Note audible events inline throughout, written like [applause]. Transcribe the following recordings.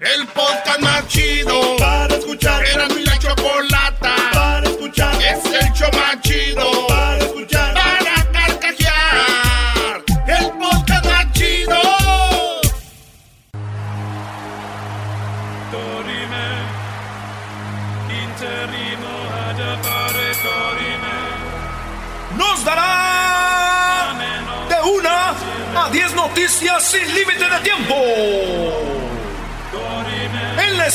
El podcast más chido para escuchar. Era mi la chocolata para escuchar. Es el show más chido para escuchar. Para carcajear. El podcast más chido. Dorime, interimo ad appare dorime. nos dará de una a 10 noticias sin límite de tiempo.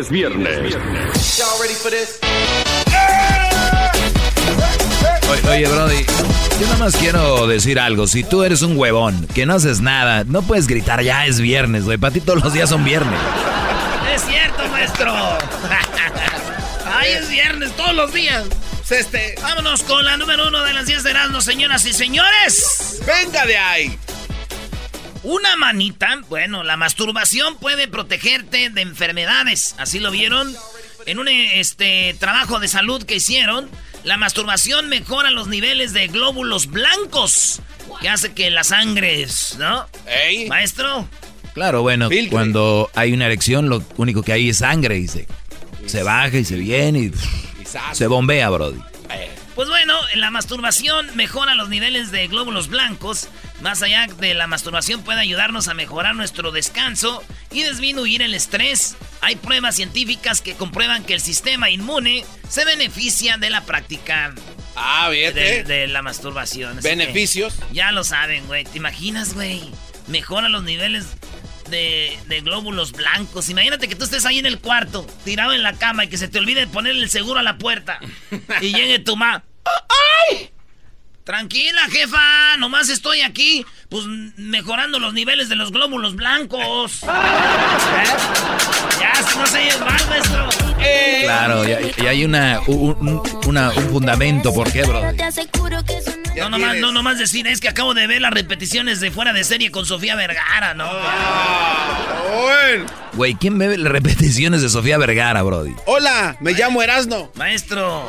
Es viernes. Oye, oye, Brody, yo nada más quiero decir algo. Si tú eres un huevón, que no haces nada, no puedes gritar, ya es viernes, güey. Para ti todos los días son viernes. Es cierto, maestro. Ay, es viernes todos los días. Este. Vámonos con la número uno de las 10 de Erasmo, señoras y señores. Venga de ahí. Una manita, bueno, la masturbación puede protegerte de enfermedades. Así lo vieron en un este trabajo de salud que hicieron. La masturbación mejora los niveles de glóbulos blancos, que hace que la sangre, ¿no? Ey. Maestro, Claro, bueno, Filtre. cuando hay una erección, lo único que hay es sangre y se, se baja y se viene y se bombea, Brody. Pues bueno, la masturbación mejora los niveles de glóbulos blancos. Más allá de la masturbación puede ayudarnos a mejorar nuestro descanso y disminuir el estrés. Hay pruebas científicas que comprueban que el sistema inmune se beneficia de la práctica Ah, de, fíjate. de la masturbación. Así Beneficios. Ya lo saben, güey. ¿Te imaginas, güey? Mejora los niveles de, glóbulos blancos. Imagínate que tú estés ahí en el cuarto, tirado en la cama y que se te olvide ponerle el seguro a la puerta. y llegue tu ma. ¡Ay! Tranquila, jefa. Nomás estoy aquí, pues mejorando los niveles de los glóbulos blancos. [laughs] ¿Eh? Ya, no se oye mal, maestro. Eh, Claro, y, y hay una, un, un- una- un fundamento. ¿Por qué, Brody? ya No nomás, no nomás decir, es que acabo de ver las repeticiones de fuera de serie con Sofía Vergara, ¿no? Ah, bueno. Güey, ¿quién ve las repeticiones de Sofía Vergara, Brody? Hola, me llamo Erasno. Maestro.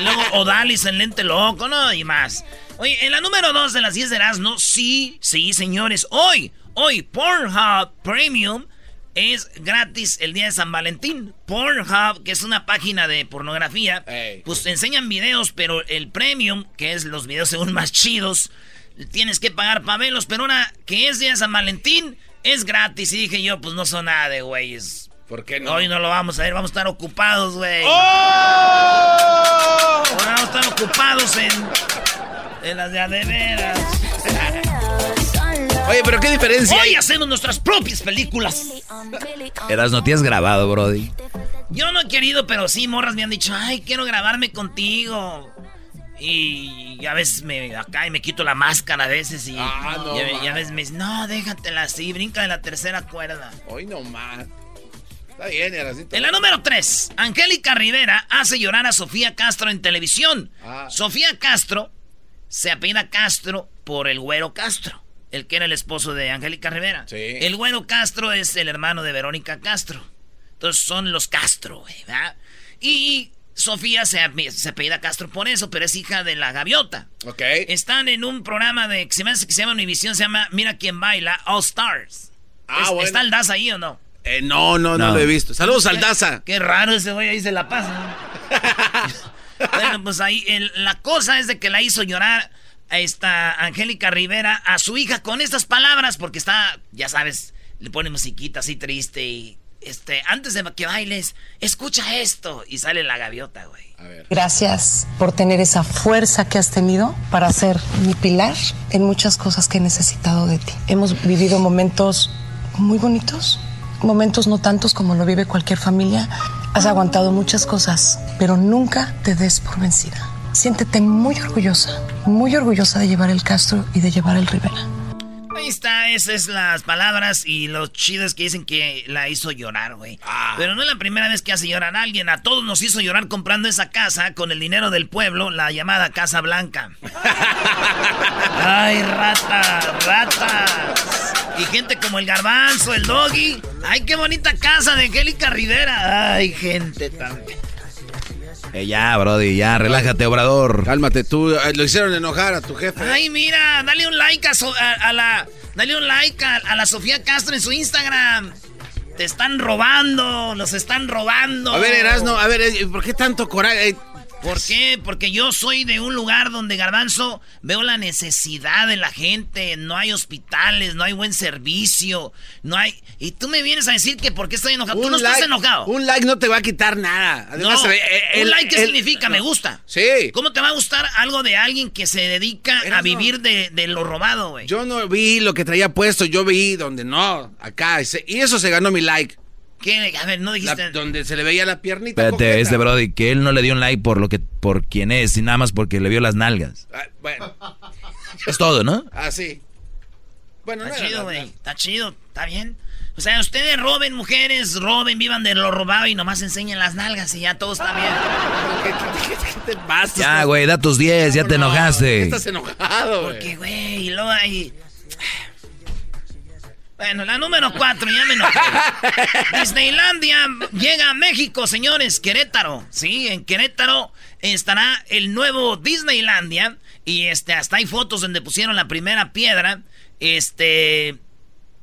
Y luego Odalis en lente loco, ¿no? Y más. Oye, en la número 2 de las 10 de Erasmo, sí, sí, señores. Hoy, hoy, Pornhub Premium es gratis el día de San Valentín. Pornhub, que es una página de pornografía, Ey. pues te enseñan videos, pero el Premium, que es los videos según más chidos, tienes que pagar para verlos. Pero una que es día de San Valentín, es gratis. Y dije yo, pues no son nada de güeyes. ¿Por qué no? Hoy no lo vamos a ver, vamos a estar ocupados, güey. ¡Oh! Ahora vamos a estar ocupados en, en las de veras. [laughs] Oye, pero qué diferencia hay. Hoy hacemos nuestras propias películas. Eras no te has grabado, Brody. Yo no he querido, pero sí, morras me han dicho, ay, quiero grabarme contigo. Y a veces me acá y me quito la máscara a veces y, Ah, no, y a- y, a ma. veces me dicen, no, déjatela así, brinca de la tercera cuerda. Hoy no más. Está bien, Erasito. En la número 3, Angélica Rivera hace llorar a Sofía Castro en televisión. Ah. Sofía Castro se apellida Castro por el güero Castro, el que era el esposo de Angélica Rivera. Sí. El güero Castro es el hermano de Verónica Castro. Entonces son los Castro, güey, ¿verdad? Y Sofía se, se apellida Castro por eso, pero es hija de la gaviota. Ok. Están en un programa de que se me hace que se llama Univisión, se llama Mira quién baila, All Stars. Ah, Es- bueno. ¿Está el DAS ahí o no? Eh, no, no, no, No. lo he visto. Saludos al Daza. Qué raro ese güey ahí se la pasa. [laughs] bueno, pues ahí el- la cosa es de que la hizo llorar esta Angélica Rivera a su hija con estas palabras porque está, ya sabes, le pone musiquita así triste y este, antes de que bailes, escucha esto y sale la gaviota, güey. A ver. Gracias por tener esa fuerza que has tenido para ser mi pilar en muchas cosas que he necesitado de ti. Hemos vivido momentos muy bonitos, momentos no tantos como lo vive cualquier familia. Has aguantado muchas cosas, pero nunca te des por vencida. Siéntete muy orgullosa, muy orgullosa de llevar el Castro y de llevar el Rivera. Ahí está, esas es las palabras y los chidos que dicen que la hizo llorar, güey. Ah. Pero no es la primera vez que hace llorar a alguien. A todos nos hizo llorar comprando esa casa con el dinero del pueblo, la llamada Casa Blanca. [laughs] Ay, rata, ratas. Y gente como el garbanzo, el doggy. Ay, qué bonita casa de Angélica Rivera. Ay, gente también. Eh, ya, Brody, ya, relájate, obrador. Cálmate tú. eh, Lo hicieron enojar a tu jefe. Ay, mira, dale un like a, So- a- a la. Dale un like a, a la Sofía Castro en su Instagram. Te están robando, los están robando. A ver, Erasno, a ver, eh, ¿por qué tanto coraje? ¿Por qué? Porque yo soy de un lugar donde, Garbanzo, veo la necesidad de la gente. No hay hospitales, no hay buen servicio, no hay... Y tú me vienes a decir que por qué estoy enojado. tú no estás enojado. Un like no te va a quitar nada. Además, no, eh, un el- like, ¿qué el- significa? Me gusta. Sí. ¿Cómo te va a gustar algo de alguien que se dedica a vivir de, de lo robado, güey? Yo no vi lo que traía puesto, yo vi donde no, acá. Y eso se ganó mi like. ¿Qué? A ver, no La- dijiste... donde se le veía la piernita. Espérate, este Brody, que él no le dio un like por lo que, por quien es, y nada más porque le vio las nalgas. Ah, bueno, Es todo, ¿no? así. Bueno, no Está chido, güey. Está chido. Está bien. O sea, ustedes roben mujeres, roben, vivan de lo robado y nomás enseñen las nalgas y ya todo está bien. ¿Qué, qué- qué- qué te pasa? Ya, güey, da tus 10, ya te No, enojaste. Estás enojado, güey. Porque, güey, y luego ahí... Bueno, la número cuatro, ya me enojé. [laughs] Disneylandia llega a México, señores, Querétaro. Sí, en Querétaro estará el nuevo Disneylandia. Y este, hasta hay fotos donde pusieron la primera piedra. Este,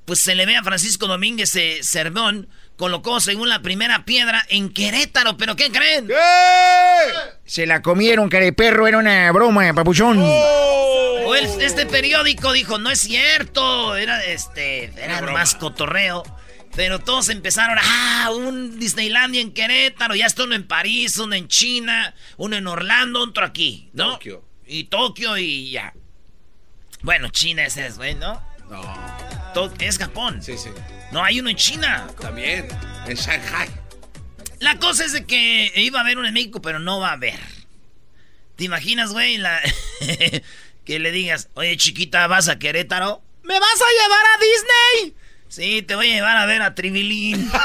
pues se le ve a Francisco Domínguez eh, Cervón. Colocó según la primera piedra en Querétaro. ¿Pero qué creen? Se la comieron, perro era una broma, papuchón. O el- este periódico dijo, no es cierto, era este, era más cotorreo. Pero todos empezaron, ah, un Disneylandia en Querétaro, ya está uno en París, uno en China, uno en Orlando, otro aquí, ¿no? Tokio. Y Tokio y ya. Bueno, China ese es, güey, ¿no? No, To- es Japón. sí, sí. No, hay uno en China. También. En Shanghai. La cosa es de que iba a haber uno en México, pero no va a haber. ¿Te imaginas, güey? La... [laughs] que le digas, oye, chiquita, ¿vas a Querétaro? ¿Me vas a llevar a Disney? Sí, te voy a llevar a ver a Tribilín. [laughs]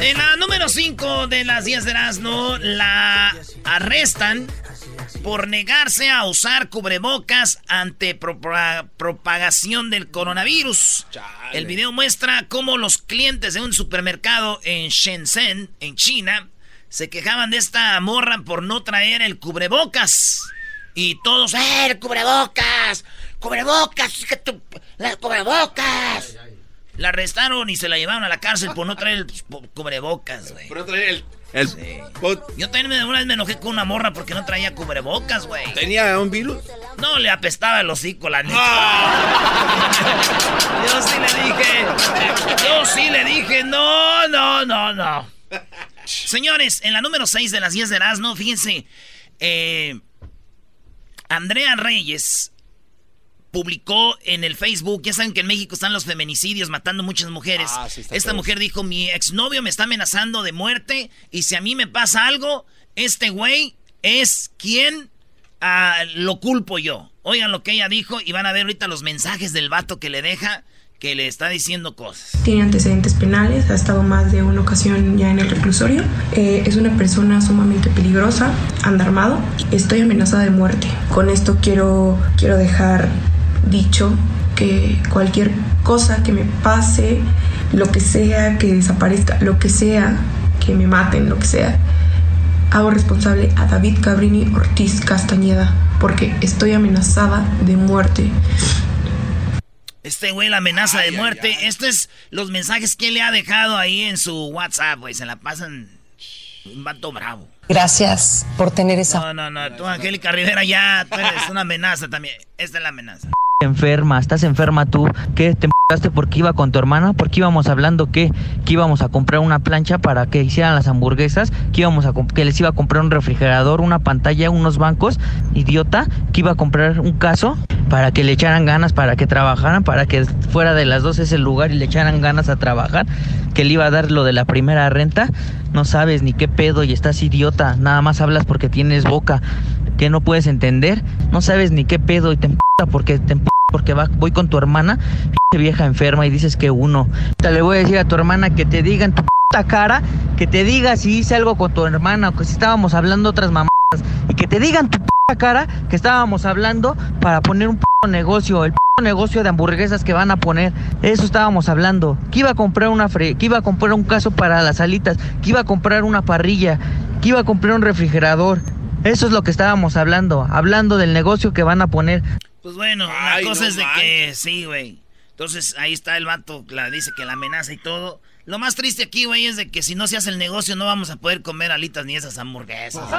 En la número 5 de las 10 de Erasmo, la arrestan por negarse a usar cubrebocas ante propa- propagación del coronavirus. Chale. El video muestra cómo los clientes de un supermercado en Shenzhen, en China, se quejaban de esta morra por no traer el cubrebocas. Y todos, ¡eh, el cubrebocas! ¡Cubrebocas! que tú- ¡Las cubrebocas! La arrestaron y se la llevaron a la cárcel por no traer el cu- cubrebocas, güey. Por no traer el. el Yo también una vez me enojé con una morra porque no traía cubrebocas, güey. ¿Tenía un virus? No, le apestaba el hocico, la neta. [laughs] Yo sí le dije. Yo sí le dije, no, no, no, no. Señores, en la número 6 de las 10 de Erasmo, fíjense. eh, Andrea Reyes publicó en el Facebook, ya saben que en México están los feminicidios matando muchas mujeres. Ah, sí, Esta feo. mujer dijo, mi exnovio me está amenazando de muerte y si a mí me pasa algo, este güey es quien ah, lo culpo yo. Oigan lo que ella dijo y van a ver ahorita los mensajes del vato que le deja, que le está diciendo cosas. Tiene antecedentes penales, ha estado más de una ocasión ya en el reclusorio. Eh, es una persona sumamente peligrosa, anda armado. Estoy amenazada de muerte. Con esto quiero, quiero dejar dicho que cualquier cosa que me pase, lo que sea, que desaparezca, lo que sea, que me maten, lo que sea, hago responsable a David Cabrini Ortiz Castañeda porque estoy amenazada de muerte. Este güey la amenaza de muerte. Estos es los mensajes que él le ha dejado ahí en su WhatsApp, güey. Se la pasan un vato bravo. Gracias por tener esa No, no, no. Tú, Angélica Rivera, ya tú eres una amenaza también. Esta es la amenaza. Enferma, estás enferma tú, ¿qué te empujaste porque iba con tu hermana? Porque íbamos hablando que, que íbamos a comprar una plancha para que hicieran las hamburguesas, que íbamos a que les iba a comprar un refrigerador, una pantalla, unos bancos, idiota, que iba a comprar un caso para que le echaran ganas, para que trabajaran, para que fuera de las dos ese lugar y le echaran ganas a trabajar, que le iba a dar lo de la primera renta, no sabes ni qué pedo y estás idiota, nada más hablas porque tienes boca que no puedes entender, no sabes ni qué pedo y te emputa porque te porque va, voy con tu hermana, vieja enferma y dices que uno. Te le voy a decir a tu hermana que te diga en tu puta cara, que te diga si hice algo con tu hermana o que si estábamos hablando otras mamadas y que te digan tu puta cara que estábamos hablando para poner un puto negocio, el puto negocio de hamburguesas que van a poner. Eso estábamos hablando. Que iba a comprar una fre que iba a comprar un caso para las alitas, que iba a comprar una parrilla, que iba a comprar un refrigerador. Eso es lo que estábamos hablando, hablando del negocio que van a poner. Pues bueno, la cosa es de que sí, güey. Entonces ahí está el vato, la, dice que la amenaza y todo. Lo más triste aquí, güey, es de que si no se hace el negocio no vamos a poder comer alitas ni esas hamburguesas. [laughs]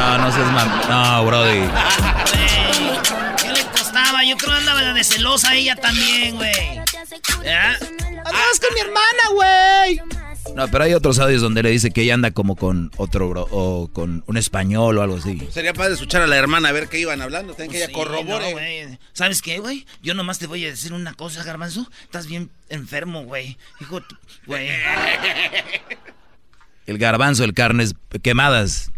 No, no seas mal. No, Brody. [laughs] Güey, ¿Qué le costaba? Yo creo que andaba de celosa ella también, güey. Andabas con mi hermana, güey. No, pero hay otros audios donde le dice que ella anda como con otro bro, o con un español o algo así. Sería padre escuchar a la hermana a ver qué iban hablando. Tienen que ella Sí, corrobore. no. ¿Sabes qué, güey? Yo nomás te voy a decir una cosa, Garbanzo. Estás bien enfermo, güey. Hijo, güey. [laughs] El garbanzo, el carnes quemadas.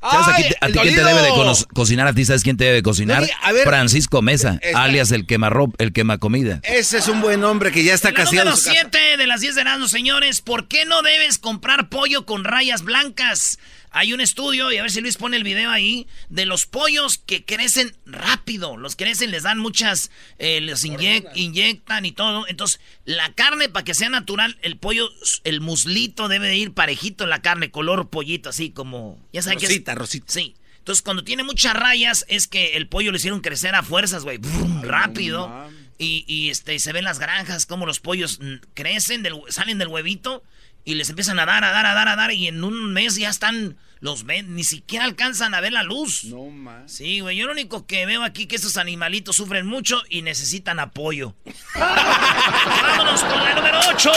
¿Sabes a, ¡Ay, quién te- a ti quién te debe de cocinar? ¿A ti sabes quién te debe de cocinar? Dani, a ver. Francisco Mesa, Está- alias el quemarropa, el quema comida. Ese es un buen hombre que ya está casado. número en su casa. 7 de las 10 de Erasmus, señores. ¿Por qué no debes comprar pollo con rayas blancas? Hay un estudio, y a ver si Luis pone el video ahí, de los pollos que crecen rápido. Los crecen, les dan muchas, eh, les inyec- inyectan y todo. Entonces, la carne, para que sea natural, el pollo, el muslito debe de ir parejito la carne, color pollito, así como... Ya saben que es- Rosita, rosita. Sí. Entonces, cuando tiene muchas rayas, es que el pollo lo hicieron crecer a fuerzas, güey. Rápido. y, y, este, se ven las granjas, como los pollos mm, crecen, del, salen del huevito y les empiezan a dar, a dar, a dar, a dar. Y en un mes ya están, los ven, ni siquiera alcanzan a ver la luz. No más. Sí, güey. Yo lo único que veo aquí que estos animalitos sufren mucho y necesitan apoyo. [laughs] Vámonos con la número 8.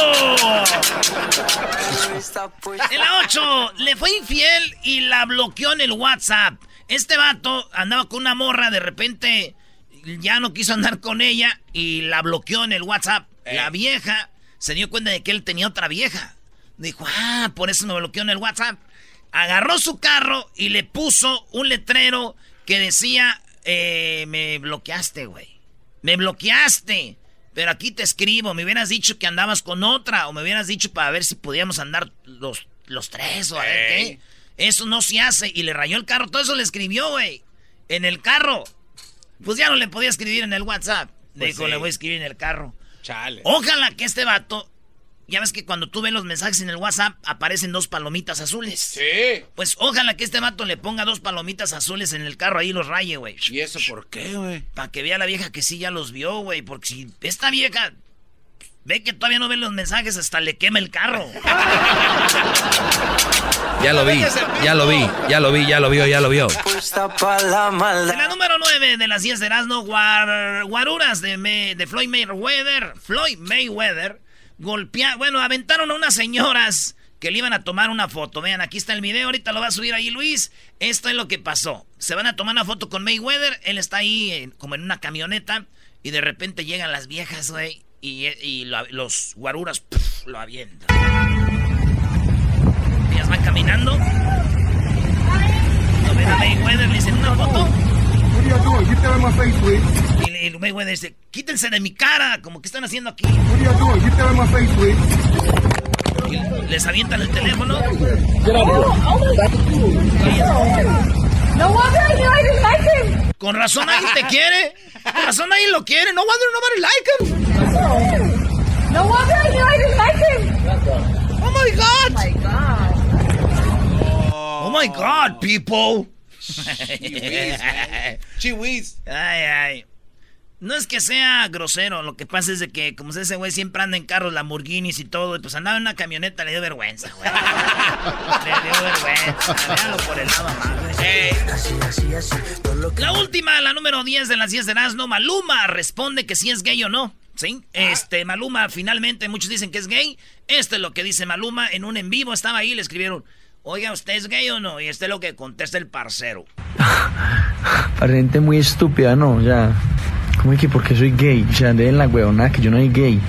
En la 8, le fue infiel y la bloqueó en el WhatsApp. Este vato andaba con una morra, de repente ya no quiso andar con ella y la bloqueó en el WhatsApp. La vieja se dio cuenta de que él tenía otra vieja. Dijo, ah, por eso me bloqueó en el WhatsApp. Agarró su carro y le puso un letrero que decía, eh, me bloqueaste, güey. Me bloqueaste. Pero aquí te escribo, me hubieras dicho que andabas con otra o me hubieras dicho para ver si podíamos andar los, los tres o a ver qué. Eso no se hace. Y le rayó el carro. Todo eso le escribió, güey. En el carro. Pues ya no le podía escribir en el WhatsApp. Pues Dijo, sí. le voy a escribir en el carro. Chale. Ojalá que este vato. Ya ves que cuando tú ves los mensajes en el WhatsApp aparecen dos palomitas azules. Sí. Pues ojalá que este vato le ponga dos palomitas azules en el carro ahí y los raye, güey. ¿Y eso por qué, güey? Para que vea la vieja que sí ya los vio, güey. Porque si esta vieja ve que todavía no ve los mensajes, hasta le quema el carro. [laughs] Ya lo vi, ya lo vi, ya lo vi, ya lo vio, ya lo vio. En la número 9 de las 10 de Erasmo, guar- guaruras de, Me- de Floyd Mayweather. Floyd Mayweather golpea, bueno, aventaron a unas señoras que le iban a tomar una foto. Vean, aquí está el video, ahorita lo va a subir ahí Luis. Esto es lo que pasó. Se van a tomar una foto con Mayweather, él está ahí eh, como en una camioneta y de repente llegan las viejas, güey, y, y lo- los guaruras lo avientan. Ellas van caminando. Lo ven a Mayweather, le dicen una foto. Y, le- y el Mayweather dice, quítense de mi cara, como que están haciendo aquí. Y les avientan el teléfono. Con razón alguien te quiere. Con razón alguien lo quiere. No wonder nobody like him. Oh my God. Oh my God, people. Chihuiz. Ay, ay. No es que sea grosero, lo que pasa es de que como ese güey siempre anda en carros Lamborghinis y todo, y pues andaba en una camioneta, le dio vergüenza, güey. [laughs] le dio vergüenza. Véalo por el lado amable. La última, la número 10 de las 10 de Erasmo, Maluma responde que si es gay o no. ¿Sí? Este, Maluma finalmente, muchos dicen que es gay. Esto es lo que dice Maluma en un en vivo, estaba ahí, le escribieron, oiga, ¿usted es gay o no? Y este es lo que contesta el parcero. [laughs] Para muy estúpida, ¿no? O sea, ¿cómo es que porque soy gay? O sea, en la huevona que yo no soy gay.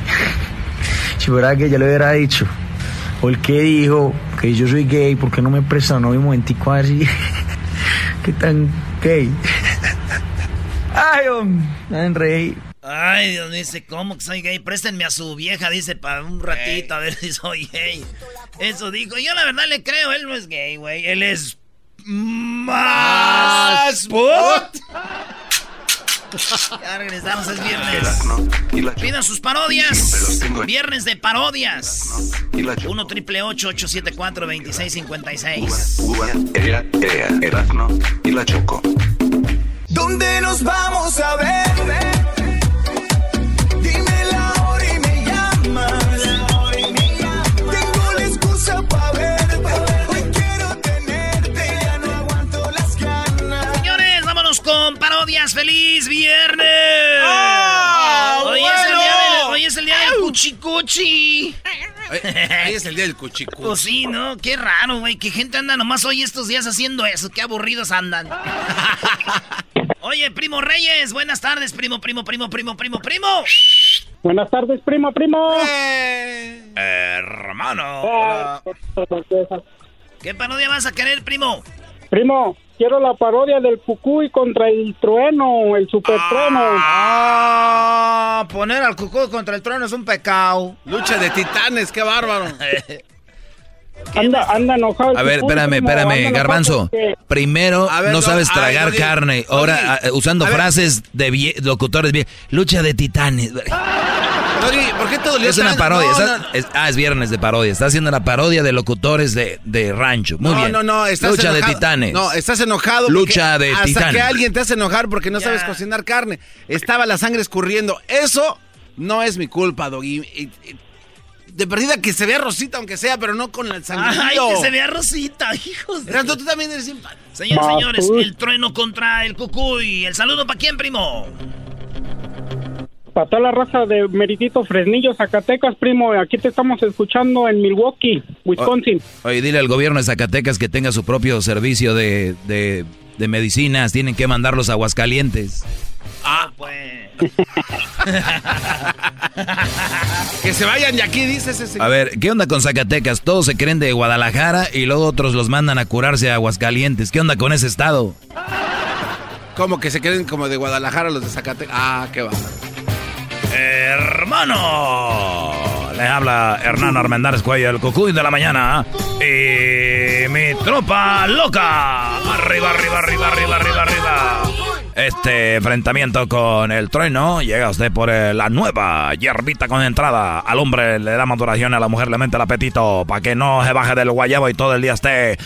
[laughs] si fuera gay ya lo hubiera dicho. O el que dijo que yo soy gay, ¿por qué no me presta un momentico así? [laughs] qué tan gay. Ay, hombre, me reír. Ay, Dios mío, dice, ¿cómo que soy gay? Préstenme a su vieja, dice, para un ratito, a ver si soy gay. Eso dijo. Yo la verdad le creo, él no es gay, güey. Él es más put. [laughs] Ya regresamos, es viernes. Pidan sus parodias. Viernes de parodias. 1 triple 874 2656 Ea, ea, Erasmo y la Choco. ¿Dónde nos vamos a ver? Parodias. ¡Feliz viernes! ¡Ah, hoy, es el día del, hoy es el día del cuchicuchi. Ahí es el día del cuchicu. Pues sí, ¿no? Qué raro, güey. Que gente anda nomás hoy estos días haciendo eso. Qué aburridos andan. [laughs] Oye, primo Reyes, buenas tardes, primo, primo, primo, primo, primo, primo. Buenas tardes, primo, primo. Hermano. Ah, ¿Qué parodia vas a querer, primo? Primo, quiero la parodia del Cucuy contra el trueno, el super trueno. Ah, poner al cucú contra el trono es un pecado. Lucha de titanes, qué bárbaro. [laughs] Anda, anda enojado. A ver, Cucuy, espérame, espérame, Garbanzo. porque- Primero, ver, no no, sabes ver, tragar carne. Ahora, ah, usando ver. frases de vie- locutores bien. Lucha de titanes. Doggy, ¿por qué todo Es una parodia. está- es- ah, es viernes de parodia. Está haciendo una parodia de locutores de, de rancho. Muy no, bien. no, no, estás Lucha de titanes. No, estás enojado. Lucha porque de hasta titanes. que alguien te hace enojar porque no sabes cocinar carne. Estaba la sangre escurriendo. Eso no es mi culpa, Doggy. De perdida que se vea rosita, aunque sea, pero no con el Ay, sangrecillo. que se vea rosita, [laughs] hijos. de- tú también eres simpático. Señores, Ah, señores, el trueno contra el cucuy. ¿El saludo para quién, primo? Para toda la raza de Meritito Fresnillo, Zacatecas, primo, aquí te estamos escuchando en Milwaukee, Wisconsin. Oye, dile al gobierno de Zacatecas que tenga su propio servicio de, de, de medicinas. Tienen que mandarlos a Aguascalientes. Ah, pues. Que se vayan de aquí, dice ese señor. A ver, ¿qué onda con Zacatecas? Todos se creen de Guadalajara y luego otros los mandan a curarse a Aguascalientes. ¿Qué onda con ese estado? Como que se creen como de Guadalajara los de Zacatecas. Ah, qué va. Hermano, le habla Hernán Armendáriz Cuello, el cucuy de la mañana. Y mi tropa loca. Arriba, arriba, arriba, arriba, arriba, arriba. Este enfrentamiento con el trueno llega usted por eh, la nueva hierbita con entrada. Al hombre le da maduración, a la mujer le mete el apetito para que no se baje del guayabo y todo el día esté.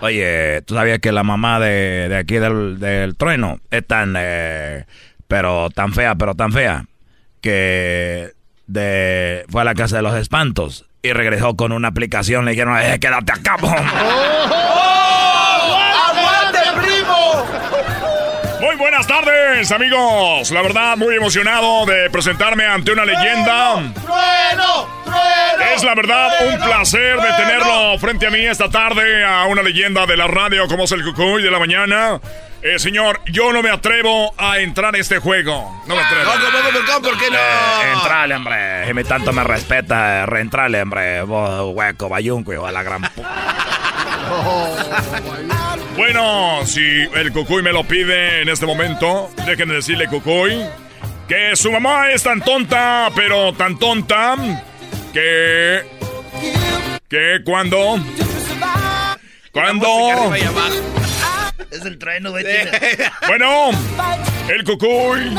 Oye, ¿tú sabías que la mamá de, de aquí del, del trueno es tan, eh, pero tan fea, pero tan fea, que de, fue a la casa de los espantos y regresó con una aplicación, le dijeron, eh, quédate acá, Muy buenas tardes, amigos. La verdad, muy emocionado de presentarme ante una leyenda. ¡Trueno! ¡Trueno! Es la verdad un placer de tenerlo frente a mí esta tarde a una leyenda de la radio como es el Cucuy de la mañana. Eh, señor, yo no me atrevo a entrar a este juego. No me atrevo. No, ¿cómo, cómo, ¿por qué no? Eh, entrale, hombre. Si me tanto me respeta, reentrale, hombre. Vos, hueco, bayunco, de la gran [laughs] Bueno, si el Cucuy me lo pide en este momento, déjenme decirle, Cucuy, que su mamá es tan tonta, pero tan tonta, que... Que cuando... Cuando... Es el trueno, güey. [laughs] Bueno, el Cucuy...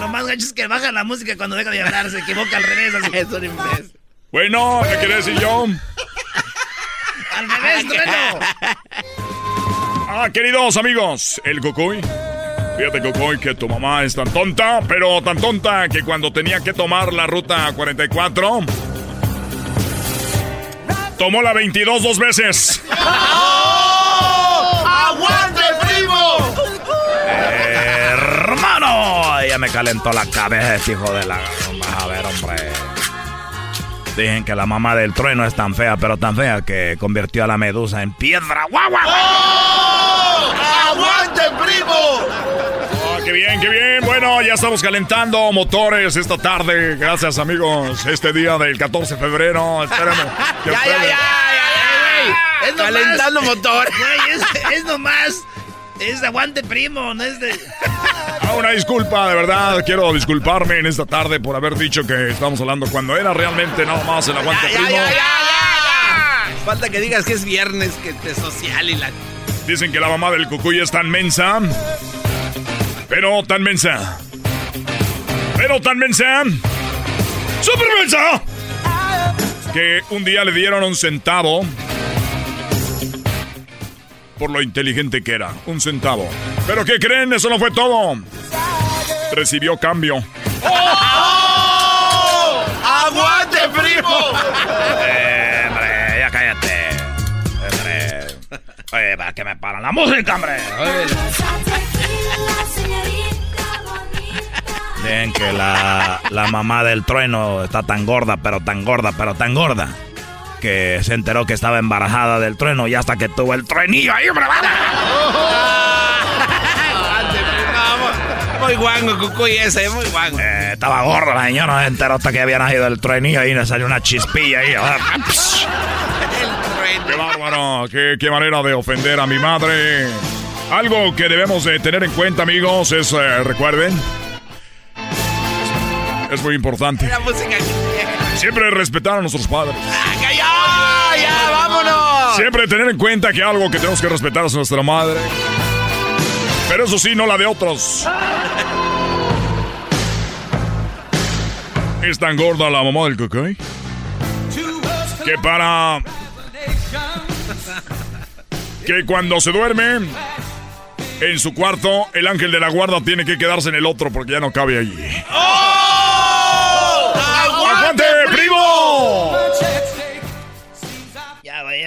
Lo más gacho es que baja la música cuando deja de hablar, se equivoca al revés. Así. Es un imbécil. Bueno, ¿qué quiere decir yo? Al revés, trueno. Ah, queridos amigos, el Cucuy. Fíjate, Cucuy, que tu mamá es tan tonta, pero tan tonta que cuando tenía que tomar la ruta 44, tomó la 22 dos veces. ¡Aguante, Hermano, ya me calentó la cabeza ese hijo de la... Vas a ver, hombre. Dicen que la mamá del trueno es tan fea, pero tan fea que convirtió a la medusa en piedra. ¡Guau, guau! ¡Aguante, primo! Ah, qué bien, qué bien. Bueno, ya estamos calentando motores esta tarde. Gracias, amigos. Este día del 14 de febrero. Esperemos [laughs] que Ya, ya, ustedes- ya, ya, Es nomás- Calentando motor. Güey, es, es nomás. Es de aguante primo, no es de. [laughs] Ah, una disculpa, de verdad. Quiero disculparme en esta tarde por haber dicho que estamos hablando cuando era realmente nada más el aguante Ya, primo. ya, ya, ya, ya. Falta que digas que es viernes, que te social y la... Dicen que la mamá del cucuy es tan mensa. Pero tan mensa. Pero tan mensa. ¡Súper mensa! Que un día le dieron un centavo. Por lo inteligente que era. Un centavo. ¿Pero qué creen? Eso no fue todo. Recibió cambio. ¡Oh! ¡Aguante, primo! Eh, hombre, ya cállate. Hombre. Oye, ¿para qué me paran la música, hombre? Dicen que la, la mamá del trueno está tan gorda, pero tan gorda, pero tan gorda, que se enteró que estaba embarazada del trueno y hasta que tuvo el truenillo ahí. [laughs] Muy guango, cucuy ese, muy guango. Eh, estaba gorda la señora, se enteró hasta que había nacido el truenillo y le salió una chispilla ahí. [laughs] ¡Qué bárbaro! ¿Qué, qué manera de ofender a mi madre! Algo que debemos de tener en cuenta, amigos, es, eh, recuerden, es muy importante. La música que... Siempre respetar a nuestros padres. Siempre tener en cuenta que algo que tenemos que respetar es nuestra madre. Pero eso sí, no la de otros. Es tan gorda la mamá del cocoy que para que cuando se duerme en su cuarto, el ángel de la guarda tiene que quedarse en el otro porque ya no cabe allí. ¡Oh!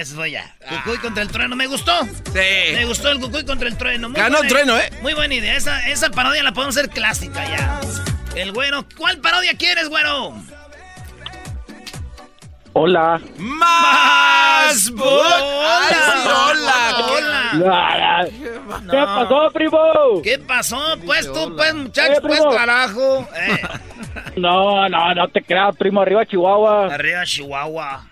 Eso fue ya. Cucuy contra el trueno, ¿me gustó? Sí. Me gustó el Cucuy contra el trueno. Muy Ganó el trueno, ¿eh? Muy buena idea. Esa, esa parodia la podemos hacer clásica ya. El güero. ¿Cuál parodia quieres, güero? Hola. ¡Más! Hola. ¡Ay, hola! Hola. ¿Qué pasó, primo? ¿Qué pasó? Pues tú, pues, Eh, muchacho, pues, carajo. Eh, [laughs] No, no, no te creas, primo. Arriba, Chihuahua. arriba, Chihuahua.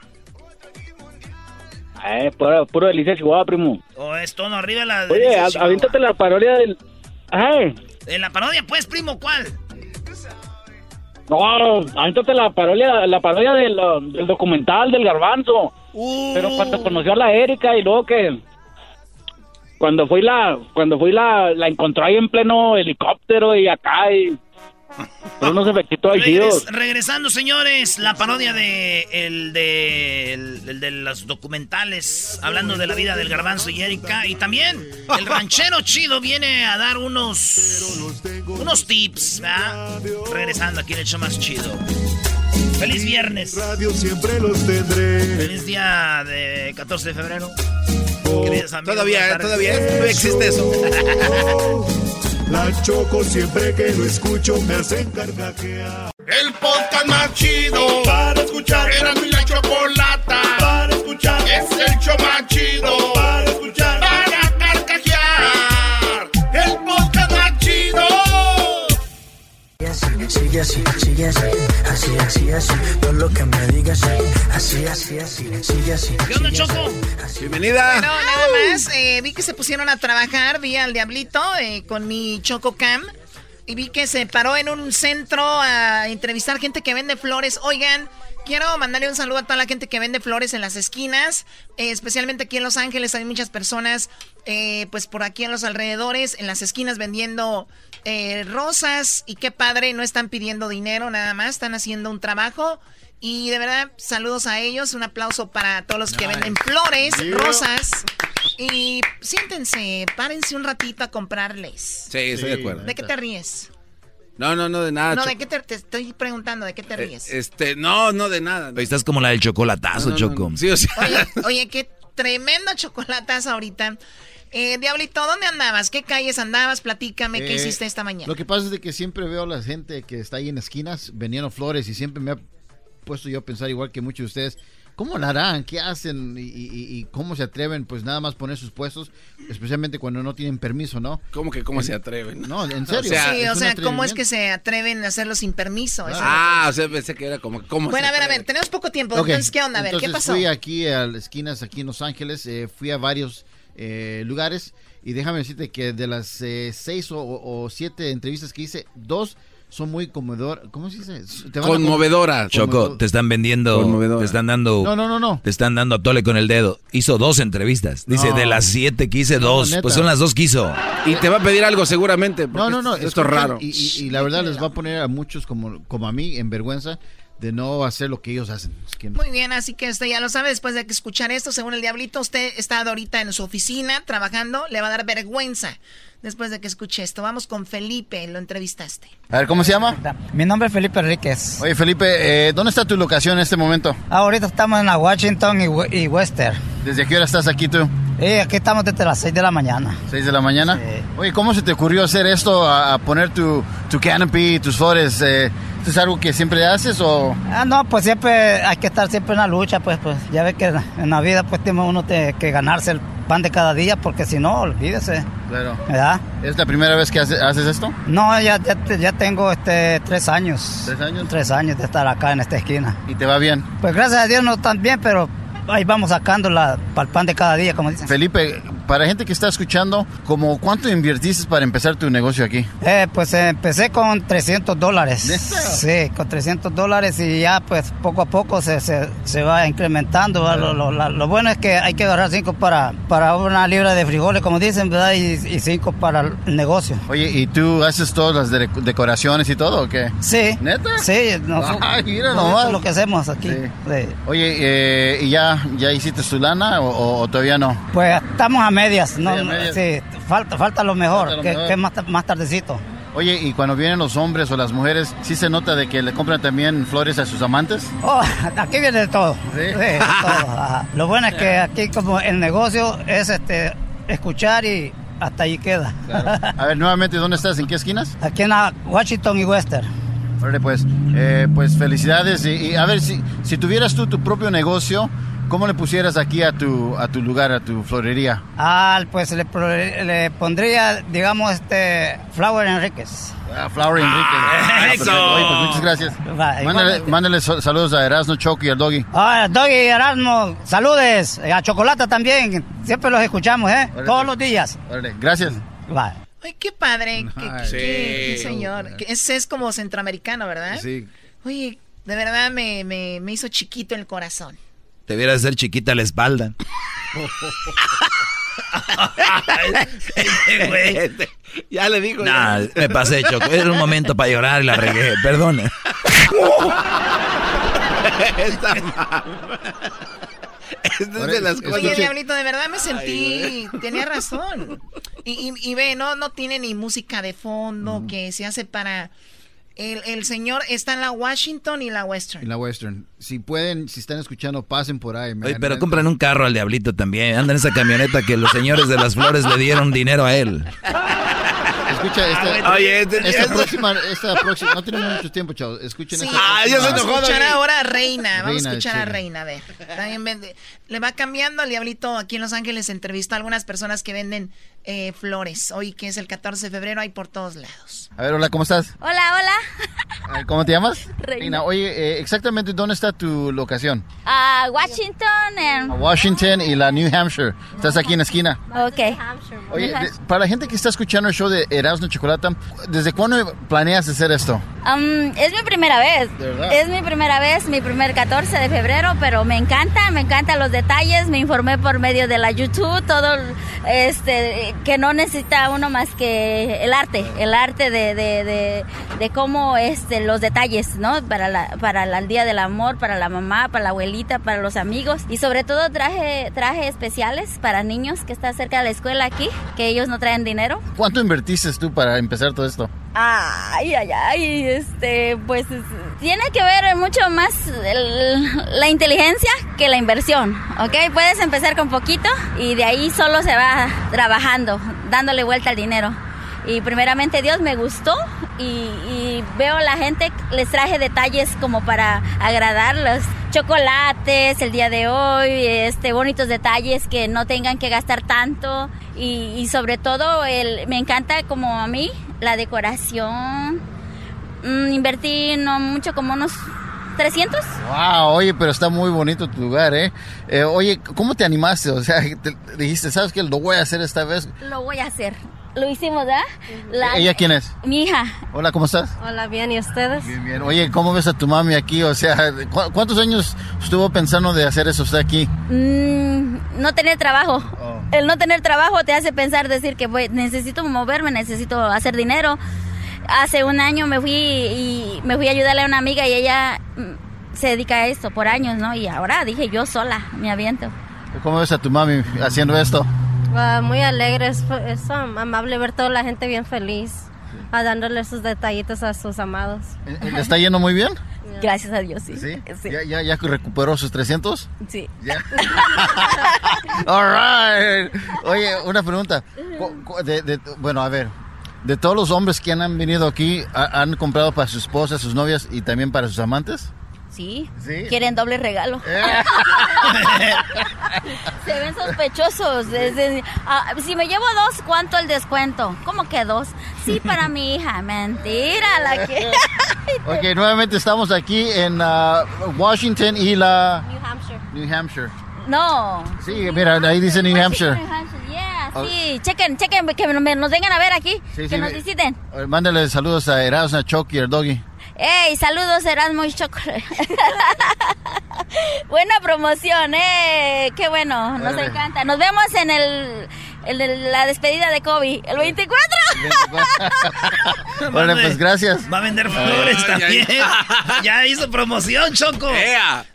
Eh, puro, puro delicia, Chihuahua, primo. O es tono arriba la. Oye, aviéntate la parodia del... En la parodia, pues, primo, ¿cuál? no, aviéntate la parodia, la parodia del, uh, del documental del garbanzo. Uh. Pero cuando conoció a la Erika y luego que... Cuando fui la... Cuando fui la... La encontró ahí en pleno helicóptero y acá y... Pero unos efectitos ahí Regres- regresando, señores, la parodia de el de el, el de los documentales hablando de la vida del garbanzo y Erika y también el ranchero chido viene a dar unos unos tips, ¿verdad? Regresando aquí en el show más chido. Feliz viernes. Radio siempre los tendré. Feliz día de 14 de febrero. Queridos amigos, Todavía, eh, todavía, todavía existe eso. [laughs] La choco siempre que lo escucho me hacen carcajear. El podcast más chido para escuchar. Era mi la chocolata para escuchar. Es el show más chido así, sigue así, así, así, así, todo lo que me digas, así, así, así, sigue así. ¿Qué onda, Choco? Bienvenida. Bueno, nada más, eh, vi que se pusieron a trabajar, vi al Diablito eh, con mi Choco Cam y vi que se paró en un centro a entrevistar gente que vende flores. Oigan, quiero mandarle un saludo a toda la gente que vende flores en las esquinas, eh, especialmente aquí en Los Ángeles hay muchas personas, eh, pues por aquí en los alrededores, en las esquinas vendiendo eh, rosas y qué padre, no están pidiendo dinero nada más, están haciendo un trabajo. Y de verdad, saludos a ellos, un aplauso para todos los que venden flores, Yeah. rosas. Y siéntense, párense un ratito a comprarles. Sí, estoy de acuerdo. ¿De qué te ríes? No, no, no, de nada. no, ¿de qué te, te estoy preguntando? ¿De qué te Eh, ríes? Este, no, no, de nada. Ahí estás como la del chocolatazo, No, no, Choco. no. Sí, o sea. Oye, oye, qué tremendo chocolatazo ahorita. Eh, Diablito, ¿dónde andabas? ¿Qué calles andabas? Platícame, ¿qué Eh, hiciste esta mañana? Lo que pasa es de que siempre veo a la gente que está ahí en esquinas vendiendo flores y siempre me ha puesto yo a pensar igual que muchos de ustedes ¿Cómo la harán? ¿Qué hacen? Y, y- y cómo se atreven? Pues nada más poner sus puestos, especialmente cuando no tienen permiso, ¿no? ¿Cómo que cómo En- se atreven? No, en serio. sí, o es un sea, ¿cómo es que se atreven a hacerlo sin permiso? Ah, o sea, pensé que era como... ¿cómo Bueno, se a ver, a ver, tenemos poco tiempo. Ok, Entonces, ¿qué onda? A ver, ¿qué entonces pasó? Fui aquí a las esquinas, aquí en Los Ángeles, eh, fui a varios eh, lugares y déjame decirte que de las eh, seis o, o siete entrevistas que hice, dos son muy conmovedor. ¿Cómo se dice? Te van a- Conmovedora. Choco, te están vendiendo, Conmovedora. te están dando, No, no, no, no. te están dando a tole con el dedo. Hizo dos entrevistas. Dice, No. de las siete que hice, No, dos. neta. Pues son las dos que hizo. Y te va a pedir algo seguramente. No, no, no. Esto, es raro. Y, y- y la verdad les va a poner a muchos como, como a mí en vergüenza de no hacer lo que ellos hacen. Es que- Muy bien, así que usted ya lo sabe, después de que escuchar esto, según el diablito, usted está ahorita en su oficina trabajando, le va a dar vergüenza después de que escuche esto. Vamos con Felipe, lo entrevistaste. A ver, ¿cómo se llama? Mi nombre es Felipe Enríquez. Oye, Felipe, eh, ¿dónde está tu locación en este momento? Ahorita estamos en la Washington y, y Western. ¿Desde qué hora estás aquí tú? Y aquí estamos desde las 6 de la mañana. ¿6 de la mañana? Oye, ¿cómo se te ocurrió hacer esto, a, a poner tu, tu canopy, tus flores? Eh, ¿Esto es algo que siempre haces o...? Ah, no, pues siempre hay que estar siempre en la lucha, pues, pues ya ve que en la vida pues tiene uno te- que ganarse el pan de cada día, porque si no, olvídese. Claro. ¿Verdad? ¿Es la primera vez que hace- haces esto? No, ya, ya, ya tengo este, tres años. ¿Tres años? Tres años de estar acá en esta esquina. ¿Y te va bien? Pues gracias a Dios no tan bien, pero ahí vamos sacando la, para el pan de cada día, como dicen. Felipe, para gente que está escuchando, ¿como ¿cuánto invertiste para empezar tu negocio aquí? Eh, pues eh, empecé con 300 dólares. Sí, con 300 dólares y ya pues poco a poco se, se, se va incrementando. Lo, lo- la- lo bueno es que hay que agarrar 5 para, para una libra de frijoles, como dicen, ¿verdad? Y 5 para el negocio. Oye, ¿y tú haces todas las de- decoraciones y todo o qué? Sí. ¿Neta? Sí, nosotros- Ay, mira nosotros nomás. lo que hacemos aquí. Sí. Sí. Oye, eh, ¿y ya, ya hiciste tu lana o todavía no? Pues estamos a medias, ¿no? Sí, medias. Sí, falta, falta lo mejor, Falta lo que, mejor. que más, más tardecito. Oye, ¿y cuando vienen los hombres o las mujeres, sí se nota de que le compran también flores a sus amantes? Oh, [laughs] aquí viene de todo. Sí, de todo. Lo bueno es que aquí como el negocio es este escuchar y hasta ahí queda. [laughs] A ver, nuevamente, ¿dónde estás? ¿En qué esquinas? Aquí en Washington y Western. Órale, pues, eh, pues felicidades. Y, y a ver, si, si tuvieras tú tu propio negocio, ¿cómo le pusieras aquí a tu, a tu lugar, a tu florería? Ah, pues le, pro- le pondría, digamos, este Flower Enríquez. Ah, Flower Enrique. Ah, perfecto. Oye, pues muchas gracias. Mándale, so- saludos a Erasmo, Choco y al Doggy. Ah, Doggy Erasmo, saludes. A Chocolata también, siempre los escuchamos, ¿eh? Órale, Todos pues. los días. Órale, gracias. Va. Ay, qué padre. qué, qué- Sí. qué- qué señor. Ese es como centroamericano, ¿verdad? Sí. Oye, de verdad me, me, me hizo chiquito el corazón. Te viera ser chiquita la espalda. [laughs] ya le digo. Nah, me pasé, Choco. Era un momento para llorar y la regué. Perdona. [laughs] Está mal. Esta es de las cosas. Oye, Diablito, de verdad me sentí, tenía razón. Y, y- y ve, no, no tiene ni música de fondo que se hace para... El, el señor está en la Washington y la Western. En la Western. Si pueden, si están escuchando, pasen por ahí. Oye, pero compran un carro al diablito también. Anda en esa camioneta que los señores de las flores le dieron dinero a él. Escucha, esta, Oye, este- esta este- próxima, esta próxima, no tenemos mucho tiempo, chavos. Escuchen Sí, esta Ah, ya se próxima- vamos a escuchar ahora a Reina. Vamos Reina, a escuchar a. Reina, a ver. También vende- le va cambiando al diablito aquí en Los Ángeles. Entrevistó a algunas personas que venden eh, flores. Hoy que es el 14 de febrero, hay por todos lados. A ver, hola, ¿cómo estás? Hola, hola. A ¿Cómo te llamas? Reina. Oye, eh, exactamente, ¿dónde está tu locación? Ah, Washington and... Washington y la New Hampshire. Estás aquí en la esquina. Ok. Oye, de- para la gente que está escuchando el show de Erasmo Chocolata, ¿desde cuándo planeas hacer esto? Um, es mi primera vez. ¿De verdad? Es mi primera vez, mi primer 14 de febrero, pero me encanta, me encantan los detalles. Me informé por medio de la YouTube, todo este que no necesita uno más que el arte, el arte de, de, de, de cómo este los detalles, ¿no? Para la, para el día del amor, para la mamá, para la abuelita, para los amigos y sobre todo traje traje especiales para niños que está cerca de la escuela aquí, que ellos no traen dinero. ¿Cuánto invertiste tú para empezar todo esto? Ay, ay, ay, este, pues es- tiene que ver mucho más la inteligencia que la inversión, ¿ok? Puedes empezar con poquito y de ahí solo se va trabajando, dándole vuelta al dinero. y primeramente Dios me gustó y, y veo la gente, les traje detalles como para agradarlos. Chocolates el día de hoy, este, bonitos detalles que no tengan que gastar tanto y, y sobre todo el, me encanta como a mí la decoración. Mm, invertí no mucho, como unos 300. Wow, oye, pero está muy bonito tu lugar, ¿eh? Eh, oye, ¿cómo te animaste? O sea, te- dijiste, ¿sabes qué? Lo voy a hacer esta vez. Lo voy a hacer. Lo hicimos, ¿verdad? La- ¿Ella quién es? Mi hija. Hola, ¿cómo estás? Hola, bien, ¿y ustedes? Bien, bien. Oye, ¿cómo ves a tu mami aquí? O sea, ¿cu- ¿cuántos años estuvo pensando de hacer eso usted aquí? Mm, no tener trabajo. El no tener trabajo te hace pensar, decir que voy- necesito moverme, necesito hacer dinero. Hace un año me fui y me fui a ayudarle a una amiga y ella mm, se dedica a esto por años, ¿no? Y ahora dije yo sola, me aviento. ¿Cómo ves a tu mami haciendo esto? Ah, muy alegre, es, es amable ver toda la gente bien feliz, ah, dándole sus detallitos a sus amados. ¿Le está yendo muy bien? [laughs] Gracias a Dios, sí. Eh, ¿Sí? ¿Ya, ya, ya recuperó sus 300? Sí. Ya. [laughs] [laughs] All right. Oye, una pregunta. De- de- bueno, a ver. De todos los hombres que han venido aquí, ¿ha- ¿han comprado para sus esposas, sus novias y también para sus amantes? Sí. Sí. Quieren doble regalo. [laughs] Se ven sospechosos. Ah, si me llevo dos, ¿cuánto el descuento? ¿Cómo que dos? Sí, para mi hija. Mentira, la que. Ok, nuevamente estamos aquí en ah, Washington y la... New Hampshire. New Hampshire. No. Sí, mira, ahí dice New Hampshire. New Hampshire, yeah, Oh. sí. Chequen, chequen, que nos vengan a ver aquí. Sí, que sí, nos visiten. Mándale saludos a Erasmo, a Chucky, al Doggy. Ey, saludos Erasmo y Chocolate. [laughs] Buena promoción, eh. Qué bueno, nos encanta. Nos vemos en el, el de la despedida de Kobe, el 24. Bueno, [laughs] pues gracias. Va a vender flores Ay, también. ay. ya hizo promoción, Choco.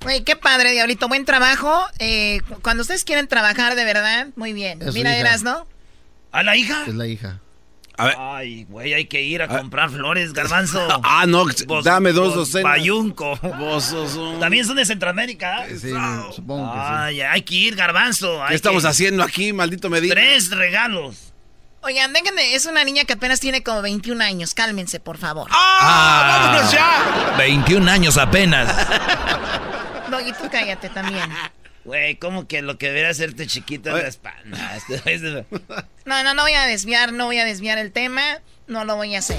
Güey, qué padre, Diablito. Buen trabajo. Eh, cu- cuando ustedes quieren trabajar de verdad, muy bien. Es Mira, eras, ¿no? ¿A la hija? Es la hija. Ay, güey, hay que ir a comprar flores, garbanzo. [laughs] Ah, no, Vos- dame dos vos docenas. Bayunco. Vos sos un- También son de Centroamérica. Sí, supongo que sí. Ay, hay que ir, garbanzo. hay ¿Qué estamos que- haciendo aquí, maldito Medina? Tres regalos. Oigan, déjenme, es una niña que apenas tiene como 21 años. Cálmense, por favor. ¡Ah! ¡Vámonos ya! 21 años apenas. [laughs] Doggy, tú cállate también. Güey, como que lo que debería hacerte chiquito es la espalda. [laughs] Este- [laughs] No, no, no voy a desviar, no voy a desviar el tema. No lo voy a hacer.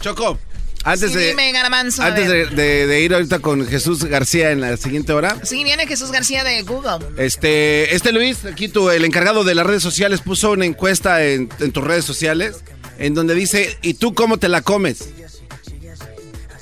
Choco, antes Sí, de... dime, Garbanzo, a Antes de, de- de ir ahorita con Jesús García en la siguiente hora, Sí, viene Jesús García de Google. este, este Luis, aquí tu, el encargado de las redes sociales, puso una encuesta en, en tus redes sociales en donde dice, ¿y tú cómo te la comes?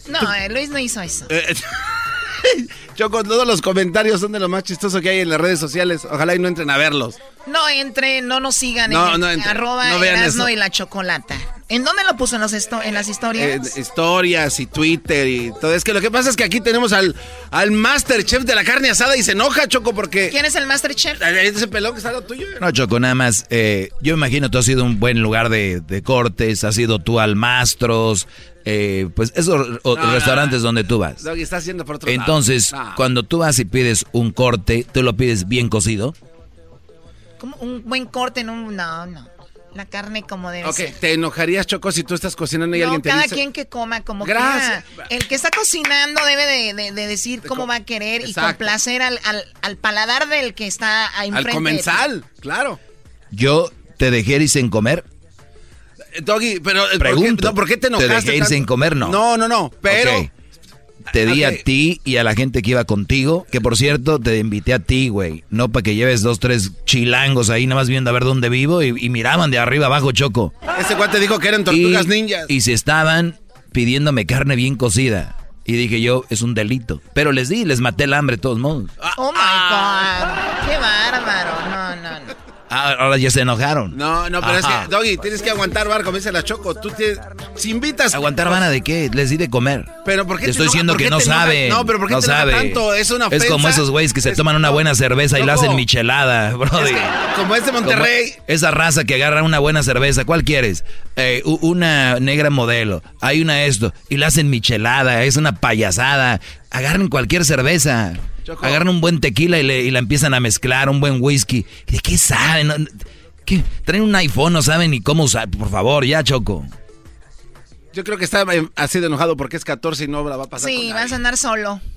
No, eh, Luis no hizo eso. [laughs] Eh, Choco, todos los comentarios son de lo más chistoso que hay en las redes sociales. Ojalá y no entren a verlos. No entre, no nos sigan No, en no entre. arroba No vean Erasno eso. y la chocolata. ¿En dónde lo puso? ¿En, los esto- en las Eh, historias? historias y Twitter y todo. Es que lo que pasa es que aquí tenemos al, al Masterchef de la carne asada y se enoja, Choco, porque... ¿Quién es el Masterchef? Ese pelón que está lo tuyo. No, Choco, nada más. eh, yo imagino tú has sido un buen lugar de, de cortes, has sido tú al Mastros, eh, pues esos No, restaurantes donde tú vas. Está haciendo por otro lado. Entonces, No. Cuando tú vas y pides un corte, tú lo pides bien cocido. Como un buen corte en un... No, no. La carne como debe Ok, ser. ¿te enojarías, Choco, si tú estás cocinando y No, alguien te cada dice... quien que coma como Gracias. quiera. El que está cocinando debe de, de- de decir cómo va a querer y complacer al, al, al paladar del que está ahí Al enfrente. ti. comensal, claro. Yo te dejé ir sin comer. Eh, Doggy, pero... eh, ¿por qué- Pregunto. no, ¿por qué te enojaste dejé ir tanto? sin comer? No. No, no, no, pero... Ok. Te di a ti y a la gente que iba contigo, que por cierto te invité a ti, güey. No para que lleves dos, tres chilangos ahí nada más viendo a ver dónde vivo y, y miraban de arriba abajo, Choco. Ese cuate dijo que eran tortugas y, ninjas. Y se estaban pidiéndome carne bien cocida. Y dije yo, es un delito. Pero les di, les maté el hambre de todos modos. Oh my God. Qué bárbaro. No, no, no. Ah, Ahora ya se enojaron. No, no, pero Ajá. es que, Doggy, tienes que aguantar bar, como dice la Choco. Tú tienes... Si invitas... ¿Aguantar vana de qué? Les di de comer. Pero ¿por qué Te estoy diciendo por que no te sabe. No, pero ¿por qué no te sabe. tanto? Es una Es como ofensa. esos güeyes que se Es- toman una buena cerveza y la hacen michelada, brody. Como es de Monterrey. Como esa raza que agarra una buena cerveza. ¿Cuál quieres? Eh, una negra modelo. Hay una esto. Y la hacen michelada. Es una payasada. Agarren cualquier cerveza. Choco. Agarran un buen tequila y, le- y la empiezan a mezclar. Un buen whisky. ¿De qué saben? ¿Qué? Traen un iPhone, no saben ni cómo usar. Por favor, ya, Choco. Yo creo que está eh, así de enojado porque es 14 y no la va a pasar Sí, con vas a andar solo. [laughs]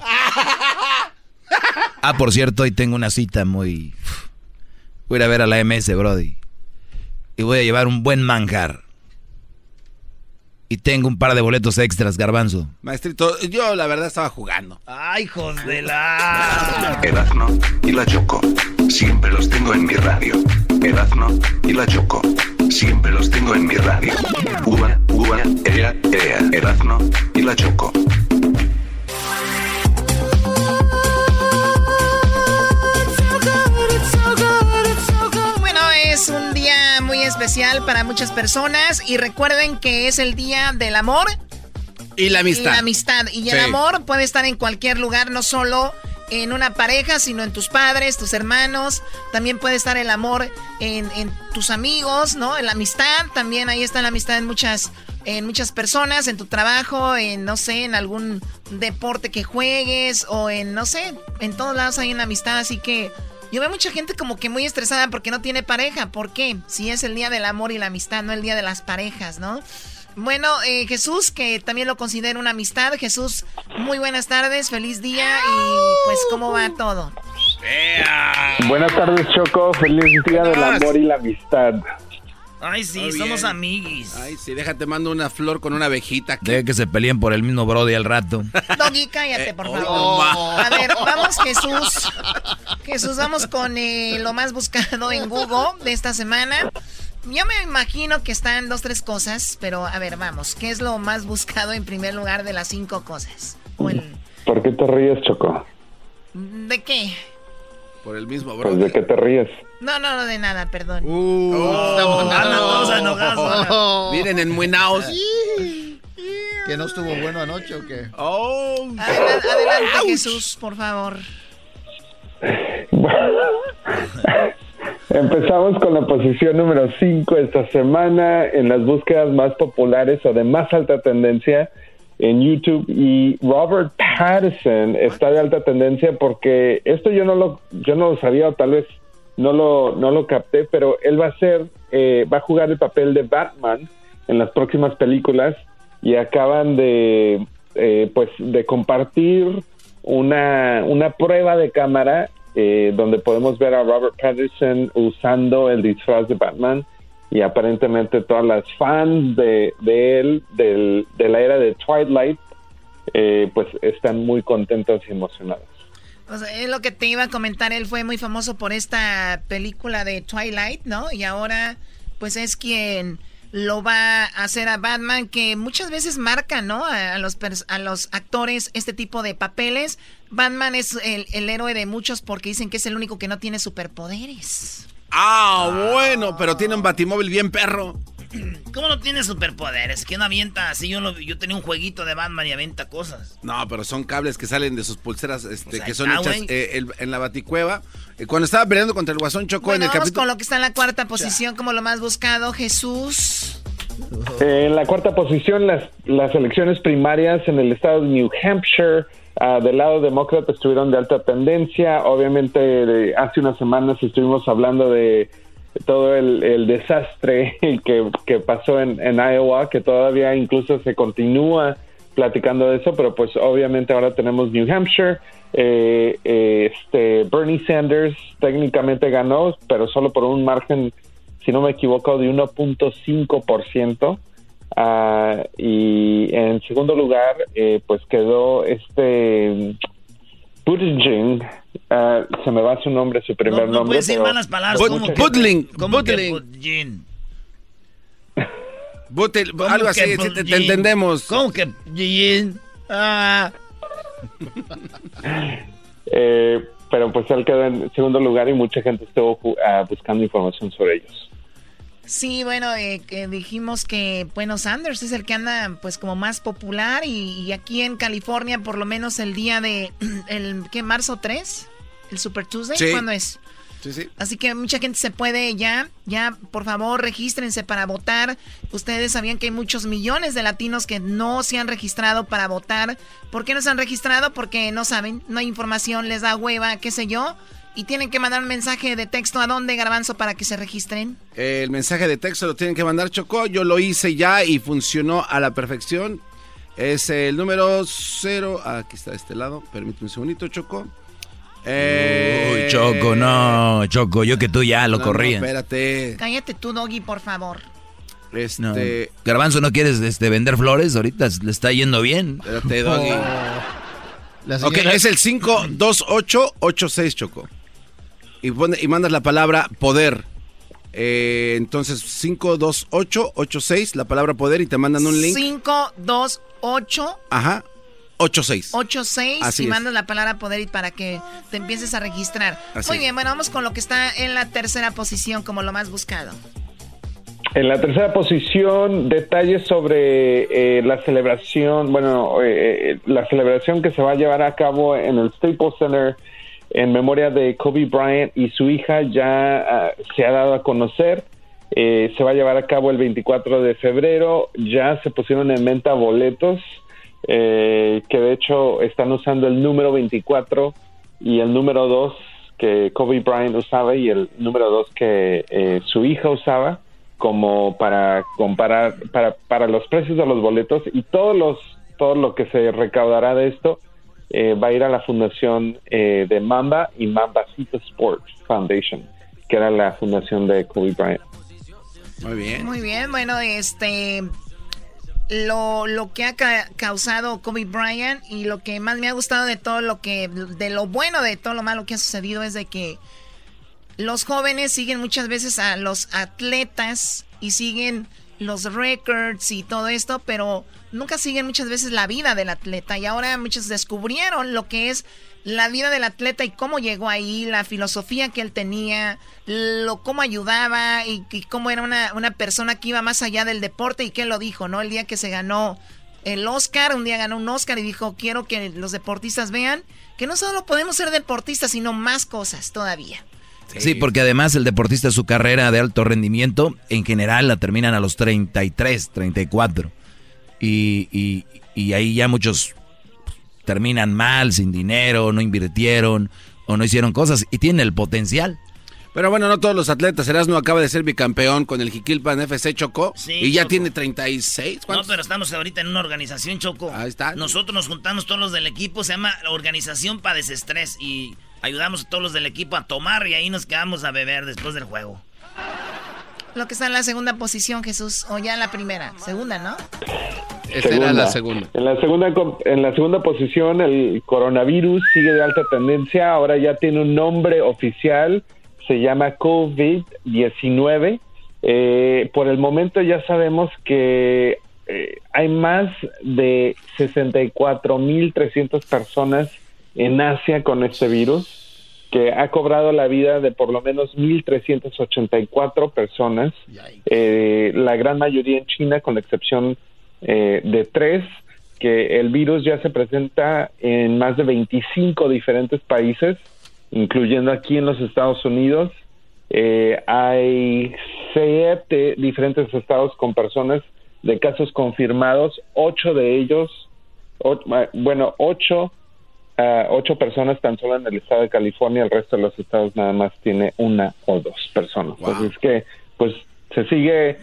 Ah, por cierto, hoy tengo una cita muy... Voy a ir a ver a la MS, Brody. Y voy a llevar un buen manjar. Y tengo un par de boletos extras, garbanzo. Maestrito, yo la verdad estaba jugando. Ay, hijos de la... Erazno y la Choco. Siempre los tengo en mi radio. Erazno y la Choco. Siempre los tengo en mi radio. Uva, uva, ea, ea. Erazno y la Choco. Bueno, es un día especial para muchas personas y recuerden que es el día del amor Y la y amistad. la amistad. Y el amor puede estar en cualquier lugar, no solo en una pareja, sino en tus padres, tus hermanos. También puede estar el amor en, en tus amigos, ¿no? En la amistad, también ahí está la amistad en muchas, en muchas personas, en tu trabajo, en, no sé, en algún deporte que juegues o en, no sé, en todos lados hay una amistad, así que... Yo veo mucha gente como que muy estresada porque no tiene pareja. ¿Por qué? Si es el día del amor y la amistad, no el día de las parejas, ¿no? Bueno, eh, Jesús, que también lo considero una amistad. Jesús, muy buenas tardes, feliz día y pues cómo va todo. Buenas tardes, Choco. Feliz día del amor y la amistad. Ay, sí, Muy somos bien. amiguis. Ay, sí, déjate, mando una flor con una abejita. Deje que se peleen por el mismo Brody al rato. [laughs] Doggy, cállate, por favor. oh, ma. A ver, vamos, Jesús. Jesús, vamos con eh, lo más buscado en Google de esta semana. Yo me imagino que están dos, tres cosas, pero a ver, vamos. ¿Qué es lo más buscado en primer lugar de las cinco cosas? El- ¿Por qué te ríes, Choco? ¿De qué? Por el mismo, bro. Pues de qué te ríes. No, no, no, de nada, perdón. Uh, andan todos enojados. Miren, en Muinaos. ¿Que no estuvo bueno anoche o qué? Oh. Adelante, adelante, Jesús, por favor. [laughs] Empezamos con la posición número 5 esta semana en las búsquedas más populares o de más alta tendencia en YouTube y Robert Pattinson está de alta tendencia porque esto yo no lo yo no lo sabía o tal vez no lo no lo capté pero él va a ser eh, va a jugar el papel de Batman en las próximas películas y acaban de eh, pues de compartir una una prueba de cámara eh, donde podemos ver a Robert Pattinson usando el disfraz de Batman y aparentemente todas las fans de, de él, del- de la era de Twilight, eh, pues están muy contentos y emocionados. Es lo que te iba a comentar. Él fue muy famoso por esta película de Twilight, ¿no? Y ahora, pues es quien lo va a hacer a Batman, que muchas veces marca, ¿no? A, los, a los actores este tipo de papeles. Batman es el, el héroe de muchos porque dicen que es el único que no tiene superpoderes. Ah, bueno, pero tiene un batimóvil bien perro. [clears throat] ¿Cómo no tiene superpoderes? ¿Quién avienta así? Yo, lo- yo tenía un jueguito de Batman y avienta cosas. No, pero son cables que salen de sus pulseras este, que son está, hechas güey. eh, el- en la baticueva. Eh, cuando estaba peleando contra el Guasón Chocó Bueno, en el vamos capítulo... con lo que está en la cuarta posición como lo más buscado. Jesús. Eh, En la cuarta posición, las, las elecciones primarias en el estado de New Hampshire ah, del lado demócrata estuvieron de alta tendencia. Obviamente, de- hace unas semanas estuvimos hablando de todo el, desastre [laughs] que, pasó en, Iowa, que todavía incluso se continúa platicando de eso, pero pues obviamente ahora tenemos New Hampshire. Eh, eh, este Bernie Sanders técnicamente ganó, pero solo por un margen, si no me equivoco, de 1.5%. Ah, y en segundo lugar, eh, pues quedó este Buttigieg, ah, se me va su nombre, su primer No, no nombre. puedes decir pero malas palabras. mucha ¿Cómo gente- que- Butling, ¿Cómo Butling. Butling? Butel- ¿Cómo algo así, sí, te, entendemos. ¿Cómo que Butling? Ah. Eh, pero pues él quedó en segundo lugar y mucha gente estuvo ah, buscando información sobre ellos. Sí, bueno, eh, que dijimos que, bueno, Sanders es el que anda, pues, como más popular y, y aquí en California, por lo menos el día de, [clears throat] el, ¿qué, marzo 3? ¿El Super Tuesday? Sí. ¿Cuándo es? Sí, sí. Así que mucha gente se puede ya, ya, por favor, regístrense para votar. Ustedes sabían que hay muchos millones de latinos que no se han registrado para votar. ¿Por qué no se han registrado? Porque no saben, no hay información, les da hueva, qué sé yo. Y tienen que mandar un mensaje de texto a dónde, Garbanzo, para que se registren. El mensaje de texto lo tienen que mandar Chocó. Yo lo hice ya y funcionó a la perfección. Es el número cero. Aquí está de este lado. Permíteme un segundito, Choco. Eh, Uy, Choco, no, Choco, yo que tú ya lo no, corría. no, espérate. Cállate tú, Doggy, por favor. No. Este. Garbanzo, ¿no quieres este, vender flores? Ahorita le está yendo bien. Espérate, Doggy. La Ok, es el 52886, Choco. Y, pone, y mandas la palabra poder. Eh, entonces, 52886, la palabra poder, y te mandan un link. 5, 2, 8, Ajá. 86. 8, 6 Así y es. mandas la palabra poder y para que te empieces a registrar. Así Muy es. bien, bueno, vamos con lo que está en la tercera posición como lo más buscado. En la tercera posición, detalles sobre eh, la celebración, bueno, eh, eh, la celebración que se va a llevar a cabo en el Staples Center en memoria de Kobe Bryant y su hija ya ah, se ha dado a conocer. Eh, se va a llevar a cabo el 24 de febrero. Ya se pusieron en venta boletos eh, que de hecho están usando el número 24 y el número 2 que Kobe Bryant usaba y el número 2 que eh, su hija usaba como para comparar para, para los precios de los boletos y todos los todo lo que se recaudará de esto eh, va a ir a la fundación eh, de Mamba y Mambacito Sports Foundation que era la fundación de Kobe Bryant Muy bien. Muy bien, bueno, este lo, lo que ha ca- causado Kobe Bryant y lo que más me ha gustado de todo lo que de lo bueno de todo lo malo que ha sucedido es de que los jóvenes siguen muchas veces a los atletas y siguen los records y todo esto, pero nunca siguen muchas veces la vida del atleta. Y ahora muchos descubrieron lo que es la vida del atleta y cómo llegó ahí, la filosofía que él tenía, lo cómo ayudaba y, cómo era una, una persona que iba más allá del deporte y que lo dijo, ¿no? El día que se ganó el Oscar, un día ganó un Oscar y dijo, quiero que los deportistas vean que no solo podemos ser deportistas, sino más cosas todavía. Sí, porque además el deportista su carrera de alto rendimiento en general la terminan a los 33, 34. Y, y, y ahí ya muchos terminan mal, sin dinero, no invirtieron o no hicieron cosas y tienen el potencial. Pero bueno, no todos los atletas. Erasmo acaba de ser bicampeón con el Jiquilpan FC Chocó. Sí, y ya Choco. tiene 36. No, ¿cuántos? pero estamos ahorita en una organización, Choco. Ahí está. Nosotros nos juntamos todos los del equipo, se llama Organización para Desestrés y ayudamos a todos los del equipo a tomar y ahí nos quedamos a beber después del juego. Lo que está en la segunda posición, Jesús, o ya en la primera, segunda, ¿no? Esta era la segunda. En la segunda en la segunda posición el coronavirus sigue de alta tendencia, ahora ya tiene un nombre oficial, se llama COVID-19. Eh, por el momento ya sabemos que eh, hay más de 64.300 personas en Asia con este virus que ha cobrado la vida de por lo menos 1.384 personas, eh, la gran mayoría en China, con la excepción eh, de tres, que el virus ya se presenta en más de 25 diferentes países, incluyendo aquí en los Estados Unidos. Eh, hay siete diferentes estados con personas de casos confirmados, ocho de ellos, o- bueno, ocho a ocho personas tan solo en el estado de California, el resto de los estados nada más tiene una o dos personas. Así es que, pues, se sigue,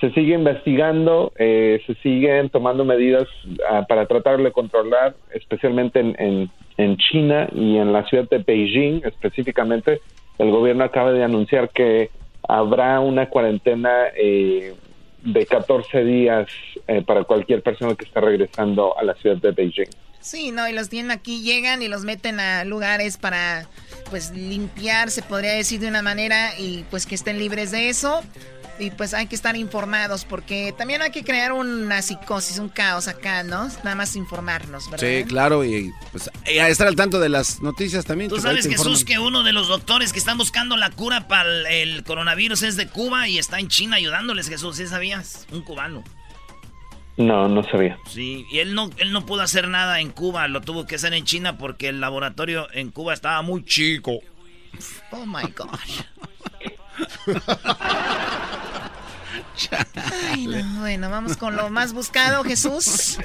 se sigue investigando, eh, se siguen tomando medidas ah, para tratar de controlar, especialmente en, en, en China y en la ciudad de Beijing específicamente. El gobierno acaba de anunciar que habrá una cuarentena eh, de 14 días eh, para cualquier persona que está regresando a la ciudad de Beijing. Sí, no, y los tienen aquí, llegan y los meten a lugares para, pues, limpiar, se podría decir de una manera, y pues que estén libres de eso. Y pues hay que estar informados, porque también hay que crear una psicosis, un caos acá, ¿no? Nada más informarnos, ¿verdad? Sí, claro, y pues y a estar al tanto de las noticias también. Tú sabes, Jesús, informan. que uno de los doctores que están buscando la cura para el, el coronavirus es de Cuba y está en China ayudándoles, Jesús, ¿sí sabías? Un cubano. No, no sabía. Sí, y él no, él no pudo hacer nada en Cuba, lo tuvo que hacer en China porque el laboratorio en Cuba estaba muy chico. Oh my gosh. Ay, no, bueno, vamos con lo más buscado, Jesús.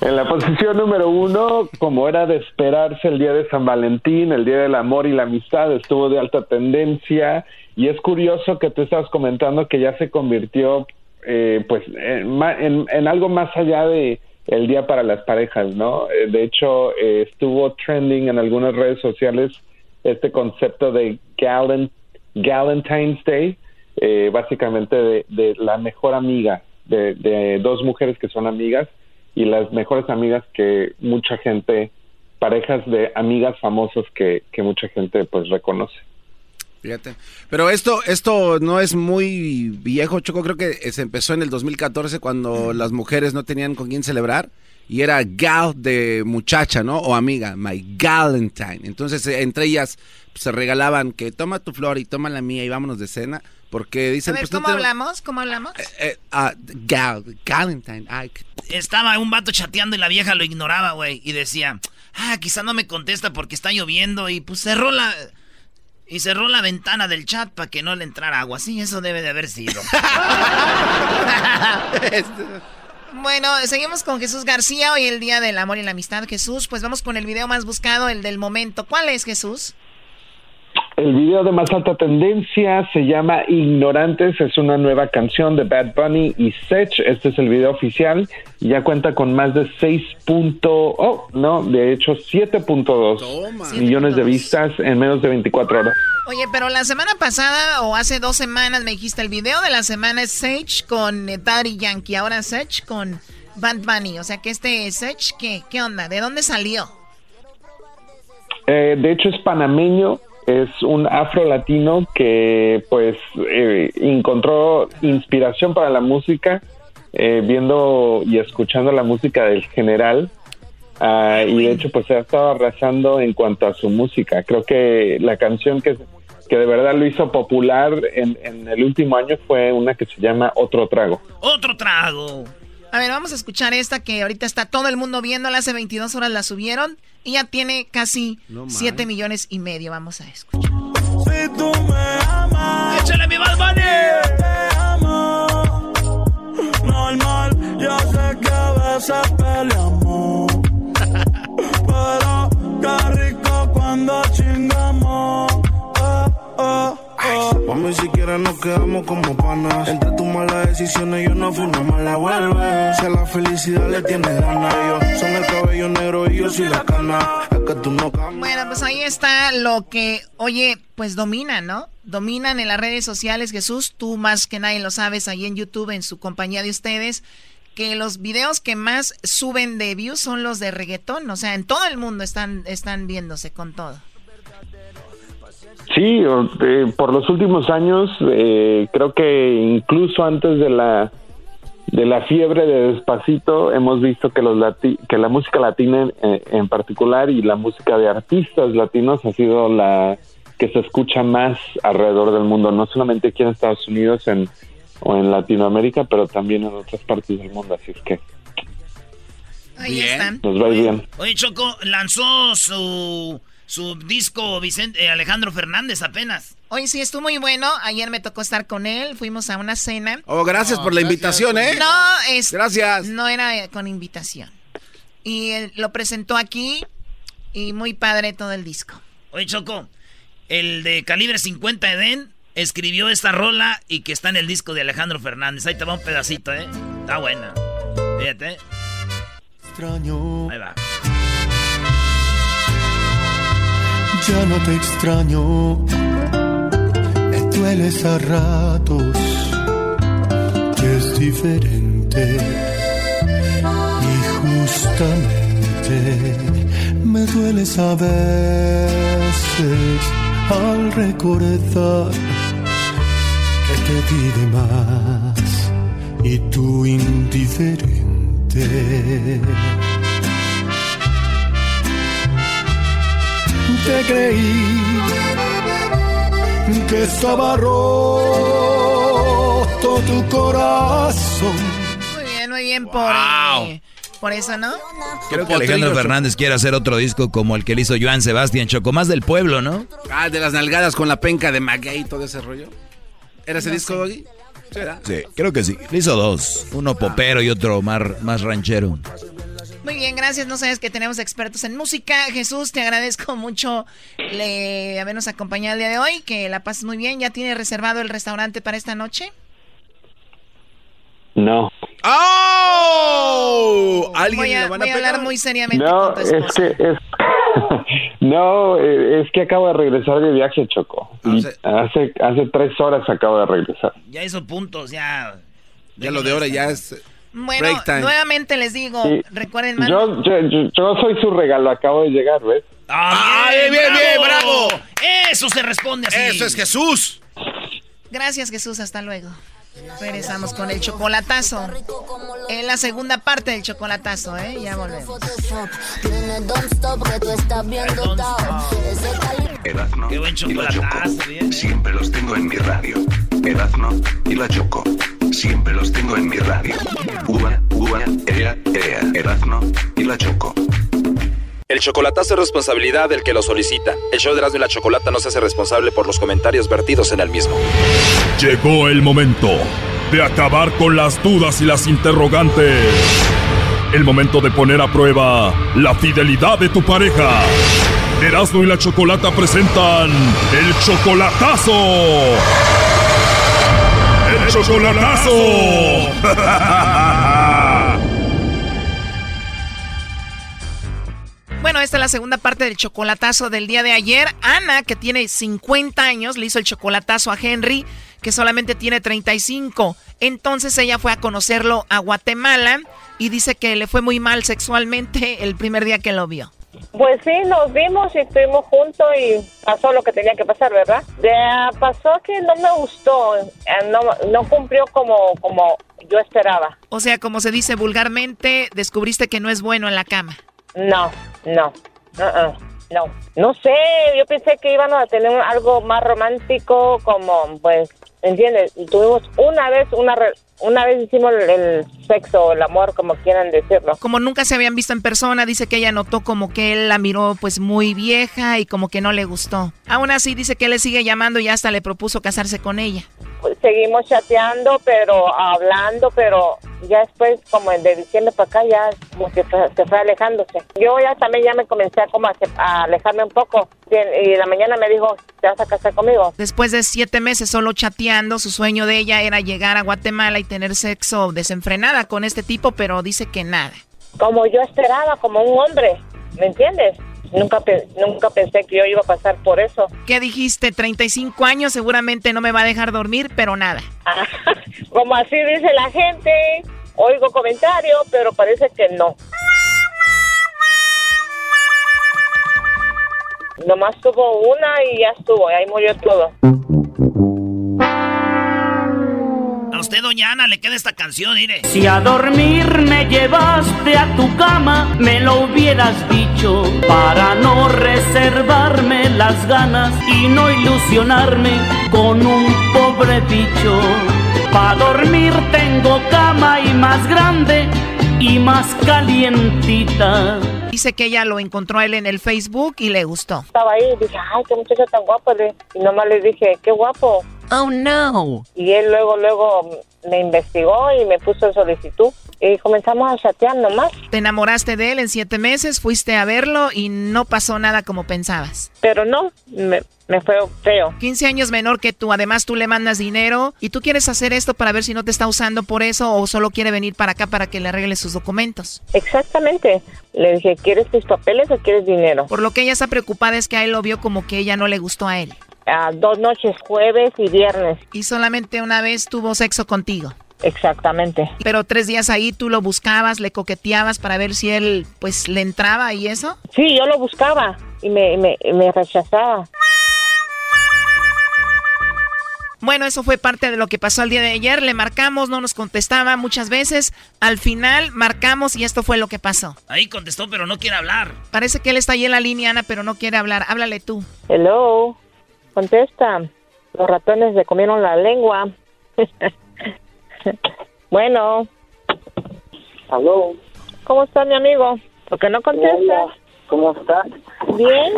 En la posición número uno, como era de esperarse el día de San Valentín, el día del amor y la amistad, estuvo de alta tendencia y es curioso que tú estabas comentando que ya se convirtió eh, pues en, ma- en- en algo más allá de el día para las parejas, ¿no? Eh, de hecho, eh, estuvo trending en algunas redes sociales este concepto de Galen- Galentine's Day, eh, básicamente de, la mejor amiga, de, dos mujeres que son amigas y las mejores amigas que mucha gente, parejas de amigas famosos que, que mucha gente pues reconoce. Fíjate. Pero esto, esto no es muy viejo, Choco. Creo que se empezó en el 2014 cuando las mujeres no tenían con quién celebrar. Y era gal de muchacha, ¿no? O amiga, my galentine. Entonces, eh, entre ellas pues, se regalaban que toma tu flor y toma la mía y vámonos de cena. Porque A dicen, ver, pues no ¿cómo te- hablamos? ¿Cómo hablamos? eh, ah, gal, galentine. Ay, Estaba un vato chateando y la vieja lo ignoraba, güey. Y decía, ah, quizá no me contesta porque está lloviendo. Y pues cerró la... Y cerró la ventana del chat para que no le entrara agua. Sí, eso debe de haber sido. [laughs] [laughs] Bueno, seguimos con Jesús García, hoy el Día del Amor y la Amistad. Jesús, pues vamos con el video más buscado, el del momento. ¿Cuál es, Jesús? El video de más alta tendencia se llama Ignorantes, es una nueva canción de Bad Bunny y Sech. Este es el video oficial y ya cuenta con más de 6. punto- Oh, no, de hecho 7.2 millones de vistas en menos de 24 horas. Oye, pero la semana pasada o hace dos semanas me dijiste el video de la semana es Sage con Daddy Yankee, ahora Sage con Bad Bunny. O sea que este Sage, ¿qué, ¿qué onda? ¿De dónde salió? Eh, de hecho es panameño, es un afro latino que pues eh, encontró inspiración para la música eh, viendo y escuchando la música del general Ah, y de hecho pues ha estado arrasando en cuanto a su música. Creo que la canción que, que de verdad lo hizo popular en, en el último año fue una que se llama Otro Trago. Otro trago. A ver, vamos a escuchar esta que ahorita está todo el mundo viéndola. Hace 22 horas la subieron y ya tiene casi No 7 millones y medio. Vamos a escuchar. Si tú me amas, échale mi Bad Bunny. Te amo. Normal, yo sé que a veces peleamos. Pero qué rico cuando chingamos. Oh, oh. Mami, si quieres nos quedamos como panas. Entre tus malas decisiones yo no fui una mala vuelve. Si a la felicidad le tienes ganas, ellos son el cabello negro y yo soy la cana. Es que tú no cambias. Bueno, pues ahí está lo que, oye, pues dominan, ¿no? Dominan en las redes sociales, Jesús, tú más que nadie lo sabes, ahí en YouTube, en su compañía de ustedes, que los videos que más suben de views son los de reggaetón, o sea, en todo el mundo están, están viéndose con todo. Sí, eh, por los últimos años, eh, creo que incluso antes de la de la fiebre de Despacito, hemos visto que los lati- que la música latina en, en particular y la música de artistas latinos ha sido la que se escucha más alrededor del mundo, no solamente aquí en Estados Unidos en, o en Latinoamérica, pero también en otras partes del mundo, así es que Ahí están. nos va bien. Oye, Choco, lanzó su, su disco Vicente, eh, Alejandro Fernández apenas. Hoy sí estuvo muy bueno, ayer me tocó estar con él, fuimos a una cena. Oh, gracias por la invitación, ¿eh? No, es, Gracias. No era eh, con invitación. Y él lo presentó aquí y muy padre todo el disco. Oye, Choco, el de calibre 50 Eden escribió esta rola y que está en el disco de Alejandro Fernández. Ahí te va un pedacito, ¿eh? Está buena. Fíjate. Extraño, Ahí va. Ya no te extraño. Me dueles a ratos, que es diferente. Y justamente me dueles a veces al recordar que te di de más y tú indiferente. Te creí que estaba roto tu corazón. Muy bien, muy bien por, eh, por eso, ¿no? Creo que Alejandro Fernández quiere hacer otro disco como el que le hizo Joan Sebastián Choco, más del pueblo, ¿no? Ah, de las nalgadas con la penca de Maguey y todo ese rollo. ¿Era ese disco, Doggy? Sí, creo que sí. Le hizo dos, uno popero y otro más, más ranchero. Muy bien, gracias. No sabes que tenemos expertos en música. Jesús, te agradezco mucho le, habernos acompañado el día de hoy. Que la pases muy bien. ¿Ya tienes reservado el restaurante para esta noche? No. ¡Oh! ¿Alguien voy a, le van a voy a pegar? hablar muy seriamente No, con tu es que es [laughs] no, eh, es que acabo de regresar de viaje, Choco. Y hace hace tres horas acabo de regresar. Ya hizo puntos, ya. Ya lo de ahora ya es Bueno, break time. nuevamente les digo, Sí. recuerden, Yo, yo, yo, yo soy su regalo, acabo de llegar, ¿ves? ¡Ah, bien, bien, bien, bravo! Eso se responde así. Eso es Jesús. Gracias, Jesús. Hasta luego. Regresamos con el chocolatazo. En la segunda parte del chocolatazo, ¿eh? Ya volvemos. Qué buen y la chocolatazo, Choco. Siempre los tengo en mi radio. Erazno y la Choco. Siempre los tengo en mi radio. Ua, ua, ea, ea. Erazno y la Choco. El chocolatazo es responsabilidad del que lo solicita. El show de Erasmo y la Chocolata no se hace responsable por los comentarios vertidos en el mismo. Llegó el momento de acabar con las dudas y las interrogantes. El momento de poner a prueba la fidelidad de tu pareja. Erasmo y la Chocolata presentan el chocolatazo. Chocolatazo. [laughs] Bueno, esta es la segunda parte del chocolatazo del día de ayer. Ana, que tiene 50 años, le hizo el chocolatazo a Henry, que solamente tiene 35. Entonces ella fue a conocerlo a Guatemala y dice que le fue muy mal sexualmente el primer día que lo vio. Pues sí, nos vimos y estuvimos juntos y pasó lo que tenía que pasar, ¿verdad? De, pasó que no me gustó, eh, no, no cumplió como, como yo esperaba. O sea, como se dice vulgarmente, descubriste que no es bueno en la cama. No, no, uh-uh, no. No sé, yo pensé que íbamos a tener algo más romántico, como, pues, ¿entiendes? Tuvimos una vez, una, re- una vez hicimos el, sexo, el amor, como quieran decirlo. Como nunca se habían visto en persona, dice que ella notó como que él la miró pues muy vieja y como que no le gustó. Aún así dice que él le sigue llamando y hasta le propuso casarse con ella. Pues, seguimos chateando, pero hablando, pero ya después, como de diciembre para acá, ya como que fue- se fue alejándose. Yo ya también ya me comencé a, como a, alejarme un poco. Y en- y en la mañana me dijo, ¿te vas a casar conmigo? Después de siete meses solo chateando, su sueño de ella era llegar a Guatemala y tener sexo desenfrenada con este tipo, pero dice que nada. Como yo esperaba, como un hombre, ¿me entiendes? Nunca, pe- nunca pensé que yo iba a pasar por eso. ¿Qué dijiste? 35 años, seguramente no me va a dejar dormir, pero nada. [laughs] Como así dice la gente, oigo comentarios, pero parece que no. Nomás tuvo una y ya estuvo, y ahí murió todo. Usted, doña Ana, le queda esta canción, mire. Si a dormir me llevaste a tu cama, me lo hubieras dicho para no reservarme las ganas y no ilusionarme con un pobre bicho. Pa' dormir tengo cama y más grande y más calientita. Dice que ella lo encontró a él en el Facebook y le gustó. Estaba ahí y dije, ay, qué muchacho tan guapo. Y nomás le dije, qué guapo. Oh, no. Y él luego, luego me investigó y me puso solicitud. Y comenzamos a chatear nomás. Te enamoraste de él en siete meses, fuiste a verlo y no pasó nada como pensabas. Pero no, me, me fue feo. 15 años menor que tú, además tú le mandas dinero y tú quieres hacer esto para ver si no te está usando por eso o solo quiere venir para acá para que le arregle sus documentos. Exactamente. Le dije, ¿quieres tus papeles o quieres dinero? Por lo que ella está preocupada es que a él lo vio como que ella no le gustó a él. Dos noches, jueves y viernes. Y solamente una vez tuvo sexo contigo. Exactamente. Pero tres días ahí tú lo buscabas, le coqueteabas para ver si él pues le entraba y eso. Sí, yo lo buscaba y me, me, y me rechazaba. Bueno, eso fue parte de lo que pasó el día de ayer. Le marcamos, no nos contestaba muchas veces. Al final marcamos y esto fue lo que pasó. Ahí contestó, pero no quiere hablar. Parece que él está ahí en la línea, Ana, pero no quiere hablar. Háblale tú. Hello, contesta. Los ratones le comieron la lengua. [laughs] bueno. Aló. ¿Cómo está mi amigo? ¿Por qué no contesta? Hola, ¿Cómo estás? Bien.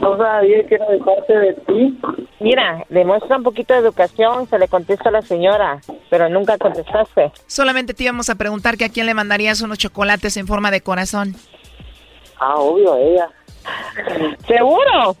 No sabía que era de parte de ti. Mira, demuestra un poquito de educación, se le contesta a la señora, pero nunca contestaste. Solamente te íbamos a preguntar que a quién le mandarías unos chocolates en forma de corazón. Ah, obvio, a ella. ¿Seguro?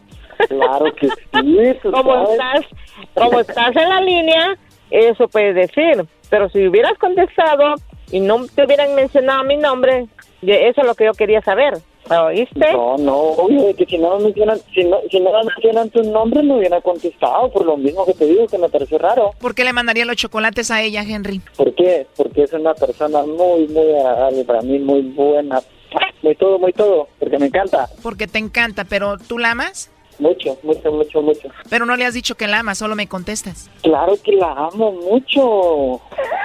Claro que sí. [laughs] Como estás, como estás en la línea, eso puedes decir. Pero si hubieras contestado y no te hubieran mencionado mi nombre, eso es lo que yo quería saber. ¿Oíste? No, no, obvio, que si no me mencionan, si no, si no me mencionan tu nombre, no hubiera contestado, por lo mismo que te digo, que me parece raro. ¿Por qué le mandaría los chocolates a ella, Henry? ¿Por qué? Porque es una persona muy, muy agradable para mí, muy buena, muy todo, muy todo, porque me encanta. Porque te encanta, pero ¿tú la amas? Mucho, mucho, mucho, mucho. Pero no le has dicho que la amas, solo me contestas. Claro que la amo mucho.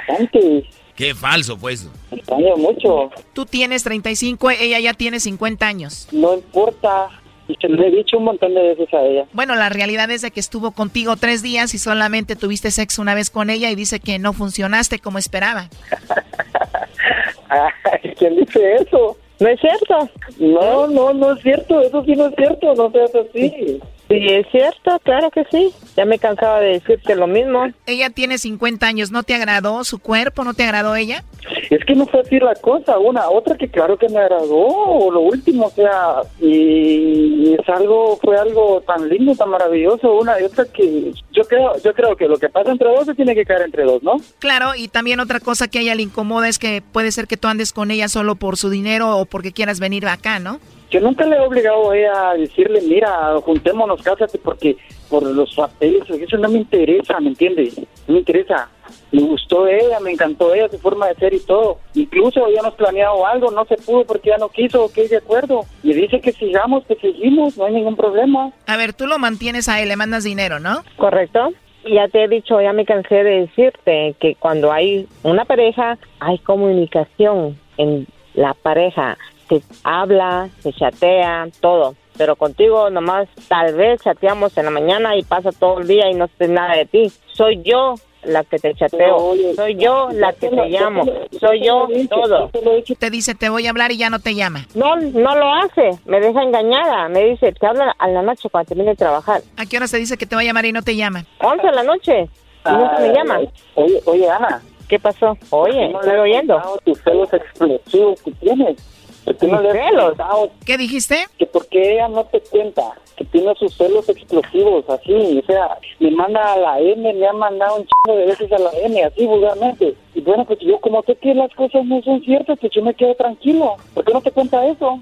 Bastante. Qué falso, pues. La extraño mucho. Tú tienes 35, ella ya tiene 50 años. No importa. Y se lo he dicho un montón de veces a ella. Bueno, la realidad es de que estuvo contigo tres días y solamente tuviste sexo una vez con ella y dice que no funcionaste como esperaba. [laughs] Ay, ¿Quién dice eso? ¿No es cierto? No, no, no es cierto. Eso sí no es cierto. No seas así. Sí, es cierto, claro que sí. Ya me cansaba de decirte lo mismo. Ella tiene 50 años, ¿no te agradó su cuerpo? ¿No te agradó ella? Es que no fue así la cosa. Una, otra que claro que me agradó. Lo último, o sea, y es algo, fue algo tan lindo, tan maravilloso. Una y otra que yo creo, yo creo que lo que pasa entre dos se tiene que caer entre dos, ¿no? Claro, y también otra cosa que a ella le incomoda es que puede ser que tú andes con ella solo por su dinero o porque quieras venir acá, ¿no? Yo nunca le he obligado a ella a decirle, mira, juntémonos, cásate, porque por los papeles, eso no me interesa, ¿me entiendes? No me interesa. Me gustó ella, me encantó ella, su forma de ser y todo. Incluso habíamos planeado algo, no se pudo porque ya no quiso, ok, de acuerdo. Y dice que sigamos, que seguimos, no hay ningún problema. A ver, tú lo mantienes a él, le mandas dinero, ¿no? ¿Correcto? Y Ya te he dicho, ya me cansé de decirte que cuando hay una pareja, hay comunicación en la pareja. Se habla, se chatea, todo. Pero contigo nomás tal vez chateamos en la mañana y pasa todo el día y no sé nada de ti. Soy yo la que te chateo. Soy yo la que te llamo. Soy yo todo. Te dice, te voy a hablar y ya no te llama. No, no lo hace. Me deja engañada. Me dice, te habla a la noche cuando termine de trabajar. ¿A qué hora se dice que te va a llamar y no te llama? 11 de la noche. Y nunca me llama. Oye, oye, Ana. ¿Qué pasó? Oye, ¿no estoy oyendo. tus celos explosivos que tienes? ¿Por qué no le has contado ¿Qué dijiste? Que porque ella no te cuenta que tiene sus celos explosivos, así, o sea, me manda a la M, me ha mandado un chingo de veces a la M, así vulgarmente. Y bueno, pues yo como sé que las cosas no son ciertas, pues yo me quedo tranquilo. ¿Por qué no te cuenta eso?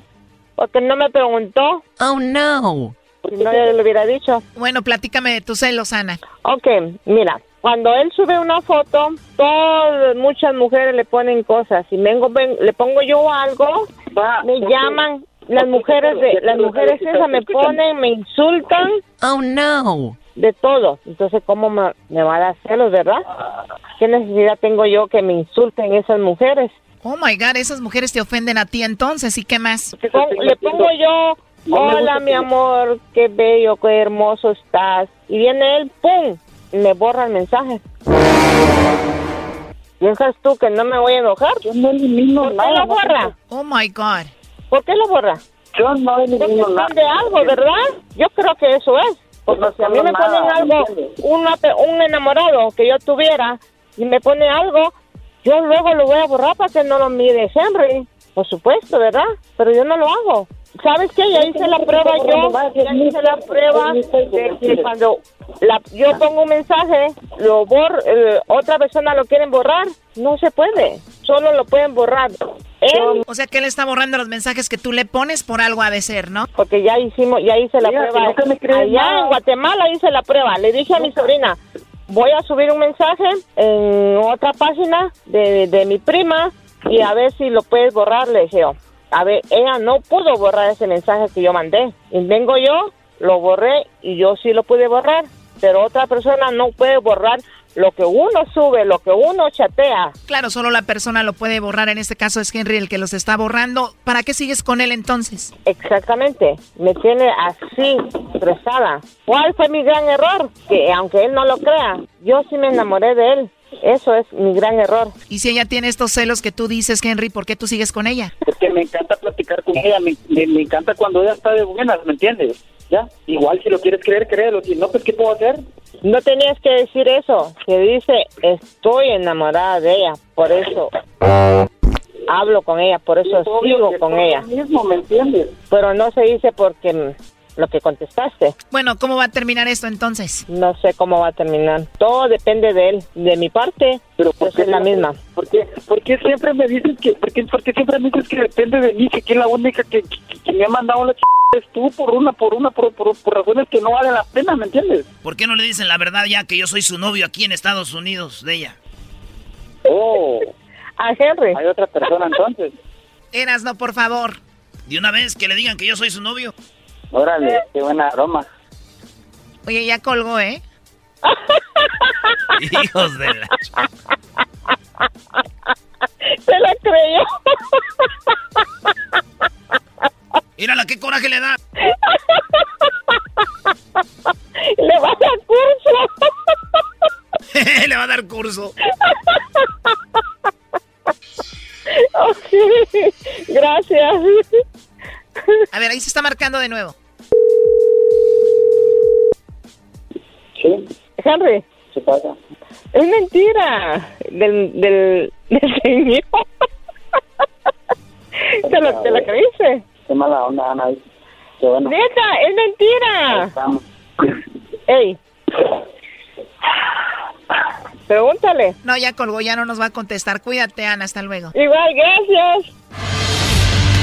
Porque no me preguntó. Oh, no. Si no, ya le hubiera dicho. Bueno, platícame de tus celos, Ana. Ok, mira, cuando él sube una foto, todas, muchas mujeres le ponen cosas. Si vengo, ven- le pongo yo algo, me llaman, las mujeres de, las mujeres esas me ponen, me insultan. Oh, no. De todo. Entonces, ¿cómo me, me va a dar celos, verdad? ¿Qué necesidad tengo yo que me insulten esas mujeres? Oh my God, esas mujeres te ofenden a ti entonces, ¿y qué más? Le pongo yo, hola mi amor, qué bello, qué hermoso estás. Y viene él, ¡pum! Me borra el mensaje. ¿Piensas tú que no me voy a enojar? Yo no elimino ¿Por qué nada, lo borra? Oh my God. ¿Por qué lo borra? Yo no Porque elimino nada. esconde algo, ¿verdad? Yo creo que eso es. Porque No si a mí me ponen algo, una un enamorado que yo tuviera, y me pone algo, yo luego lo voy a borrar para que no lo mire Henry. Por supuesto, ¿verdad? Pero yo no lo hago. ¿Sabes qué? Ya hice la prueba yo, ya hice la prueba de que cuando la- yo pongo un mensaje, lo bor, eh, otra persona lo quieren borrar, no se puede. Solo lo pueden borrar. Él, O sea que él está borrando los mensajes que tú le pones por algo ha de ser, ¿no? porque ya hicimos, ya hice la Mira, prueba. Allá nada. en Guatemala hice la prueba. Le dije a mi sobrina, voy a subir un mensaje en otra página de, de mi prima y a ver si lo puedes borrar, le dije yo. A ver, ella no pudo borrar ese mensaje que yo mandé. Y vengo yo, lo borré y yo sí lo pude borrar. Pero otra persona no puede borrar lo que uno sube, lo que uno chatea. Claro, solo la persona lo puede borrar. En este caso es Henry el que los está borrando. ¿Para qué sigues con él entonces? Exactamente, me tiene así, estresada. ¿Cuál fue mi gran error? Que aunque él no lo crea, yo sí me enamoré de él. Eso es mi gran error. Y si ella tiene estos celos que tú dices, Henry, ¿por qué tú sigues con ella? Porque me encanta platicar con ella, me, me, me encanta cuando ella está de buenas, ¿me entiendes? Ya, igual si lo quieres creer, créelo. Si no, pues ¿qué puedo hacer? No tenías que decir eso, que dice, estoy enamorada de ella, por eso hablo con ella, por eso Es sigo que con ella. mismo, ¿me entiendes? Pero no se dice porque lo que contestaste. Bueno, ¿cómo va a terminar esto entonces? No sé cómo va a terminar. Todo depende de él. De mi parte, Pero yo soy la misma. ¿Por qué, por qué siempre me dices que, por qué, por qué siempre me dices que depende de mí, que aquí la única que, que, que me ha mandado la ch... es tú por una, por una, por, por, por razones que no valen la pena, ¿me entiendes? ¿Por qué no le dicen la verdad ya que yo soy su novio aquí en Estados Unidos de ella? Oh, A Henry. hay otra persona entonces. Eras, no, por favor. De una vez que le digan que yo soy su novio. Órale, qué buena broma. Oye, ya colgó, ¿eh? [laughs] Hijos de la... Se la creyó. Mírala, qué coraje le da. Le va a dar curso. [laughs] le va a dar curso. Ok, Gracias. A ver, ahí se está marcando de nuevo. ¿Sí? Henry, ¿Qué pasa? es mentira del, del, del [laughs] señor. ¿Te, lo, ¿Te la creíste? Qué mala onda, Ana. Qué bueno. Neta, es mentira. Estamos. Ey. Pregúntale. No, ya colgó, ya no nos va a contestar. Cuídate, Ana, hasta luego. Igual, gracias.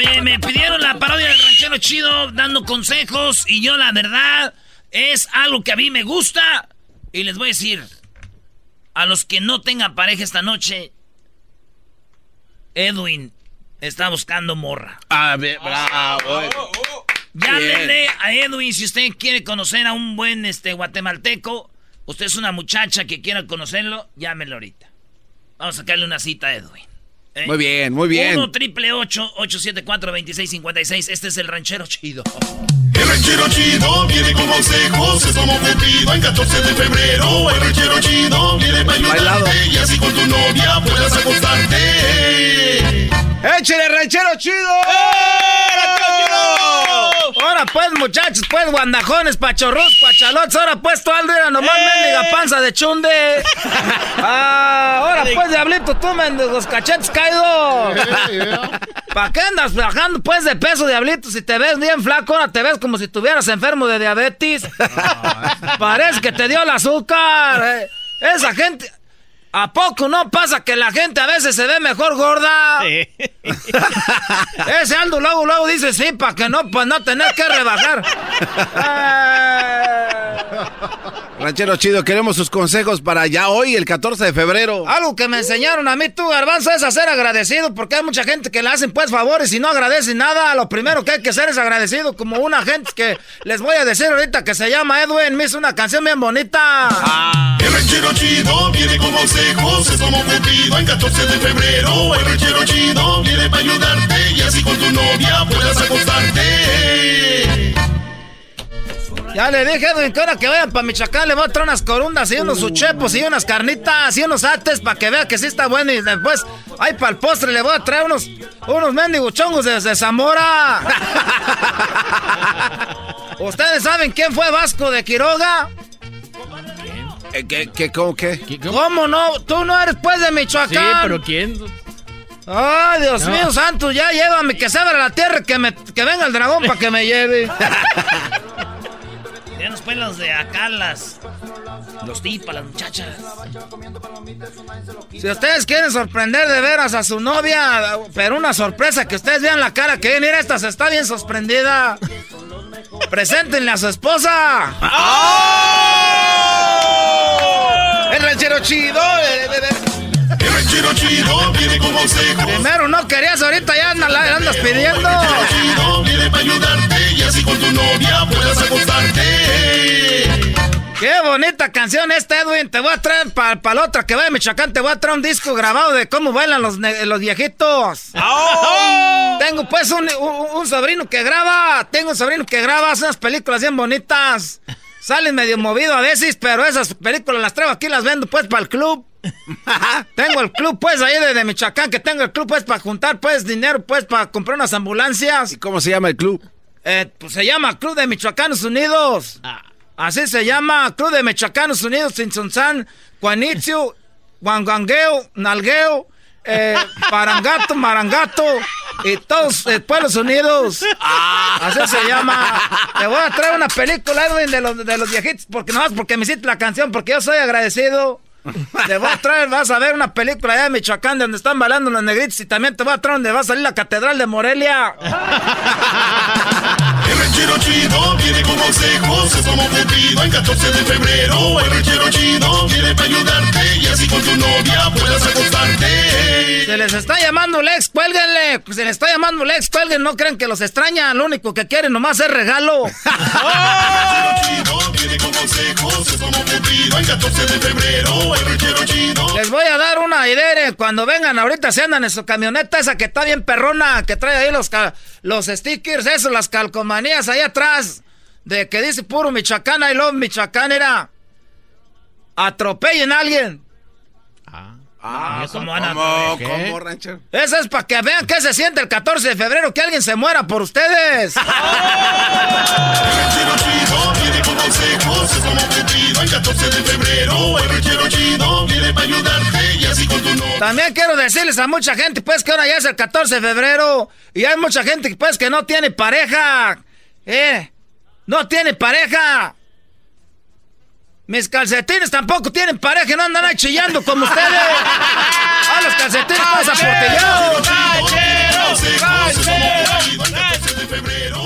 Oye, me pidieron la parodia del ranchero chido dando consejos y yo la verdad es algo que a mí me gusta y les voy a decir a los que no tengan pareja esta noche, Edwin está buscando morra. A ver, bravo. Llámenle a Edwin si usted quiere conocer a un buen este guatemalteco. Usted es una muchacha que quiera conocerlo, llámenlo ahorita. Vamos a sacarle una cita a Edwin. ¿Eh? Muy bien, muy bien. 1 triple 874 2656 Este es el ranchero chido. El ranchero chido viene con consejos, es como cumplido en 14 de febrero. El ranchero chido viene para ayudarte y así con tu novia puedas acostarte. ¡Échale, ranchero chido! Ahora pues, muchachos, pues, guandajones, pachorros, pachalotes. Ahora pues, tú Aldo, era nomás mendiga panza de chunde. [laughs] Ah, ahora pues, diablito, tú mendigos cachetes caídos. [laughs] ¿Para qué andas bajando pues de peso, diablito? Si te ves bien flaco, ahora te ves como si estuvieras enfermo de diabetes. Parece que te dio el azúcar. eh. Esa gente... ¿A poco no pasa que la gente a veces se ve mejor gorda? [laughs] Ese Aldo luego, luego dice sí, para que no, pues no tener que rebajar. [laughs] Ranchero chido, queremos sus consejos para ya hoy, el 14 de febrero. Algo que me enseñaron a mí, tú, Garbanzo, es a ser agradecido, porque hay mucha gente que le hacen pues favores y no agradecen nada. Lo primero que hay que hacer es agradecido, como una gente que les voy a decir ahorita que se llama Edwin, me hizo una canción bien bonita. El ranchero chido viene con consejos, es como cumplido en 14 de febrero. El ranchero chido viene para ayudarte y así con tu novia puedas acostarte. Ya le dije, Edwin, que ahora que vayan para Michoacán le voy a traer unas corundas y unos uchepos y unas carnitas y unos ates para que vea que sí está bueno. Y después, ay, para el postre le voy a traer unos, unos mendigos chongos desde Zamora. [laughs] ¿Ustedes saben quién fue Vasco de Quiroga? Eh, ¿Qué, qué, cómo, qué? ¿Cómo no? Tú no eres pues de Michoacán. Sí, pero ¿quién? Ay, Dios No. mío santo, ya llévame que se abra la tierra, que, me, que venga el dragón para que me lleve. [laughs] Ya nos los de acá, las. Los tipas, las muchachas. Si ustedes quieren sorprender de veras a su novia, pero una sorpresa que ustedes vean la cara que viene, mira, esta se está bien sorprendida. Preséntenle a su esposa. El ranchero chido. El ranchero chido viene con consejos. Primero no querías, ahorita ya andas, pidiendo. El chido viene para ayudarte y así con tu novia puedas acostarte. Qué bonita canción esta, Edwin. Te voy a traer para la otra que va de Michoacán. Te voy a traer un disco grabado de cómo bailan los, los viejitos. [laughs] Tengo pues un, un- un sobrino que graba. Tengo un sobrino que graba. Hace unas películas bien bonitas. Salen medio movido a veces, pero esas películas las traigo aquí las vendo pues para el club. Tengo el club pues ahí de, de Michoacán, que tengo el club pues para juntar pues dinero pues para comprar unas ambulancias. ¿Y cómo se llama el club? Eh, pues se llama Club de Michoacanos Unidos. Así se llama Club de Michoacanos Unidos, Sinsunzán, Juanitzio, Guanguangueo, Nalgueo, eh, Parangato, Marangato y todos eh, Pueblos Unidos. Así se llama. Te voy a traer una película, Edwin, de los, de los viejitos, porque nomás porque me hiciste la canción, porque yo soy agradecido. [laughs] Te voy a traer, vas a ver una película allá de Michoacán donde están bailando los negritos y también te voy a traer donde va a salir la Catedral de Morelia. [laughs] El ranchero chido viene con consejos, es como cumplido en 14 de febrero. El ranchero chido viene para ayudarte y así con tu novia puedas acostarte. Se les está llamando Lex, cuélguenle. Pues se les está llamando Lex, cuélguen. No crean que los extraña. Lo único que quieren nomás es regalo. [laughs] Viene con consejos, es como cumplido en 14 de febrero. El ranchero chido. Les voy a dar una idea. Cuando vengan ahorita se andan en su camioneta esa que está bien perrona, que trae ahí los, los stickers, eso, las calcomanías ahí atrás. De que dice puro Michoacán, I love Michoacán era. Atropellen a alguien. Ah, ¿cómo van a ¿Cómo, cómo, ranchero? Eso es para que vean qué se siente el 14 de febrero, que alguien se muera por ustedes. El ranchero chido viene con consejos, es como cumplido en 14 de febrero. El ranchero chido viene para ayudarte y así con tu novia. También quiero decirles a mucha gente, pues, que ahora ya es el 14 de febrero y hay mucha gente, pues, que no tiene pareja. ¿Eh? No tiene pareja. Mis calcetines tampoco tienen pareja y no andan ahí chillando como ustedes. [laughs] ¡Ah, los calcetines pues aportillados!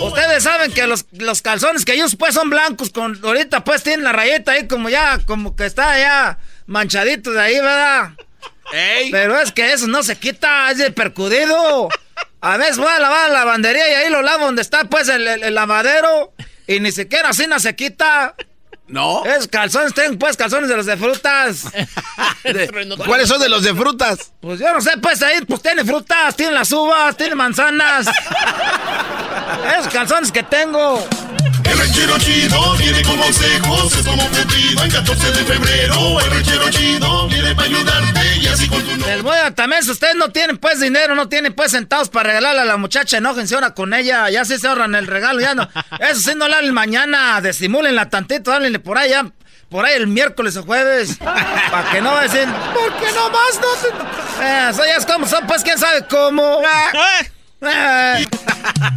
Ustedes saben que los, los calzones que yo pues son blancos, con ahorita pues tienen la rayeta ahí como ya, como que está ya manchadito de ahí, ¿verdad? Pero es que eso no se quita, es de percudido. A veces voy a lavar la lavandería y ahí lo lavo donde está pues el, el- el lavadero y ni siquiera así no se quita. No. Es calzones, tengo pues calzones de los de frutas. [laughs] ¿Cuáles son de los de frutas? Pues yo no sé, pues ahí pues tiene frutas, tiene las uvas, tiene manzanas. [laughs] Esos calzones que tengo. El ranchero chido viene con consejos, es como cumplido en 14 de febrero. El ranchero chido viene para ayudarte y así con tu novia. Les voy a también, si ustedes no tienen pues dinero, no tienen pues centavos para regalarle a la muchacha, enójense ahora con ella, ya sí se ahorran el regalo, ya no. [laughs] Eso sí, no le hablen mañana, disimúlenla tantito, háblenle por ahí, ya, por ahí el miércoles o jueves, [laughs] para que no decir, porque nomás no te... Eh, eso ya es como son, pues quién sabe cómo. [laughs] Eh.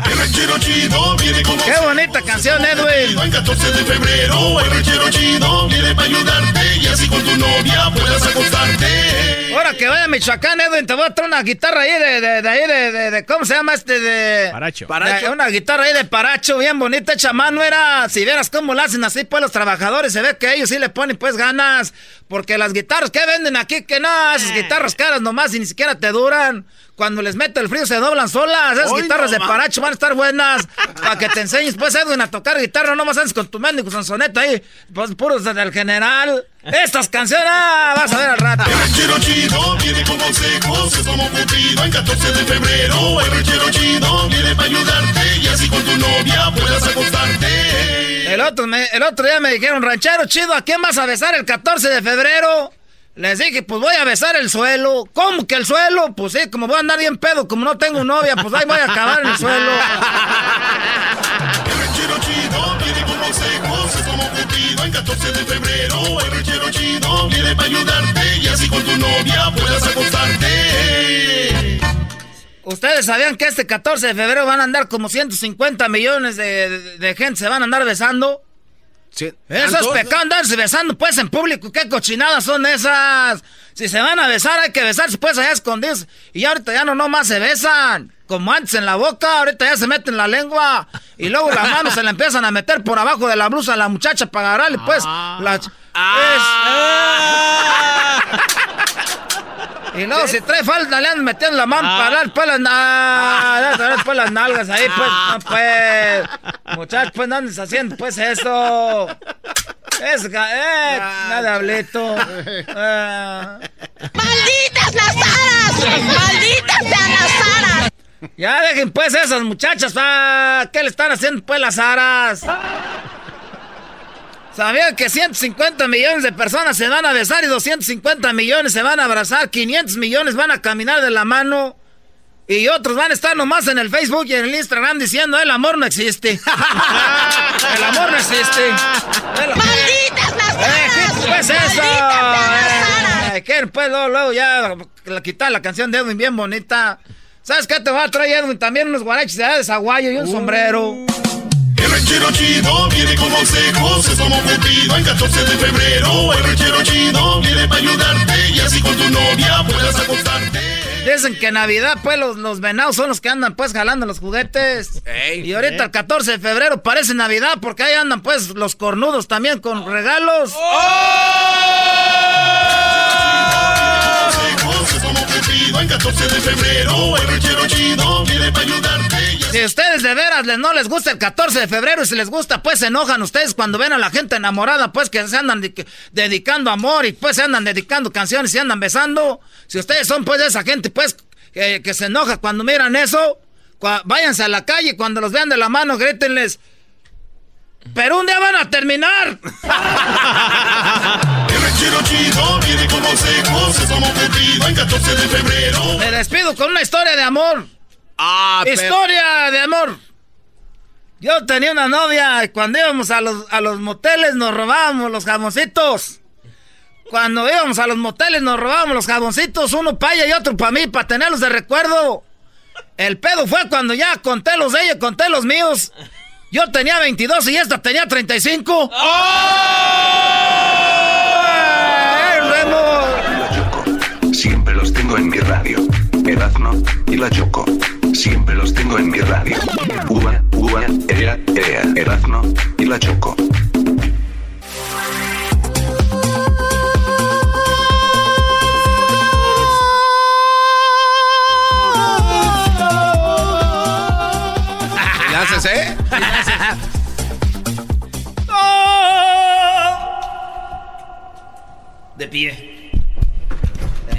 El ranchero chido viene con Qué bonita canción, Edwin. En 14 de febrero, el ranchero chido viene para ayudarte y así con tu novia puedas acostarte. Ahora que vaya a Michoacán, Edwin, te voy a traer una guitarra ahí de, de, de ahí de, de, de- ¿cómo se llama este? De... Paracho. De- una guitarra ahí de paracho, bien bonita, hecha mano, era, si vieras cómo la hacen así, pues los trabajadores, se ve que ellos sí le ponen pues ganas, porque las guitarras que venden aquí, que no, esas guitarras caras nomás y ni siquiera te duran. Cuando les mete el frío se doblan solas. Esas Hoy guitarras no de paracho van a estar buenas. [laughs] Para que te enseñes, pues, Edwin, a tocar guitarra. No más andes con tu mendigo sonsoneta ahí. Pues puros del general. Estas canciones, ah, vas a ver al rato. El ranchero chido viene con consejos, es como cumplido en 14 de febrero. El ranchero chido viene para ayudarte y así con tu novia puedas acostarte. El otro, me- el otro día me dijeron, ranchero chido, ¿a quién vas a besar el 14 de febrero? Les dije, pues voy a besar el suelo. ¿Cómo que el suelo? Pues sí, como voy a andar bien pedo, como no tengo novia, pues ahí voy a acabar en el suelo. El ranchero chido viene con consejos, es como cumplido en 14 de febrero. El ranchero chido viene para ayudarte y así con tu novia puedas acostarte. ¿Ustedes sabían que este 14 de febrero van a andar como 150 millones de, de- de gente se van a andar besando? Eso es pecado andarse besando pues en público. ¿Qué cochinadas son esas? Si se van a besar hay que besarse pues allá escondidos. Y ahorita ya no nomás se besan. Como antes en la boca, ahorita ya se meten la lengua. Y luego las manos se le empiezan a meter por abajo de la blusa a la muchacha para agarrarle pues. la- Ah. Y luego, si trae falda, le andan metiendo la mano Ah. para dar pues las, na- dar, pues, las nalgas ahí, pues, no, pues. Muchachos, pues, no andes haciendo, pues, eso. Es, eh, nada, hablito. Ah. ¡Malditas las aras! ¡Malditas sean las aras! Ya dejen, pues, esas muchachas. ¿Qué le están haciendo, pues, las aras? ¿Sabían que 150 millones de personas se van a besar y 250 millones se van a abrazar? 500 millones van a caminar de la mano. Y otros van a estar nomás en el Facebook y en el Instagram diciendo el amor no existe. [laughs] el amor no existe. ¡Malditas las aras! Pues eso. Eh, ¿Qué? Pues luego, luego ya la- quitar la canción de Edwin bien bonita. ¿Sabes qué te va a traer Edwin? También unos guaraches de de Zaguayo y un sombrero. El ranchero chido viene con consejos, es como Cupido el 14 de febrero. El ranchero chido viene para ayudarte y así con tu novia puedas acostarte. Dicen que en Navidad, pues, los, los venados son los que andan, pues, jalando los juguetes. y ahorita el 14 de febrero parece Navidad porque ahí andan, pues, los cornudos también con regalos. Consejos, es como Cupido el 14 de febrero. El ranchero chido viene para ayudarte Si ustedes de veras les- no les gusta el 14 de febrero y si les gusta, pues se enojan ustedes cuando ven a la gente enamorada, pues que se andan de- dedicando amor y pues se andan dedicando canciones y andan besando. Si ustedes son pues esa gente, pues que, que se enoja cuando miran eso, cua- váyanse a la calle y cuando los vean de la mano, grítenles. Pero un día van a terminar. [laughs] El ranchero chido viene con consejos, es como Cupido el 14 de febrero. Me despido con una historia de amor. Historia de amor. Yo tenía una novia y cuando íbamos a los, a los moteles nos robábamos los jamoncitos. Cuando íbamos a los moteles nos robábamos los jamoncitos, uno para ella y otro para mí, para tenerlos de recuerdo. El pedo fue cuando ya conté los de ella, conté los míos. Yo tenía 22 y esta tenía 35. ¡Ay, Remo! La Choco. Siempre los tengo en mi radio. Erazno y la Choco. Siempre los tengo en mi radio. Uva, uva, ea, ea. Erazno y la Choco. ¿Le haces, eh? De pie.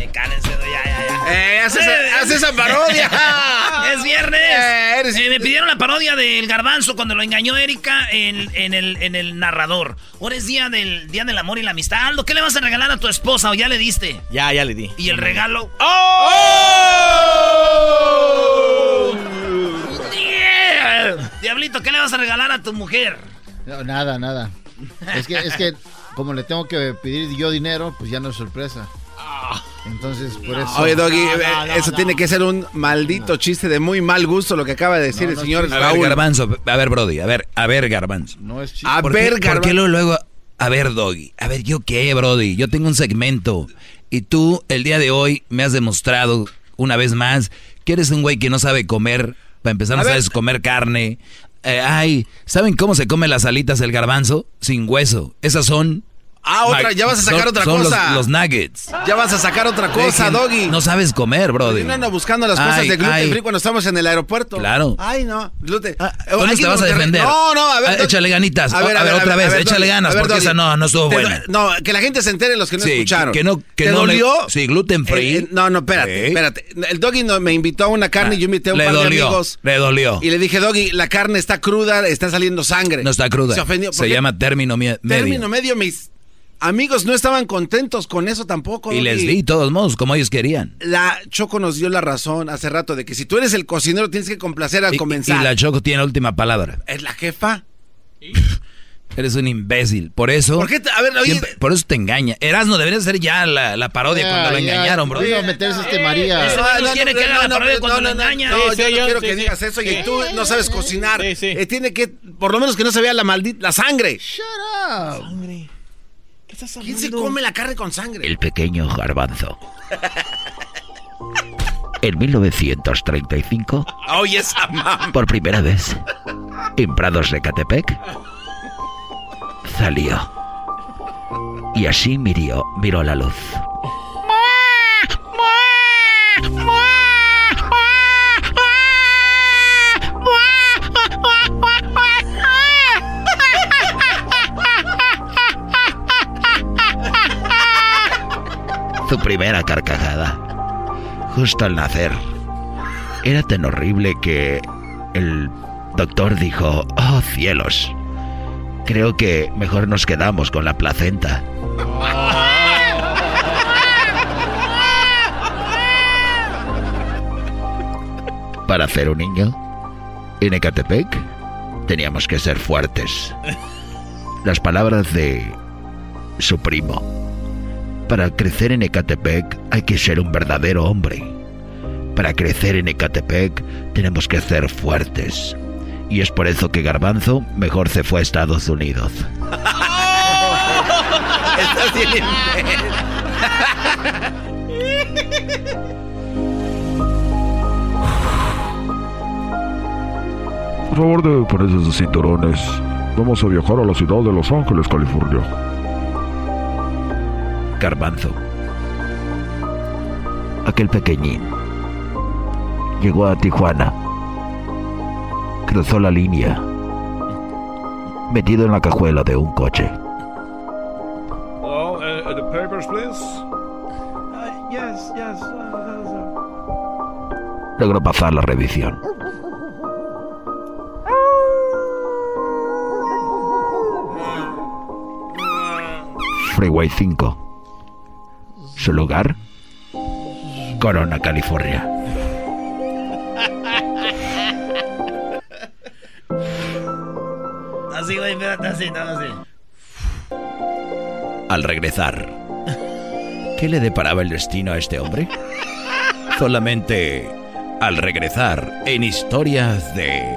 Eh, cállense, ya, ya, ya. Eh, haz esa- haz esa parodia. [laughs] es viernes. Eh, me pidieron la parodia del garbanzo cuando lo engañó Erika en, en el, en el narrador. Ahora es día del, día del amor y la amistad. Aldo, ¿qué le vas a regalar a tu esposa o ya le diste? Ya, ya le di. ¿Y el regalo? ¡Oh! Yeah. Diablito, ¿qué le vas a regalar a tu mujer? No, nada, nada. Es que, es que como le tengo que pedir yo dinero, pues ya no es sorpresa. [laughs] Entonces, por eso. Oye, Doggy, eh, eso tiene que ser un maldito chiste de muy mal gusto lo que acaba de decir No, el no, señor. A ver. Garbanzo, a ver, Brody, a ver, a ver, Garbanzo. No es chiste. A ¿Por ver, qué, ¿Por qué Garbanzo. luego, luego, a ver, Doggy, a ver, ¿yo qué, Brody? Yo tengo un segmento y tú el día de hoy me has demostrado una vez más que eres un güey que no sabe comer, para empezar no A ver. sabes comer carne. Eh, ay, ¿saben cómo se come las alitas del garbanzo? Sin hueso. Esas son... Ah, otra, ya vas a sacar son- otra son cosa. Los, nuggets. Ya vas a sacar otra cosa, Dejen- Doggy. No sabes comer, Brody. No ando buscando las cosas Ay, de gluten free cuando estamos en el aeropuerto. Claro. Ay, no, gluten. ¿Cómo Aquí te vas a defender? No, no, a ver. Ah, échale ganitas. A ver, otra vez, échale ganas, porque esa no- no estuvo buena. No, que la gente se entere los que no Sí, escucharon. que no- que ¿Te no le- dolió? sí, gluten free. Eh, eh, no, no, espérate, Sí. espérate. El Doggy no- me invitó a una carne y yo invité a un Le par de amigos. le dolió. Y le dije, Doggy, la carne está cruda, está saliendo sangre. No está cruda. Se ofendió. Se llama término medio. Término medio. Mis amigos no estaban contentos con eso tampoco. Y les di de todos modos, como ellos querían. La Choco nos dio la razón hace rato de que si tú eres el cocinero tienes que complacer al Y, comenzar. y la Choco tiene la última palabra. Es la jefa. [laughs] Eres un imbécil. Por eso. ¿Por qué te- a ver, oye- siempre- por eso te engaña. Erasno, debería ser ya la, la parodia cuando lo engañaron, bro. Iba a meterse este María. Güey no quiere que haga la parodia cuando lo engañan. No, Sí, yo sí, no quiero sí, que digas eso y tú no sabes cocinar. Eh, tiene que, por lo menos que no se vea la maldita, la sangre. Shut up. ¿Quién se come la carne con sangre? El pequeño garbanzo. En 1935, Oye, [laughs] esa por primera vez, en Prados de Catepec, salió. Y así miró, miró la luz. Su primera carcajada. Justo al nacer. Era tan horrible que el doctor dijo, oh cielos, creo que mejor nos quedamos con la placenta. Para hacer un niño en Ecatepec teníamos que ser fuertes. Las palabras de su primo. Para crecer en Ecatepec hay que ser un verdadero hombre. Para crecer en Ecatepec tenemos que ser fuertes. Y es por eso que Garbanzo mejor se fue a Estados Unidos. [laughs] Por favor, de ponerse sus cinturones. Vamos a viajar a la ciudad de Los Ángeles, California. Garbanzo. Aquel pequeñín. Llegó a Tijuana. Cruzó la línea. Metido en la cajuela de un coche. Uh, the papers, please. yes, yes. Logró pasar la revisión. Freeway 5. Su lugar, Corona, California. Así, güey, espérate, así, no, así. Al regresar, ¿qué le deparaba el destino a este hombre? Solamente al regresar en historias de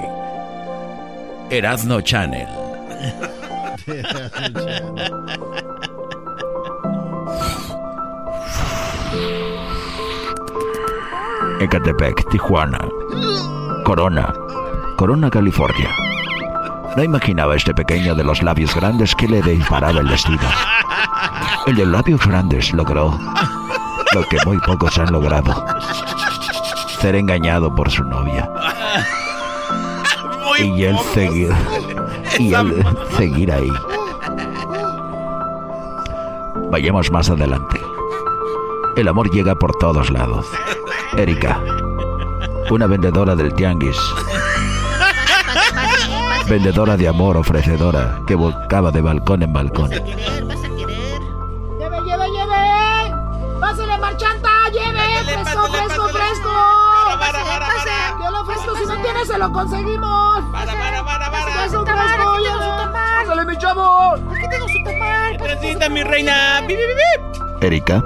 Erasmo Channel. [laughs] Ecatepec, Tijuana, Corona, Corona, California. No imaginaba este pequeño de los labios grandes que le disparaba el destino. El de labios grandes logró lo que muy pocos han logrado. Ser engañado por su novia. y él seguir. Y él seguir ahí. Vayamos más adelante. El amor llega por todos lados. Erika, una vendedora del tianguis. Vendedora de amor ofrecedora que volcaba de balcón en balcón. ¡Lleve, lleve, lleve! ¡Pásale, marchanta! ¡Lleve! ¡Fresco, fresco, fresco! ¡Pase, pase! Yo lo ofrezco, si no tiene, se lo conseguimos. ¡Para, para, para, para! ¡Fresco, fresco! ¡Pásale, mi chavo! Aquí tengo su tamal. Necesita mi reina. ¡Bip, bip, bip! Erika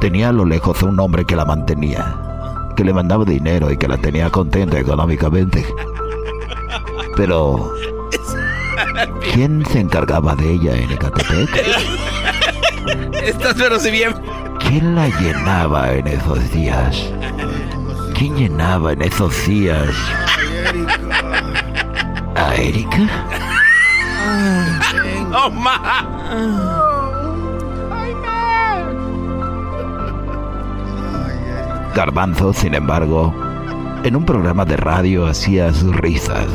tenía a lo lejos a un hombre que la mantenía, que le mandaba dinero y que la tenía contenta económicamente. Pero, ¿quién se encargaba de ella en Ecatepec? Estás pero si bien. ¿Quién la llenaba en esos días? ¿Quién llenaba en esos días? ¿A Erika? ¡Oh, ma! Garbanzo, sin embargo, en un programa de radio hacía sus risas.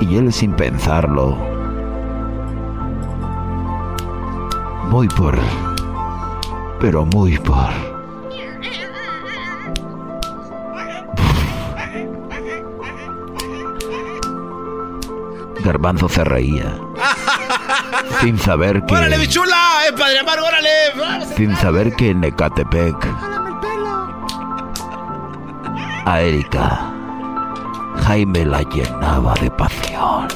Y él sin pensarlo. Muy por... Pero muy por... Garbanzo se reía. [laughs] sin saber que... ¡Órale, bichula! ¡Eh, padre Amargo, órale! Sin saber que en Ecatepec a Erika, Jaime la llenaba de pasión.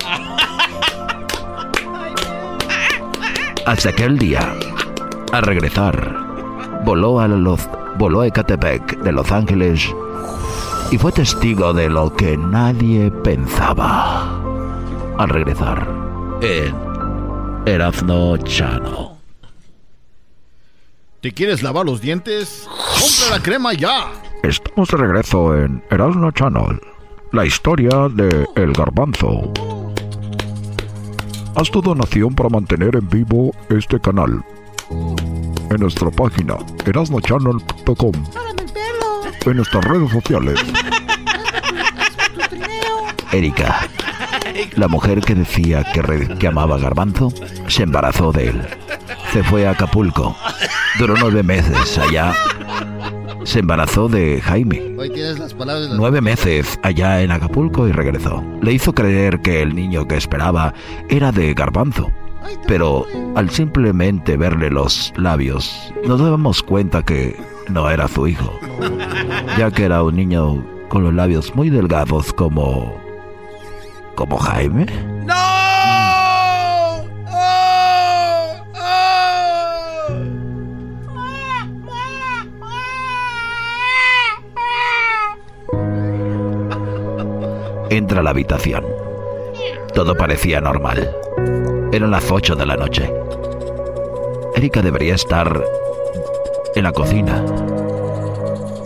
Hasta aquel día, al regresar, voló a, los, voló a Ecatepec de Los Ángeles y fue testigo de lo que nadie pensaba. Al regresar, en Erasmo Chano. ¿Te quieres lavar los dientes? ¡Compra la crema ya! Estamos de regreso en Erasmo Channel. La historia de El Garbanzo. Haz tu donación para mantener en vivo este canal. En nuestra página, erasmochannel.com. En nuestras redes sociales. Erika, la mujer que decía que, que amaba Garbanzo, se embarazó de él. Se fue a Acapulco. Duró nueve meses allá. Se embarazó de Jaime. Hoy tienes las palabras de las... Nueve meses allá en Acapulco y regresó. Le hizo creer que el niño que esperaba era de Garbanzo. Pero al simplemente verle los labios, nos damos cuenta que no era su hijo. [laughs] Ya que era un niño con los labios muy delgados como... como Jaime. ¡No! Entra a la habitación. Todo parecía normal. Eran las 8 de la noche. Erika debería estar en la cocina.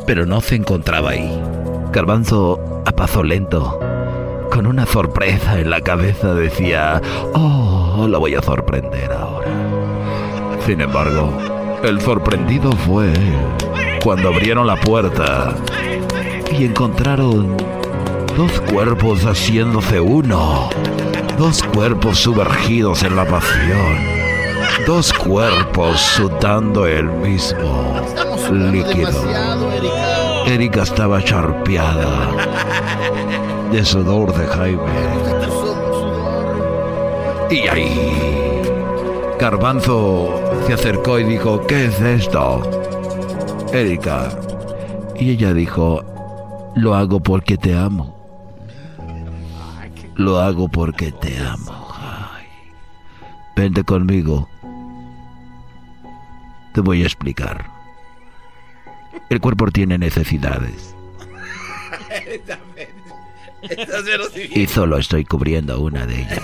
Pero no se encontraba ahí. Garbanzo, a paso lento, con una sorpresa en la cabeza, decía, oh, la voy a sorprender ahora. Sin embargo, el sorprendido fue cuando abrieron la puerta y encontraron dos cuerpos haciéndose uno, dos cuerpos sumergidos en la pasión, dos cuerpos sudando el mismo líquido. Erika estaba charpeada de sudor de Jaime. Y ahí, Garbanzo se acercó y dijo, ¿qué es esto? Erika. Y ella dijo, lo hago porque te amo. Lo hago porque te amo. Ay. Vente conmigo. Te voy a explicar. El cuerpo tiene necesidades y solo estoy cubriendo una de ellas.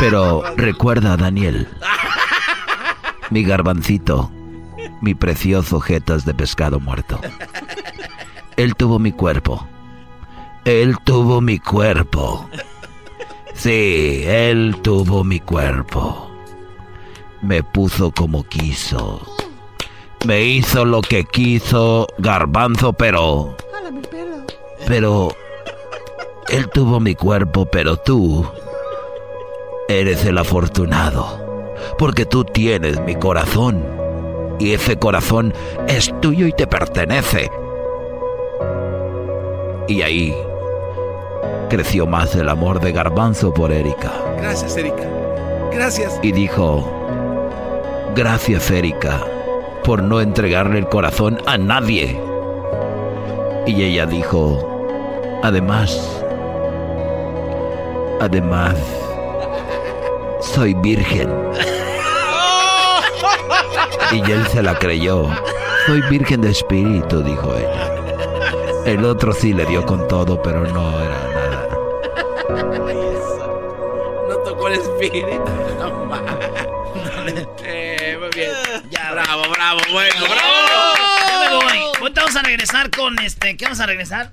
Pero recuerda, Daniel, mi garbancito, mi precioso jetas de pescado muerto. Él tuvo mi cuerpo. Él tuvo mi cuerpo. Sí, él tuvo mi cuerpo. Me puso como quiso. Me hizo lo que quiso Garbanzo, pero... Pero... Él tuvo mi cuerpo, pero tú... Eres el afortunado. Porque tú tienes mi corazón. Y ese corazón es tuyo y te pertenece. Y ahí creció más el amor de Garbanzo por Erika. Gracias, Erika. Gracias. Y dijo, gracias Erika por no entregarle el corazón a nadie. Y ella dijo, además, además, soy virgen. Y él se la creyó. Soy virgen de espíritu, dijo ella. El otro sí le dio con todo, pero no era. No tocó el espíritu. No mames. Eh, muy bien. Ya, bravo, bravo, bueno, bravo. Ya me voy. Ahorita vamos a regresar con este. ¿Qué vamos a regresar?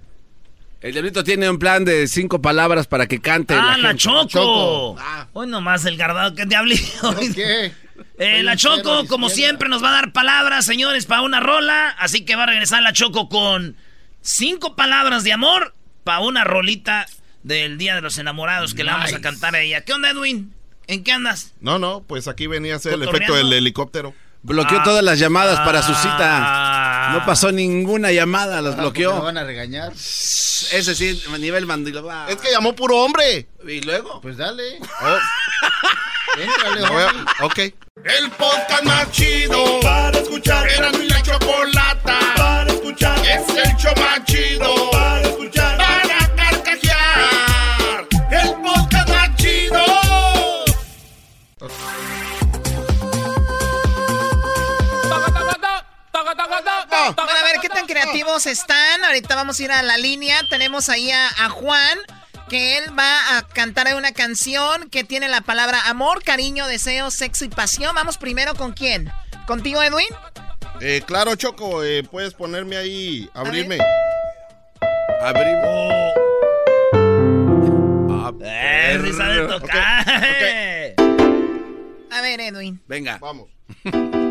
El diablito tiene un plan de cinco palabras para que cante. Ah, la, gente. Choco. Hoy nomás el gardado que diablito. ¿Qué? Eh, la Choco, como siempre, nos va a dar palabras, señores, para una rola. Así que va a regresar la Choco con cinco palabras de amor para una rolita del Día de los Enamorados que le vamos a Nice. cantar a ella. ¿Qué onda, Edwin? ¿En qué andas? No, no, pues aquí venía a hacer el efecto del helicóptero. Bloqueó Ah. todas las llamadas para su cita. Ah. No pasó ninguna llamada, las Me bloqueó. van a regañar. Ese sí, a nivel mandilo. va. Es que llamó puro hombre. ¿Y luego? Pues dale. Oh, [laughs] hombre. ok. El podcast más chido para escuchar. Era mi la chocolata para escuchar. Es el show más chido para escuchar. Creativos están. Ahorita vamos a ir a la línea. Tenemos ahí a, a Juan, que él va a cantar una canción que tiene la palabra amor, cariño, deseo, sexo y pasión. Vamos primero con quién. ¿Contigo, Edwin? Eh, claro, Choco, eh, puedes ponerme ahí, abrirme. Abrimos. Henry sabe tocar. A ver, Edwin. Venga. Vamos. [laughs]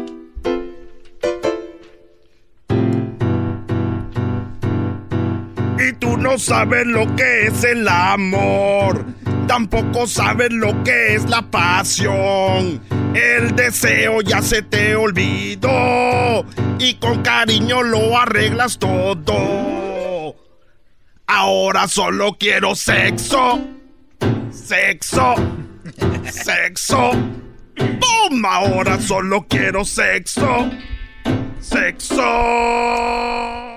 tú no sabes lo que es el amor, tampoco sabes lo que es la pasión. El deseo ya se te olvidó y con cariño lo arreglas todo. Ahora solo quiero sexo, sexo, sexo. ¡Bum! Ahora solo quiero sexo, sexo.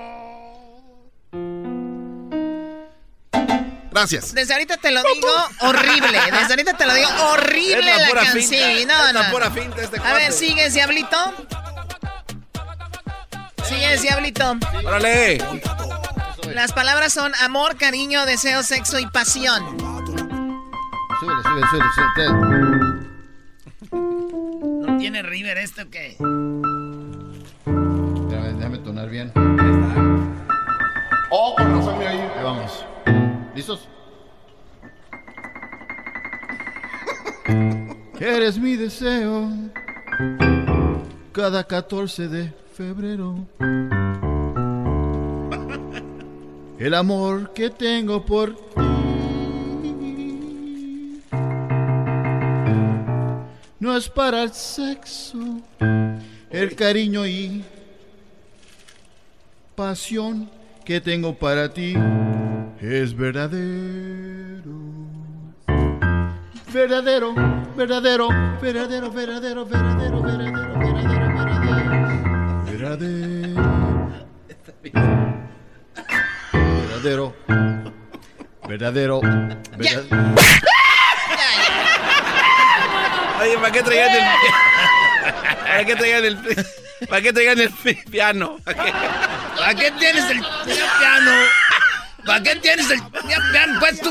Gracias. Desde ahorita te lo digo horrible. Desde ahorita te lo digo horrible Es la la, pura canción. finta, Sí, es no, la no. pura finta este A ver, sigues, Diablito. Sigues, Diablito. ¡Órale! Las palabras son amor, cariño, deseo, sexo y pasión. Súbele, súbele, súbele, súbele. ¿No tiene River este o qué? Déjame, déjame tonar bien. Oh, con razón me oí. Ahí vamos. ¿Listos? Eres mi deseo cada 14 de febrero. El amor que tengo por ti no es para el sexo, el cariño y pasión que tengo para ti es verdadero. Verdadero, verdadero, verdadero, verdadero, verdadero, verdadero, verdadero, verdadero. Verdadero. Verdadero. Verdadero. Oye, ¿para qué traían el ¿Para qué traían el ¿Para qué traían el piano? ¿Para qué? ¿Para qué tienes el piano? ¿Para qué tienes el piano? Pues tú.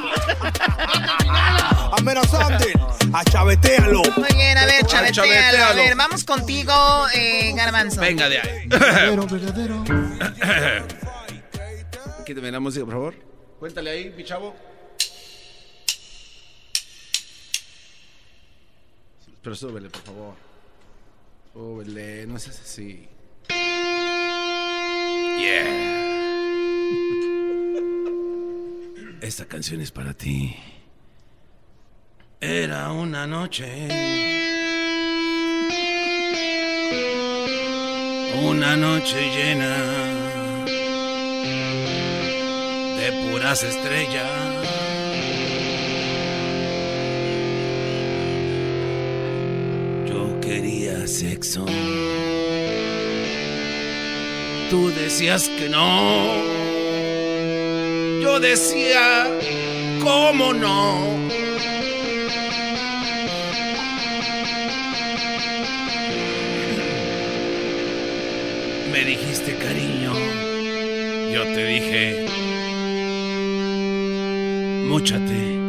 Amenazante, achavetealo. Muy bien, a ver, chavetealo. A chavetealo. ver, vamos contigo, eh, Garbanzo. Venga de ahí. Verdadero, verdadero. [coughs] Quítame la música, por favor. Cuéntale ahí, mi chavo. Pero súbele, por favor. Súbele, no seas así. Yeah. Esta canción es para ti. Era una noche. Una noche llena de puras estrellas. Yo quería sexo. Tú decías que no. Yo decía, ¿cómo no? Me dijiste cariño. Yo te dije, múchate.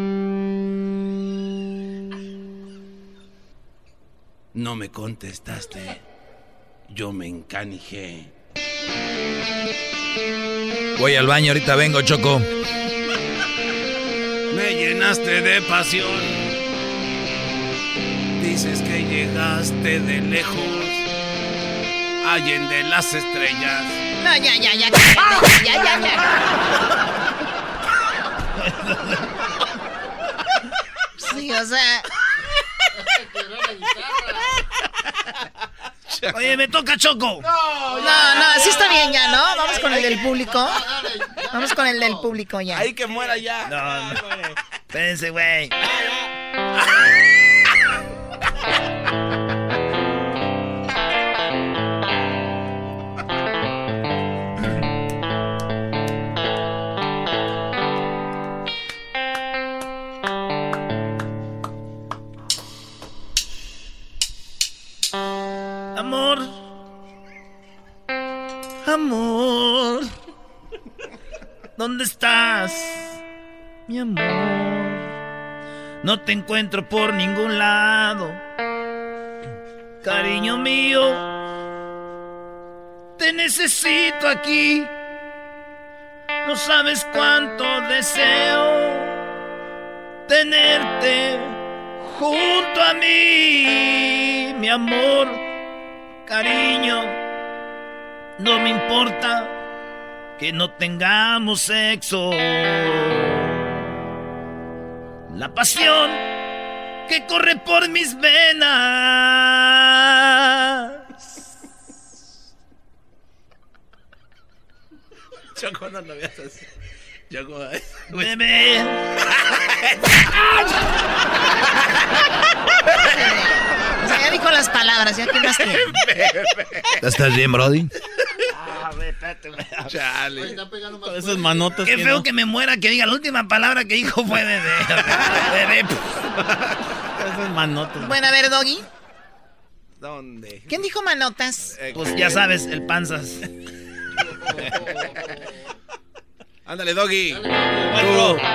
No me contestaste. Yo me encanijé. Voy al baño, ahorita vengo, Choco. Me llenaste de pasión. Dices que llegaste de lejos. Allen de las estrellas. No, ya, ya, ya, cállate, ya, ya, ya. Sí, o sea. Oye, me toca Choco. No, no, así está bien ya, ¿no? Vamos con el del público. Vamos con el del público ya. Ahí que muera ya. No, no. Espérense, güey. ¿Dónde estás? Mi amor. No te encuentro por ningún lado. Cariño mío. Te necesito aquí. No sabes cuánto deseo tenerte junto a mí, mi amor, cariño. No me importa que no tengamos sexo. La pasión que corre por mis venas. Choco, no lo así. Choco, [laughs] Bebé. O [laughs] sea, ya dijo las palabras, ya que más tiene. ¿Estás bien, Brody? Chale. Con esas manotas. Qué que feo no. que me muera que diga la última palabra que dijo fue bebé. [laughs] Bebé. Esas manotas. Bueno, a ver, Doggy. ¿Dónde? ¿Quién dijo manotas? Pues ya sabes, el panzas. Ándale, Doggy.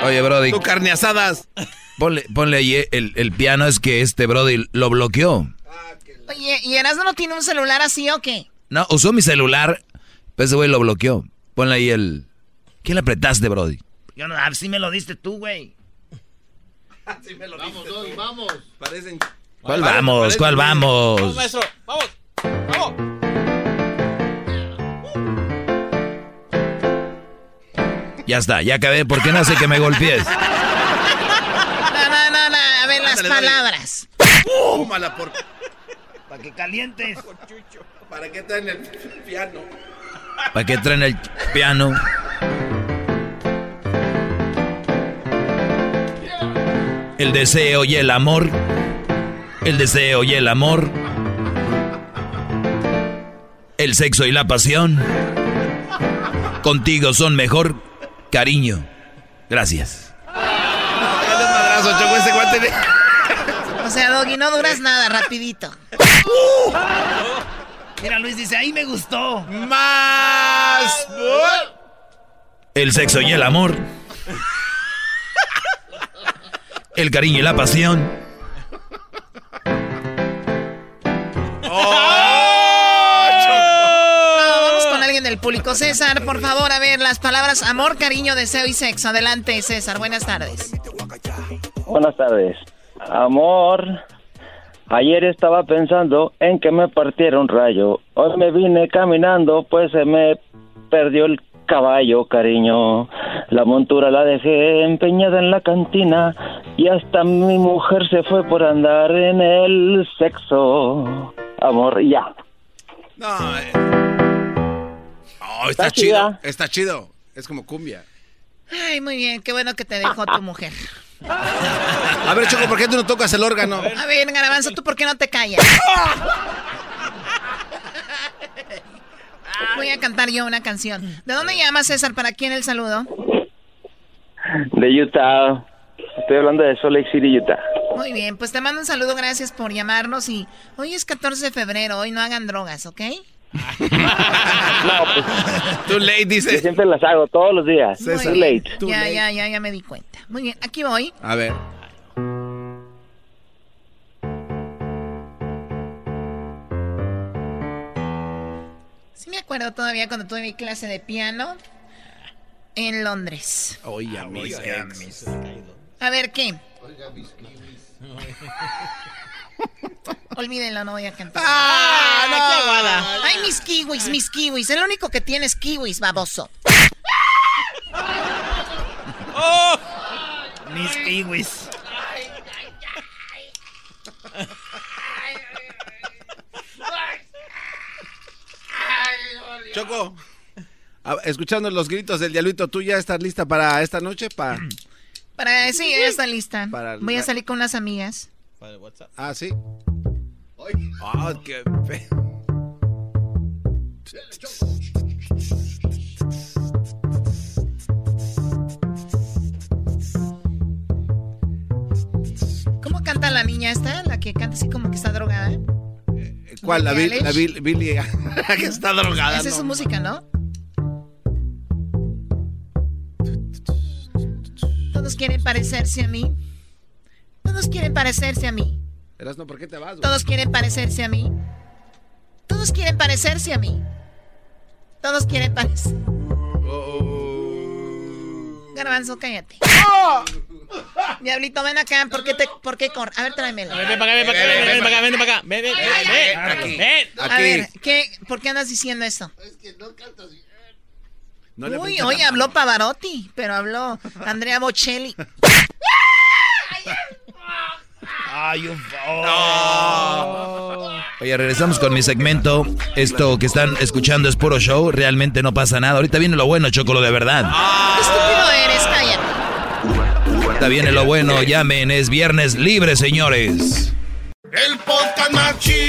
Oye, Brody. Tu carne asadas. Ponle, ponle ahí el, el piano, es que este Brody lo bloqueó. Oye, ¿y Erasmo no tiene un celular así o qué? No, usó mi celular, pero ese güey lo bloqueó. Ponle ahí el... ¿Quién le apretaste, Brody? Yo no, ah, sí me lo diste tú, güey. Vamos, Doggy, vamos. Parecen. ¿Cuál vamos? ¿Cuál vamos? Vamos, maestro. Vamos. Vamos. Ya está, ya acabé. ¿Por qué no hace que me golpees? No, no, no, no. A ver, las Ándale, palabras. Tómala por. Para que calientes. ¿Para qué traen el piano? ¿Para qué traen el piano? El deseo y el amor. El deseo y el amor. El sexo y la pasión. Contigo son mejor, cariño. Gracias. Dale un madrazo, Choco, ese guante de... [laughs] O sea, Doggy, no duras nada, rapidito. Mira, Luis dice, ahí me gustó. Más. El sexo y el amor. El cariño y la pasión. No, [laughs] vamos con César, por favor, a ver, las palabras amor, cariño, deseo y sexo. Adelante, César. Buenas tardes. Buenas tardes. Amor, ayer estaba pensando en que me partiera un rayo. Hoy me vine caminando, pues se me perdió el caballo, cariño. La montura la dejé empeñada en la cantina y hasta mi mujer se fue por andar en el sexo. Amor, ya. No, eh. Oh, Está está chido. chida. Está chido. Es como cumbia. Ay, muy bien, qué bueno que te dejó tu mujer. A ver, Choco, ¿por qué tú no tocas el órgano? A ver, Garabanzo, ¿tú por qué no te callas? Voy a cantar yo una canción. ¿De dónde llamas, César? ¿Para quién el saludo? De Utah. Estoy hablando de Salt Lake City, Utah. Muy bien, pues te mando un saludo, gracias por llamarnos y hoy es 14 de febrero, hoy no hagan drogas, ¿ok? Too late, dice. Yo siempre las hago todos los días. Too late. Ya, ya, ya, ya me di cuenta. Muy bien, aquí voy. A ver. Sí me acuerdo todavía cuando tuve mi clase de piano en Londres. Oye, a mis ex. A ver, ¿qué? [laughs] Olvídenlo, no voy a cantar. ¡Ah, no! qué aguada! Ay, mis kiwis, mis kiwis. El único que tiene es kiwis, baboso. Mis kiwis. Choco. Escuchando los gritos del diablito, ¿tú ya estás lista para esta noche? Pa... Para, sí, ya está lista. Para- Voy a salir con unas amigas. Ah, sí. Ah, qué fe- ¿Cómo canta la niña esta? La que canta así como que está drogada. ¿Cuál? La, Bill, la Bill- Billie [laughs] que está drogada. Esa es su música, ¿no? Todos quieren parecerse a mí. Todos quieren parecerse a mí. Erasno, ¿por qué te vas? güey? Todos quieren parecerse a mí. Todos quieren parecerse a mí. Todos quieren parecer. Oh, Garbanzo, cállate. Diablito, ven acá. ¿Por qué te, por qué cor- A ver, tráemelo. Ven, ven para acá, ven para acá, ven, ven para acá, ven para acá. Ven, ven, ven, Aquí. ven. A ver, ¿qué, ¿por qué andas diciendo esto? No le Uy, aprieta hoy habló Pavarotti, pero habló Andrea Bocelli. Ay, un Oye, regresamos con mi segmento. Esto que están escuchando es puro show. Realmente no pasa nada. Ahorita viene lo bueno, Chocolo, de verdad. ¿Qué estúpido eres, cállate. Ahorita viene lo bueno. Llamen, es viernes libre, señores. El podcast más chido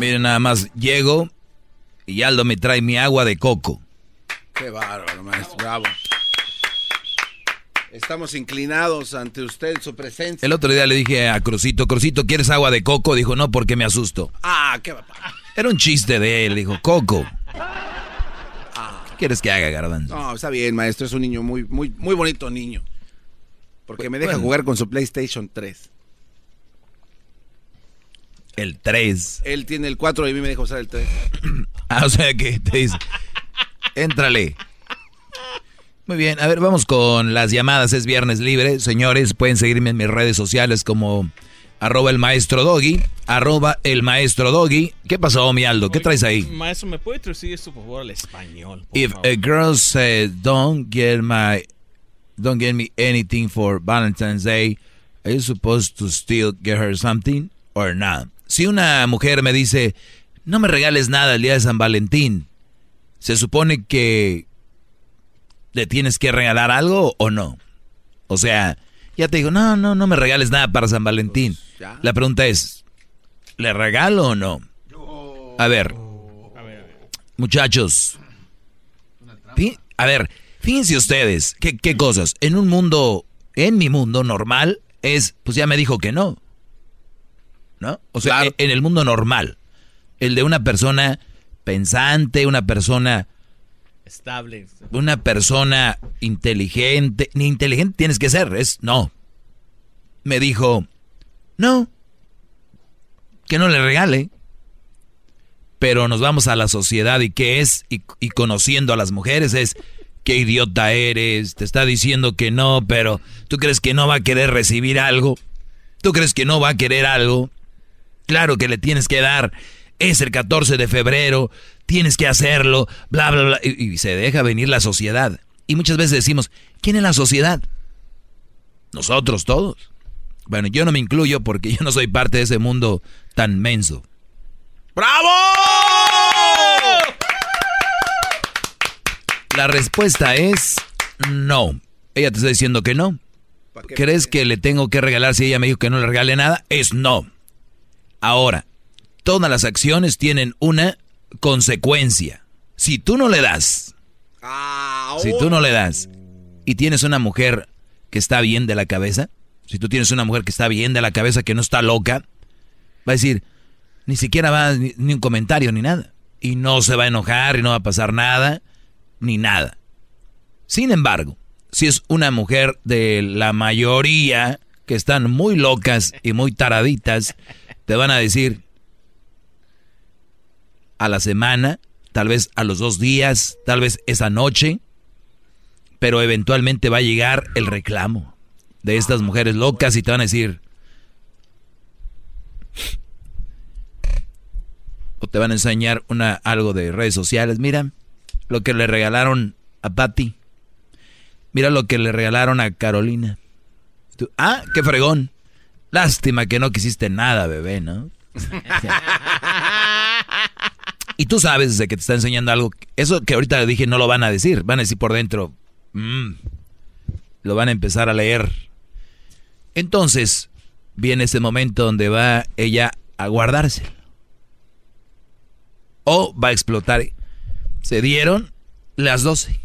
Miren, nada más llego y Aldo me trae mi agua de coco. qué bárbaro, maestro. Bravo. Estamos inclinados ante usted, su presencia. El otro día le dije a Crucito, Crucito, ¿quieres agua de coco? Dijo, no, porque me asusto. Ah, qué va. Era un chiste de él, dijo, coco. ¿Qué quieres que haga, Garbanzo? No, está bien, maestro. Es un niño muy, muy, muy bonito niño. Porque me deja Bueno. jugar con su PlayStation 3. El 3. Él tiene el 4 y a mí me deja usar el 3. [clears throat] Ah, o sea que te dice, éntrale. Muy bien, a ver, vamos con las llamadas. Es viernes libre. Señores, pueden seguirme en mis redes sociales como arroba el maestro doggy, arroba el maestro doggy. ¿Qué pasó, mi Aldo? ¿Qué traes ahí? Maestro, ¿me puede traducir esto por favor al español? por If favor? a girl said, "Don't get my, don't get me anything for Valentine's Day," are you supposed to still get her something or not? Si una mujer me dice, "No me regales nada el día de San Valentín," se supone que le tienes que regalar algo o no. O sea, ya te digo, no, no, no me regales nada para San Valentín. La pregunta es, ¿le regalo o no? A ver, muchachos, Fí- A ver, fíjense ustedes, ¿qué, qué cosas? En un mundo, en mi mundo normal, es, pues ya me dijo que no. ¿No? O sea, e- en el mundo normal, el de una persona pensante, una persona, Estable. una persona inteligente, ni inteligente tienes que ser, es no. Me dijo, no, que no le regale. Pero nos vamos a la sociedad y qué es, y, y conociendo a las mujeres es, qué idiota eres, te está diciendo que no, pero tú crees que no va a querer recibir algo, tú crees que no va a querer algo, claro que le tienes que dar, es el 14 de febrero, tienes que hacerlo, bla, bla, bla, y, y se deja venir la sociedad. Y muchas veces decimos, ¿quién es la sociedad? Nosotros todos. Bueno, yo no me incluyo porque yo no soy parte de ese mundo tan menso. ¡Bravo! La respuesta es no. Ella te está diciendo que no. ¿Crees que le tengo que regalar si ella me dijo que no le regale nada? Es no. Ahora, todas las acciones tienen una consecuencia. Si tú no le das, si tú no le das y tienes una mujer que está bien de la cabeza, si tú tienes una mujer que está bien de la cabeza, que no está loca, va a decir, ni siquiera va ni, ni un comentario ni nada. Y no se va a enojar y no va a pasar nada, ni nada. Sin embargo, si es una mujer de la mayoría que están muy locas y muy taraditas, te van a decir a la semana, tal vez a los dos días, tal vez esa noche, pero eventualmente va a llegar el reclamo de estas mujeres locas y te van a decir, o te van a enseñar una, algo de redes sociales, mira lo que le regalaron a Patty, mira lo que le regalaron a Carolina. Ah, qué fregón. Lástima que no quisiste nada, bebé, ¿no? Y tú sabes de que te está enseñando algo. Eso que ahorita dije no lo van a decir. Van a decir por dentro. "Mm". lo van a empezar a leer. Entonces, viene ese momento donde va ella a guardarse. O va a explotar. Se dieron las 12.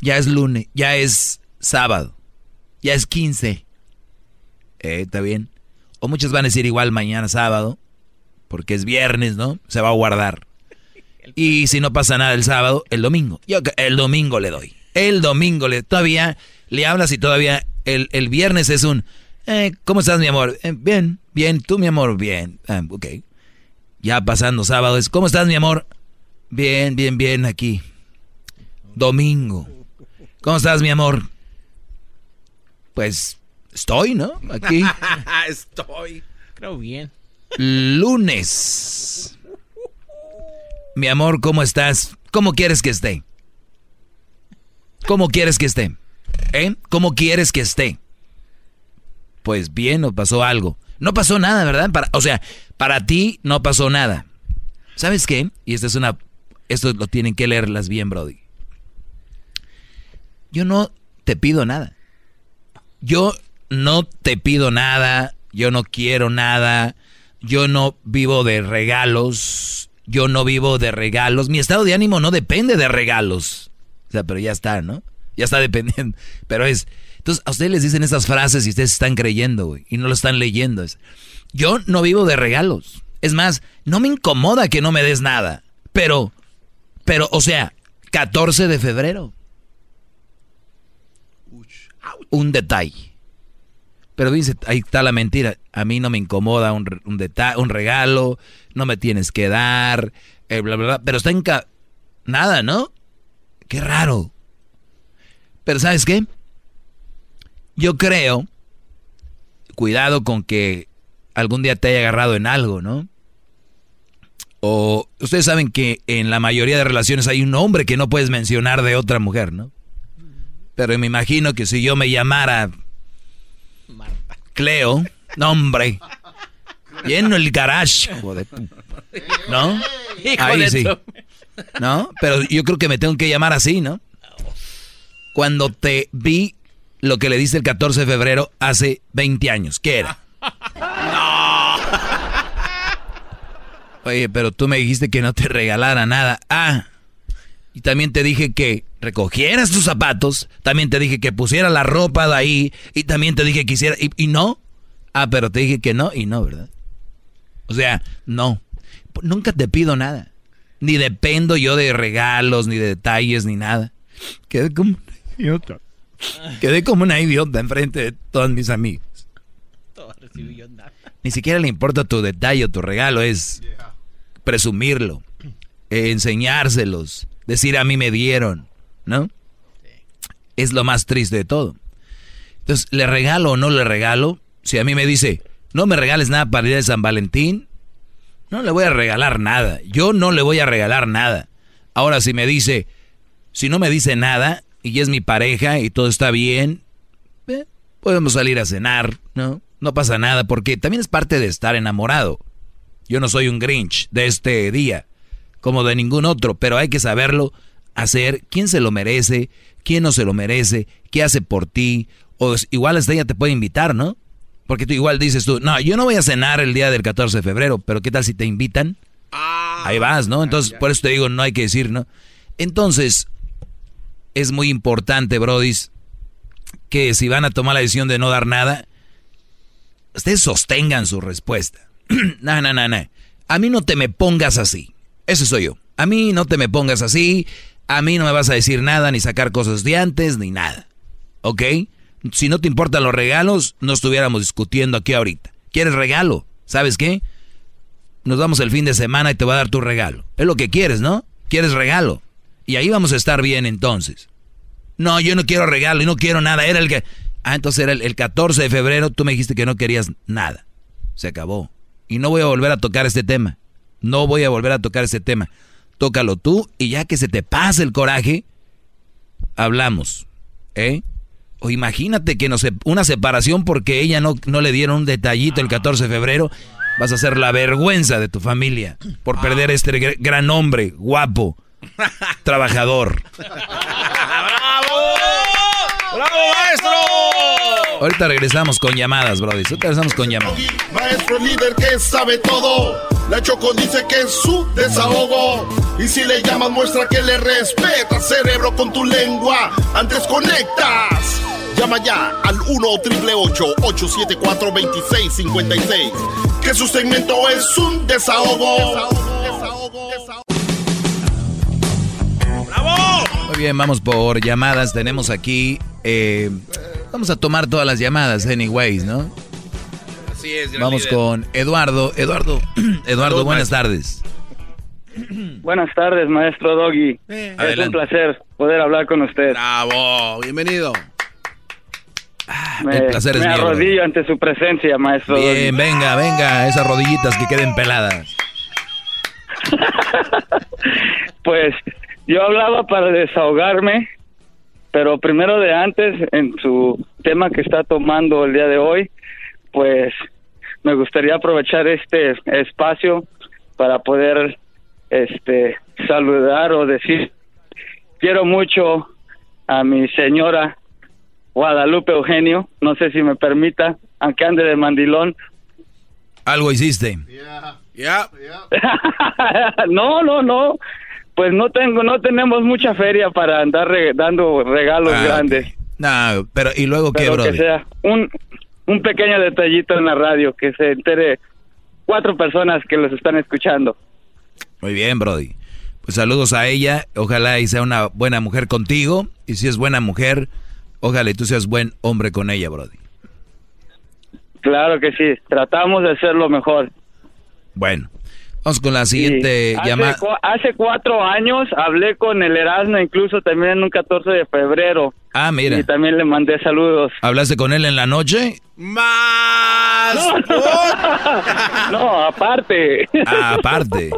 Ya es lunes, ya es sábado, ya es 15. Eh, está bien. O muchos van a decir igual mañana sábado, porque es viernes, ¿no? Se va a guardar. Y si no pasa nada el sábado, el domingo. Yo el domingo le doy. El domingo le todavía le hablas y todavía el, el viernes es un eh, ¿cómo estás mi amor? "Eh, bien, bien, tú mi amor, bien. Ah, ok. Ya pasando sábado es ¿cómo estás mi amor? Bien, bien, bien aquí. Domingo. ¿Cómo estás mi amor? Pues estoy, ¿no? Aquí. [laughs] Estoy. Creo bien. Lunes. Mi amor, ¿cómo estás? ¿Cómo quieres que esté? ¿Cómo quieres que esté? ¿Eh? ¿Cómo quieres que esté? Pues bien, o pasó algo. No pasó nada, ¿verdad? Para, o sea, para ti no pasó nada. ¿Sabes qué? Y esta es una... Esto lo tienen que leerlas bien, Brody. Yo no te pido nada. Yo no te pido nada. Yo no quiero nada. Yo no vivo de regalos. Yo no vivo de regalos. Mi estado de ánimo no depende de regalos. O sea, pero ya está, ¿no? Ya está [laughs] dependiendo. Pero es... Entonces, a ustedes les dicen esas frases y ustedes están creyendo, güey. Y no lo están leyendo. Es, yo no vivo de regalos. Es más, no me incomoda que no me des nada. Pero, pero, o sea, 14 de febrero. Un detalle. Pero dice, ahí está la mentira. A mí no me incomoda un, un, un regalo, no me tienes que dar, eh, bla, bla, bla. Pero está en... Nada, ¿no? Qué raro. Pero ¿sabes qué? Yo creo, cuidado con que algún día te haya agarrado en algo, ¿no? O ustedes saben que en la mayoría de relaciones hay un hombre que no puedes mencionar de otra mujer, ¿no? Pero me imagino que si yo me llamara Cleo, no hombre, lleno el garage, hijo de pu- ¿no? Hijo Ahí de sí. tu- ¿No? Pero yo creo que me tengo que llamar así, ¿no? Cuando te vi lo que le diste el 14 de febrero hace 20 años, ¿qué era? [laughs] Oye, pero tú me dijiste que no te regalara nada. Ah, y también te dije que recogieras tus zapatos, también te dije que pusieras la ropa de ahí, y también te dije que hiciera, y, y no. Ah, pero te dije que no, y no, ¿verdad? O sea, no. Nunca te pido nada. Ni dependo yo de regalos, ni de detalles, ni nada. Quedé como una idiota. Quedé como una idiota enfrente de todos mis nada. Ni siquiera le importa tu detalle o tu regalo, es presumirlo, eh, enseñárselos, decir a mí me dieron, ¿no? Es lo más triste de todo. Entonces, ¿le regalo o no le regalo? Si a mí me dice, no me regales nada para el día de San Valentín, no le voy a regalar nada. Yo no le voy a regalar nada. Ahora, si me dice, si no me dice nada y es mi pareja y todo está bien, eh, podemos salir a cenar, ¿no? No pasa nada porque también es parte de estar enamorado. Yo no soy un Grinch de este día, como de ningún otro, pero hay que saberlo hacer, quién se lo merece, quién no se lo merece, qué hace por ti, o igual hasta ella te puede invitar, ¿no? Porque tú igual dices tú, no, yo no voy a cenar el día del 14 de febrero, pero ¿qué tal si te invitan? Ahí vas, ¿no? Entonces, por eso te digo, no hay que decir, ¿no? Entonces, es muy importante, brodis, que si van a tomar la decisión de no dar nada, ustedes sostengan su respuesta. [clears throat] no, no, no, no. A mí no te me pongas así. Ese soy yo. A mí no te me pongas así. A mí no me vas a decir nada, ni sacar cosas de antes, ni nada. ¿Ok? Si no te importan los regalos, no estuviéramos discutiendo aquí ahorita. ¿Quieres regalo? ¿Sabes qué? Nos vamos el fin de semana y te voy a dar tu regalo. Es lo que quieres, ¿no? ¿Quieres regalo? Y ahí vamos a estar bien entonces. No, yo no quiero regalo y no quiero nada. Era el que... Ah, entonces era el, el 14 de febrero, tú me dijiste que no querías nada. Se acabó. Y no voy a volver a tocar este tema. No voy a volver a tocar este tema. Tócalo tú y ya que se te pase el coraje, hablamos. ¿Eh? O imagínate que no se, una separación porque ella no, no le dieron un detallito el 14 de febrero. Vas a ser la vergüenza de tu familia por perder este gr- gran hombre, guapo, trabajador. [laughs] ¡Bravo, maestro! Ahorita regresamos con llamadas, Brody. Ahorita regresamos con llamadas. Maestro líder que sabe todo. La Choco dice que es su desahogo. Y si le llamas, muestra que le respeta, cerebro, con tu lengua. Antes conectas. Llama ya al 1-888-874-2656. Que su segmento es un desahogo. Muy bien, vamos por llamadas. Tenemos aquí. eh, vamos a tomar todas las llamadas, anyways, ¿no? Así es, gran Vamos líder. con Eduardo. Eduardo, [clears throat] Eduardo, Salud, buenas maestro. tardes. Buenas tardes, maestro Doggy. Eh, es adelante. un placer poder hablar con usted. Bravo, bienvenido. Me, el placer es me mío, arrodillo ante su presencia, maestro Bien, Doggy. venga, venga, esas rodillitas que queden peladas. [laughs] Pues yo hablaba para desahogarme, pero primero de antes, en su tema que está tomando el día de hoy, pues me gustaría aprovechar este espacio para poder este saludar o decir quiero mucho a mi señora Guadalupe Eugenio, no sé si me permita, aunque ande de mandilón. Algo hiciste. Ya. [laughs] no, no, no. Pues no tengo, no tenemos mucha feria para andar re- dando regalos Ah, grandes. No, pero ¿y luego qué, Pero que sea un, un pequeño detallito en la radio, que se entere cuatro personas que los están escuchando. Muy bien, Brody. Pues saludos a ella. Ojalá y sea una buena mujer contigo. Y si es buena mujer, ojalá y tú seas buen hombre con ella, Brody. Claro que sí, tratamos de hacerlo mejor. Bueno, vamos con la siguiente Hace, llamada. cu- hace cuatro años hablé con el Erasmo, incluso también en un 14 de febrero. Ah, mira. Y también le mandé saludos. ¿Hablaste con él en la noche? Más. No, [laughs] aparte. Ah, aparte.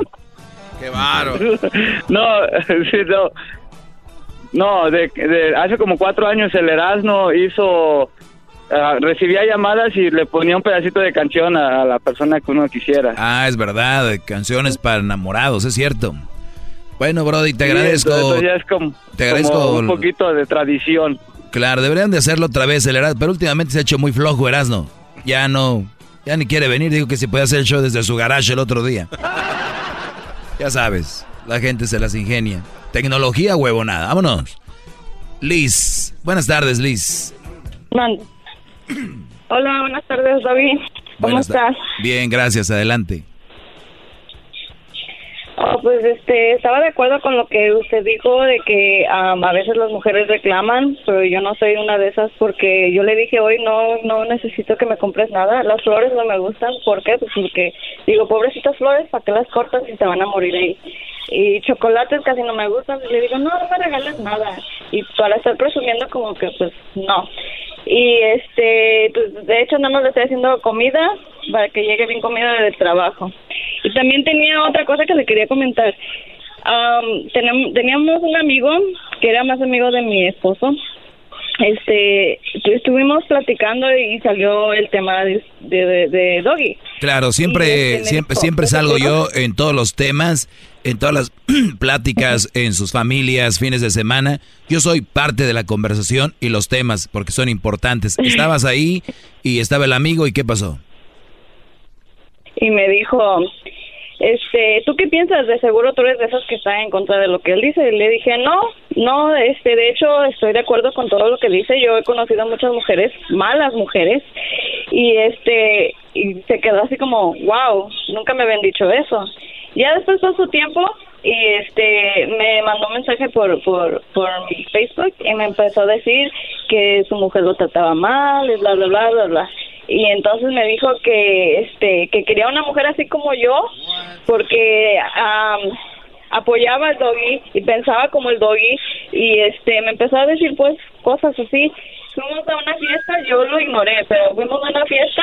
Qué baro. [laughs] No, sí, no. No, de, de- hace como cuatro años el Erasmo hizo, ah, recibía llamadas y le ponía un pedacito de canción a, a la persona que uno quisiera. Ah, es verdad, canciones para enamorados, es cierto. Bueno, Brody, te Sí, agradezco. entonces ya es como, te agradezco. como un poquito de tradición. Claro, deberían de hacerlo otra vez el Erasmo, pero últimamente se ha hecho muy flojo Erasmo. Ya no, ya ni quiere venir, digo que se puede hacer el show desde su garage el otro día. Ya sabes, la gente se las ingenia. Tecnología huevonada, vámonos. Liz, buenas tardes, Liz. Mande. [clears throat] Hola, buenas tardes, David. ¿Cómo Buenas estás? Bien, gracias, adelante. Oh, pues este, estaba de acuerdo con lo que usted dijo de que a veces las mujeres reclaman, pero yo no soy una de esas porque yo le dije hoy no no necesito que me compres nada, las flores no me gustan, ¿por qué? Pues porque digo, pobrecitas flores, ¿para qué las cortas y se van a morir ahí? Y chocolates casi no me gustan, y le digo, no, no me regales nada. Y para estar presumiendo como que pues no. Y este, pues, de hecho nada más le estoy haciendo comida para que llegue bien comida del trabajo. Y también tenía otra cosa que le quería comentar. Tenem- teníamos un amigo que era más amigo de mi esposo. Este, tu- estuvimos platicando y salió el tema de, de, de- de Doggy. Claro, siempre, siempre, siempre salgo yo en todos los temas, en todas las [clears throat] pláticas, en sus familias, fines de semana. Yo soy parte de la conversación y los temas, porque son importantes. [laughs] Estabas ahí y estaba el amigo, ¿y qué pasó? y me dijo, este, ¿tú qué piensas? De seguro tú eres de esos que están en contra de lo que él dice. Y le dije, no, no, este, de hecho estoy de acuerdo con todo lo que dice. Yo he conocido a muchas mujeres, malas mujeres, y este, y se quedó así como, wow, nunca me habían dicho eso. Ya después pasó tiempo y este me mandó un mensaje por, por, por Facebook y me empezó a decir que su mujer lo trataba mal y bla bla bla bla bla. Y entonces me dijo que este que quería una mujer así como yo porque am, apoyaba al doggy y pensaba como el doggy y este me empezó a decir pues cosas así fuimos a una fiesta yo lo ignoré pero fuimos a una fiesta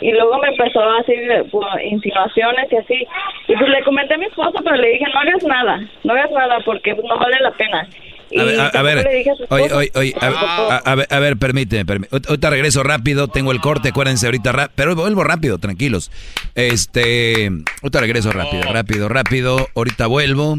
y luego me empezó a hacer pues, insinuaciones y así y pues le comenté a mi esposo pero le dije no hagas nada no hagas nada porque pues, no vale la pena A ver, a, ver, le dije a su oye, oye, oye, a, a- ver, a ver, permíteme, permíteme. Ahorita regreso rápido, tengo el corte, acuérdense ahorita, pero vuelvo rápido, tranquilos. Este, ahorita regreso rápido, rápido, rápido, ahorita vuelvo.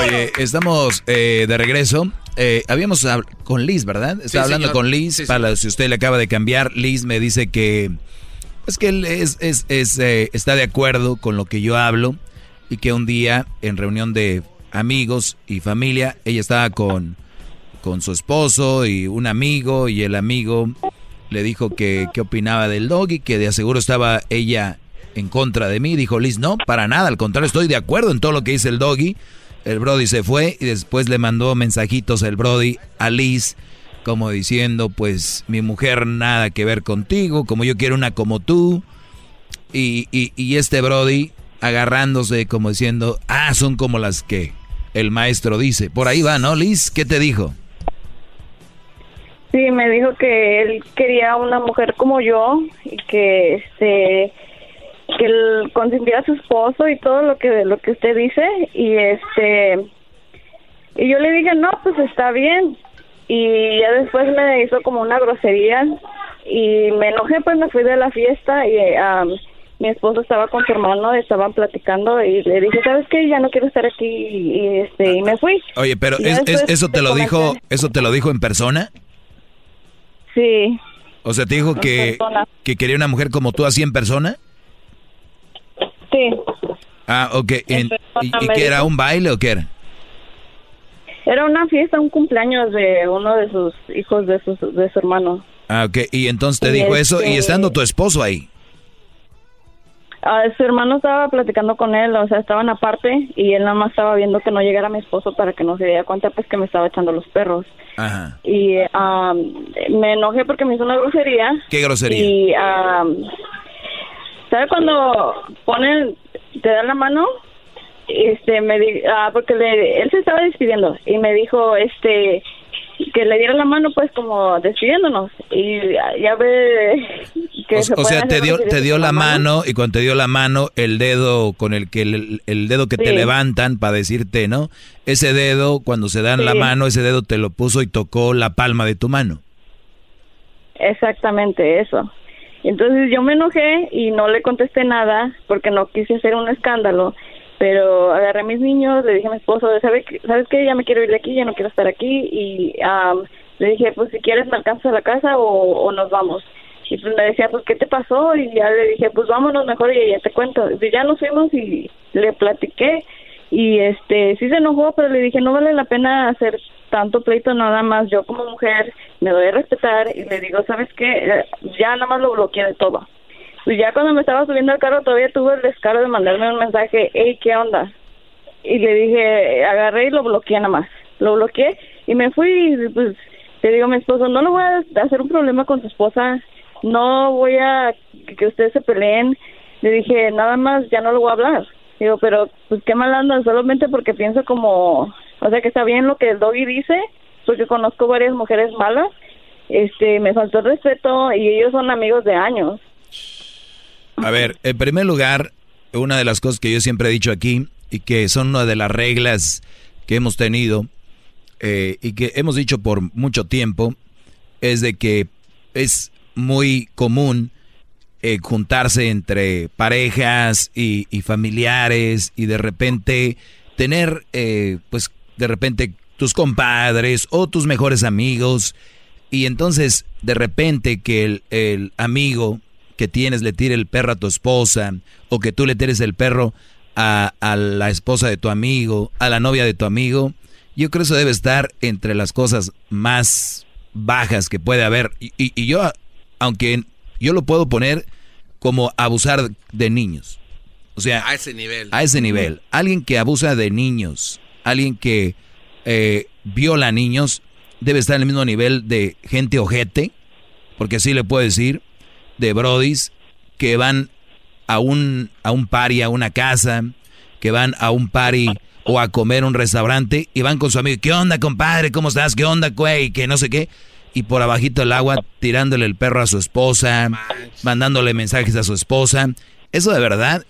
Oye, estamos eh, de regreso. Eh, habíamos hab- con Liz, ¿verdad? Estaba Sí, hablando señor. con Liz. Sí, para si usted le acaba de cambiar, Liz me dice que pues que él es, es- es, eh, está de acuerdo con lo que yo hablo y que un día en reunión de amigos y familia, ella estaba con, con su esposo y un amigo y el amigo le dijo que qué opinaba del doggy, que de aseguro estaba ella en contra de mí. Dijo Liz, no, para nada, al contrario, estoy de acuerdo en todo lo que dice el doggy. El Brody se fue y después le mandó mensajitos el Brody a Liz como diciendo, pues mi mujer nada que ver contigo, como yo quiero una como tú. Y, y, y este Brody agarrándose como diciendo, ah, son como las que el maestro dice. Por ahí va, ¿no, Liz? ¿Qué te dijo? Sí, me dijo que él quería una mujer como yo y que este que él consintiera a su esposo y todo lo que lo que usted dice y este y yo le dije no pues está bien y ya después me hizo como una grosería y me enojé pues me fui de la fiesta y mi esposo estaba con su hermano estaban platicando y le dije sabes qué ya no quiero estar aquí y este y me fui Oye, pero es- eso te lo comenté- dijo, eso te lo dijo en persona. sí O sea, te dijo En que, persona. que quería una mujer como tú así en persona. Sí Ah, ok. En- ¿Y, y qué era un baile o qué era? Era una fiesta, un cumpleaños de uno de sus hijos de, sus, de su hermano. Ah, ok. Y entonces te Y dijo eso y este- estando tu esposo ahí. Ah, su hermano estaba platicando con él, o sea, estaban aparte y él nada más estaba viendo que no llegara mi esposo para que no se diera cuenta pues que me estaba echando los perros. Ajá. Y ah, me enojé porque me hizo una grosería. ¿Qué grosería? Y, ah, ¿sabe cuando ponen, te dan la mano? Este, me di, ah, porque le, él se estaba despidiendo y me dijo, este, que le diera la mano pues como despidiéndonos y ya, ve que O, se o sea, te dio, te dio la mano y cuando te dio la mano, el dedo con el que el, el dedo que te Sí. levantan para decirte, ¿no? Ese dedo, cuando se dan la Sí. mano, ese dedo te lo puso y tocó la palma de tu mano. Exactamente eso. Entonces yo me enojé y no le contesté nada porque no quise hacer un escándalo, pero agarré a mis niños, le dije a mi esposo, ¿sabes qué? ¿Sabes qué? Ya me quiero ir de aquí, ya no quiero estar aquí y am, le dije, pues si quieres me alcanzas a la casa o, o nos vamos. Y pues me decía, pues ¿qué te pasó? Y ya le dije, pues vámonos mejor y ya te cuento. Y ya nos fuimos y le platiqué y este sí se enojó pero le dije no vale la pena hacer tanto pleito nada más yo como mujer me doy a respetar y le digo sabes qué ya nada más lo bloqueé de todo y ya cuando me estaba subiendo al carro todavía tuve el descaro de mandarme un mensaje hey qué onda y le dije agarré y lo bloqueé nada más. Lo bloqueé y me fui y pues le digo a mi esposo no le voy a hacer un problema con su esposa no voy a que ustedes se peleen le dije nada más ya no lo voy a hablar Digo, pero pues qué mal anda, solamente porque pienso como, o sea que está bien lo que el doggy dice, porque conozco varias mujeres malas, este, me faltó respeto y ellos son amigos de años. A ver, en primer lugar, una de las cosas que yo siempre he dicho aquí y que son una de las reglas que hemos tenido eh, y que hemos dicho por mucho tiempo es de que es muy común eh, juntarse entre parejas y, familiares y de repente tener, eh, pues de repente tus compadres o tus mejores amigos y entonces de repente que el, el amigo que tienes le tire el perro a tu esposa o que tú le tires el perro a, la esposa de tu amigo, a la novia de tu amigo, yo creo que eso debe estar entre las cosas más bajas que puede haber. Y- y yo, aunque yo lo puedo poner como abusar de niños. O sea, A ese nivel. a ese nivel. Alguien que abusa de niños, alguien que eh, viola niños debe estar en el mismo nivel de gente ojete, porque así le puedo decir, de brodis que van a un, a un party, a una casa, que van a un party o a comer a un restaurante y van con su amigo, ¿qué onda, compadre? ¿Cómo estás? ¿Qué onda, güey? Que no sé qué. Y por abajito del agua tirándole el perro a su esposa, mandándole mensajes a su esposa. Eso de verdad,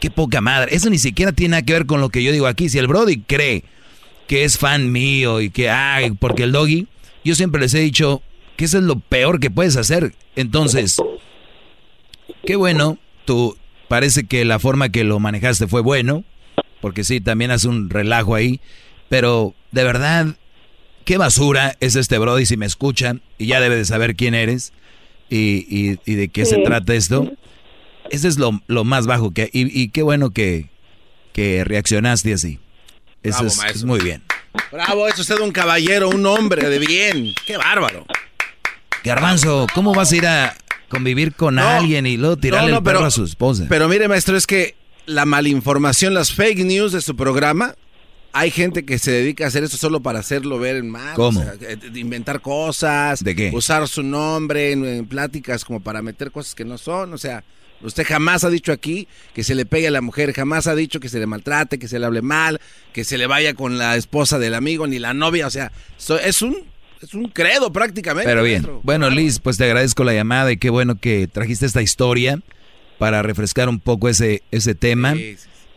qué poca madre. Eso ni siquiera tiene que ver con lo que yo digo aquí. Si el Brody cree que es fan mío y que, ay, porque el doggy, yo siempre les he dicho que eso es lo peor que puedes hacer. Entonces, qué bueno, tú parece que la forma que lo manejaste fue bueno, porque sí, también hace un relajo ahí, pero de verdad, qué basura es este Brody si me escuchan y ya debe de saber quién eres y, y- y de qué se trata esto. Ese es lo, lo más bajo que... Y, y qué bueno que, que reaccionaste así. Eso Bravo, es, maestro. es muy bien. Bravo, es usted un caballero, un hombre de bien. Qué bárbaro. Garbanzo, ¿cómo vas a ir a convivir con alguien y luego tirarle no, no, el perro pero- a su esposa? Pero mire, maestro, es que la malinformación, las fake news de su programa, hay gente que se dedica a hacer eso solo para hacerlo ver en mal. ¿Cómo? o sea, eh, inventar cosas. ¿De qué? Usar su nombre en, en pláticas como para meter cosas que no son. O sea, usted jamás ha dicho aquí que se le pegue a la mujer, jamás ha dicho que se le maltrate, que se le hable mal, que se le vaya con la esposa del amigo ni la novia. O sea, so- es un es un credo prácticamente. Pero bien. maestro. Bueno, Liz, pues te agradezco la llamada y qué bueno que trajiste esta historia para refrescar un poco ese, ese tema.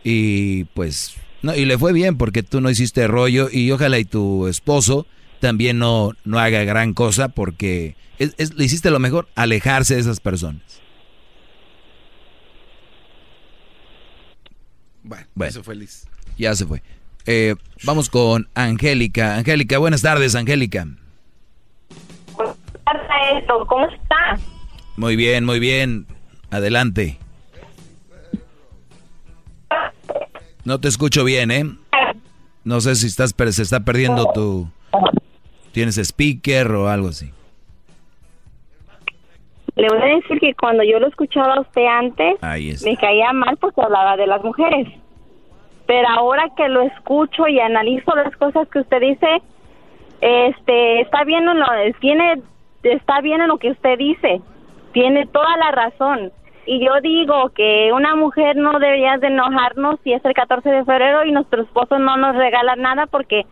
Y pues, no, y le fue bien porque tú no hiciste rollo y ojalá y tu esposo también no, no haga gran cosa porque es- es- le hiciste lo mejor, alejarse de esas personas. Bueno, Bueno. eso fue Liz. Ya se fue. Eh, vamos con Angélica. Angélica, buenas tardes, Angélica. Esto, ¿Cómo está? Muy bien, muy bien. Adelante. No te escucho bien, ¿eh? No sé si estás se está perdiendo tu tienes speaker o algo así. Le voy a decir que cuando yo lo escuchaba a usted antes, me caía mal porque hablaba de las mujeres. Pero ahora que lo escucho y analizo las cosas que usted dice, este, está bien, en lo, tiene, está bien en lo que usted dice, tiene toda la razón. Y yo digo que una mujer no debería de enojarnos si es el 14 de febrero y nuestro esposo no nos regala nada porque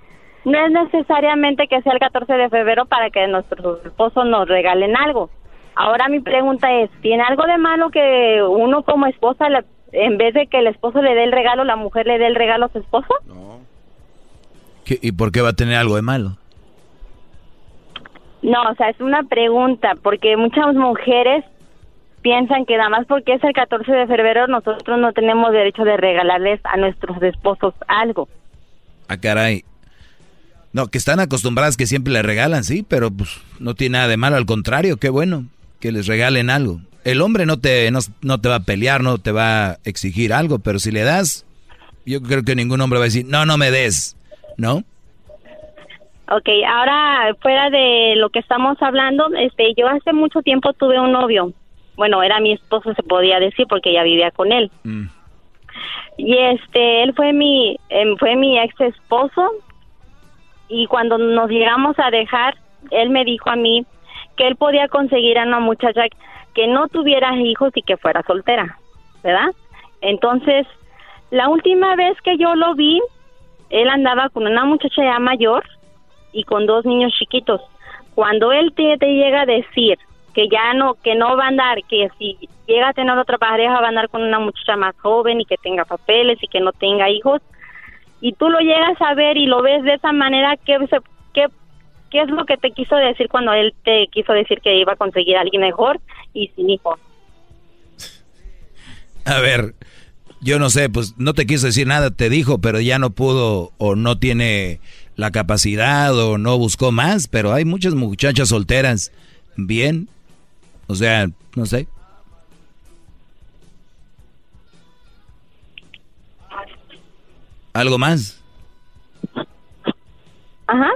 no es necesariamente que sea el 14 de febrero para que nuestros esposos nos regalen algo. Ahora mi pregunta es, ¿tiene algo de malo que uno como esposa, en vez de que el esposo le dé el regalo, la mujer le dé el regalo a su esposo? ¿Qué- ¿Y por qué va a tener algo de malo? No, o sea, es una pregunta, porque muchas mujeres piensan que nada más porque es el 14 de febrero nosotros no tenemos derecho de regalarles a nuestros esposos algo. Ah, caray. No, que están acostumbradas que siempre le regalan, sí, pero pues no tiene nada de malo, al contrario, qué bueno que les regalen algo. El hombre no te, no, no te va a pelear, no te va a exigir algo, pero si le das, yo creo que ningún hombre va a decir, no, no me des, ¿no? Ok, ahora fuera de lo que estamos hablando, este, yo hace mucho tiempo tuve un novio. Bueno, era mi esposo, se podía decir, porque ya vivía con él. Mm. Y este, él fue mi, em, fue mi ex esposo. Y cuando nos llegamos a dejar, él me dijo a mí que él podía conseguir a una muchacha que no tuviera hijos y que fuera soltera, ¿verdad? Entonces, la última vez que yo lo vi, él andaba con una muchacha ya mayor y con dos niños chiquitos. Cuando él te, te llega a decir que ya no, que no va a andar, que si llega a tener otra pareja va a andar con una muchacha más joven y que tenga papeles y que no tenga hijos, y tú lo llegas a ver y lo ves de esa manera, ¿qué, qué, qué es lo que te quiso decir cuando él te quiso decir que iba a conseguir a alguien mejor y sin hijos? A ver, yo no sé, pues no te quiso decir nada, te dijo, pero ya no pudo o no tiene la capacidad o no buscó más, pero hay muchas muchachas solteras bien, o sea, no sé. ¿Algo más? Ajá.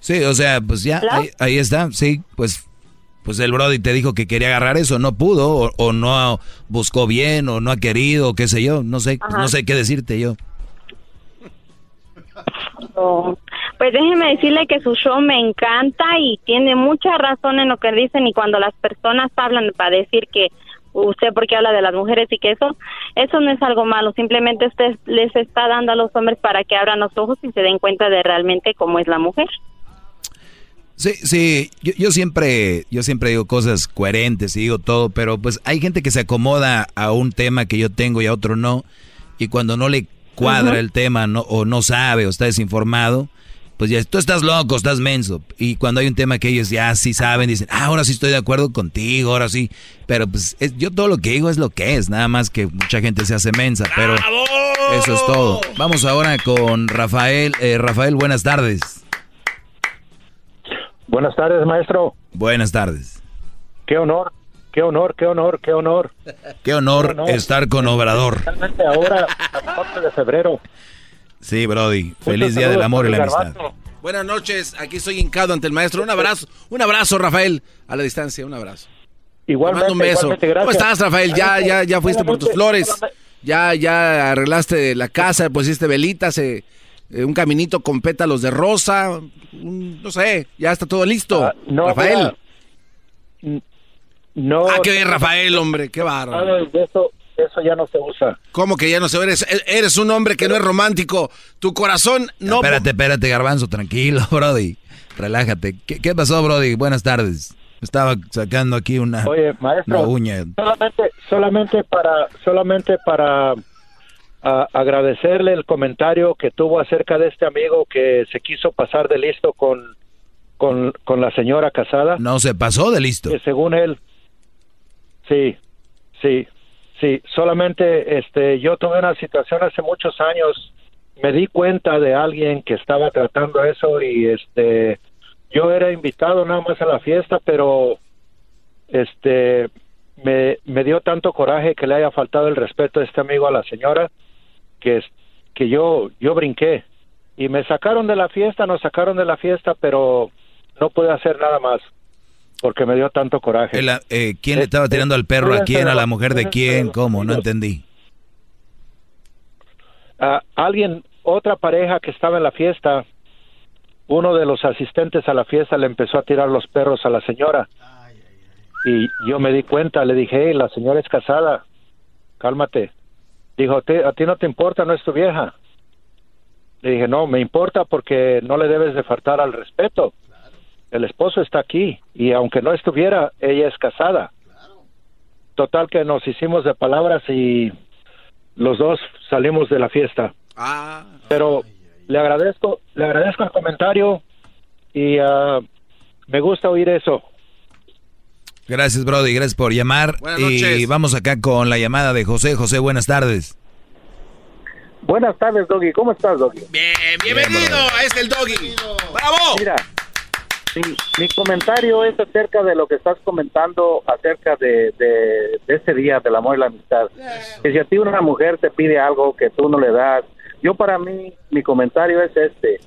Sí, o sea, pues ya, ahí, ahí está, sí, pues pues el Brody te dijo que quería agarrar eso, no pudo, o, o no buscó bien, o no ha querido, o qué sé yo, no sé, Ajá. no sé qué decirte yo. Oh, Pues déjeme decirle que su show me encanta y tiene mucha razón en lo que dicen y cuando las personas hablan para decir que usted porque habla de las mujeres y que eso, eso no es algo malo, simplemente usted les está dando a los hombres para que abran los ojos y se den cuenta de realmente cómo es la mujer. Sí, sí, yo, yo siempre, yo siempre digo cosas coherentes y digo todo, pero pues hay gente que se acomoda a un tema que yo tengo y a otro no, y cuando no le cuadra el tema no, o no sabe o está desinformado, pues ya tú estás loco, estás menso. Y cuando hay un tema que ellos ya sí saben, dicen, ah, ahora sí estoy de acuerdo contigo, ahora sí. Pero pues es- yo todo lo que digo es lo que es, nada más que mucha gente se hace mensa, pero eso es todo. Vamos ahora con Rafael. Eh, Rafael, buenas tardes. Buenas tardes, maestro. Buenas tardes. Qué honor, qué honor, qué honor, qué honor. Qué honor, honor. estar con Obrador. Realmente ahora, a 4 de febrero. Sí, Brody. Feliz día del amor y la amistad. Buenas noches, aquí estoy hincado ante el maestro. Un abrazo, un abrazo, Rafael, a la distancia, un abrazo. Igualmente, Te mando un beso. igualmente, ¿Cómo estás, Rafael? Ya, ya, ya fuiste por tus flores. Ya, ya arreglaste la casa, pusiste velitas, eh, eh, un caminito con pétalos de rosa, un- no sé, ya está todo listo. Ah, no, Rafael. mira, No. Ah, qué bien, Rafael, hombre, qué bárbaro. Nada de eso, eso ya no se usa. ¿Cómo que ya no sé? Eres, eres un hombre que no es romántico. Tu corazón no... Espérate, espérate, Garbanzo, tranquilo, [laughs] Brody. Relájate. ¿Qué, qué pasó, Brody? Buenas tardes. Estaba sacando aquí una, Oye, maestro, una uña. solamente, solamente para, solamente para a- agradecerle el comentario que tuvo acerca de este amigo que se quiso pasar de listo con, con, con la señora casada. No se pasó de listo. Que según él, sí, sí, sí. Solamente, este, yo tuve una situación hace muchos años. Me di cuenta de alguien que estaba tratando eso y, este, yo era invitado nada más a la fiesta, pero, este, me, me dio tanto coraje que le haya faltado el respeto a este amigo a la señora que, que yo, yo brinqué y me sacaron de la fiesta, nos sacaron de la fiesta, pero no pude hacer nada más porque me dio tanto coraje. El- eh, ¿Quién le estaba tirando al perro a quién? ¿A la mujer de quién? ¿Cómo? No entendí. alguien, otra pareja que estaba en la fiesta, uno de los asistentes a la fiesta le empezó a tirar los perros a la señora. Y yo me di cuenta, le dije, hey, la señora es casada, cálmate. Dijo, "Te- a ti no te importa, no es tu vieja. Le dije, no, me importa porque no le debes de faltar al respeto. El esposo está aquí y aunque no estuviera, ella es casada. Total que nos hicimos de palabras y los dos salimos de la fiesta. Ah, Pero le agradezco, le agradezco el comentario y ah, me gusta oír eso. Gracias, Brody. Gracias por llamar. Y vamos acá con la llamada de José. José, buenas tardes. Buenas tardes, Doggy. ¿Cómo estás, Doggy? Bien, bienvenido a este el doggy. ¡Bravo! Mira, mi, mi comentario es acerca de lo que estás comentando acerca de, de, de ese día del amor y la amistad. Que si a ti una mujer te pide algo que tú no le das, yo para mí, mi comentario es este.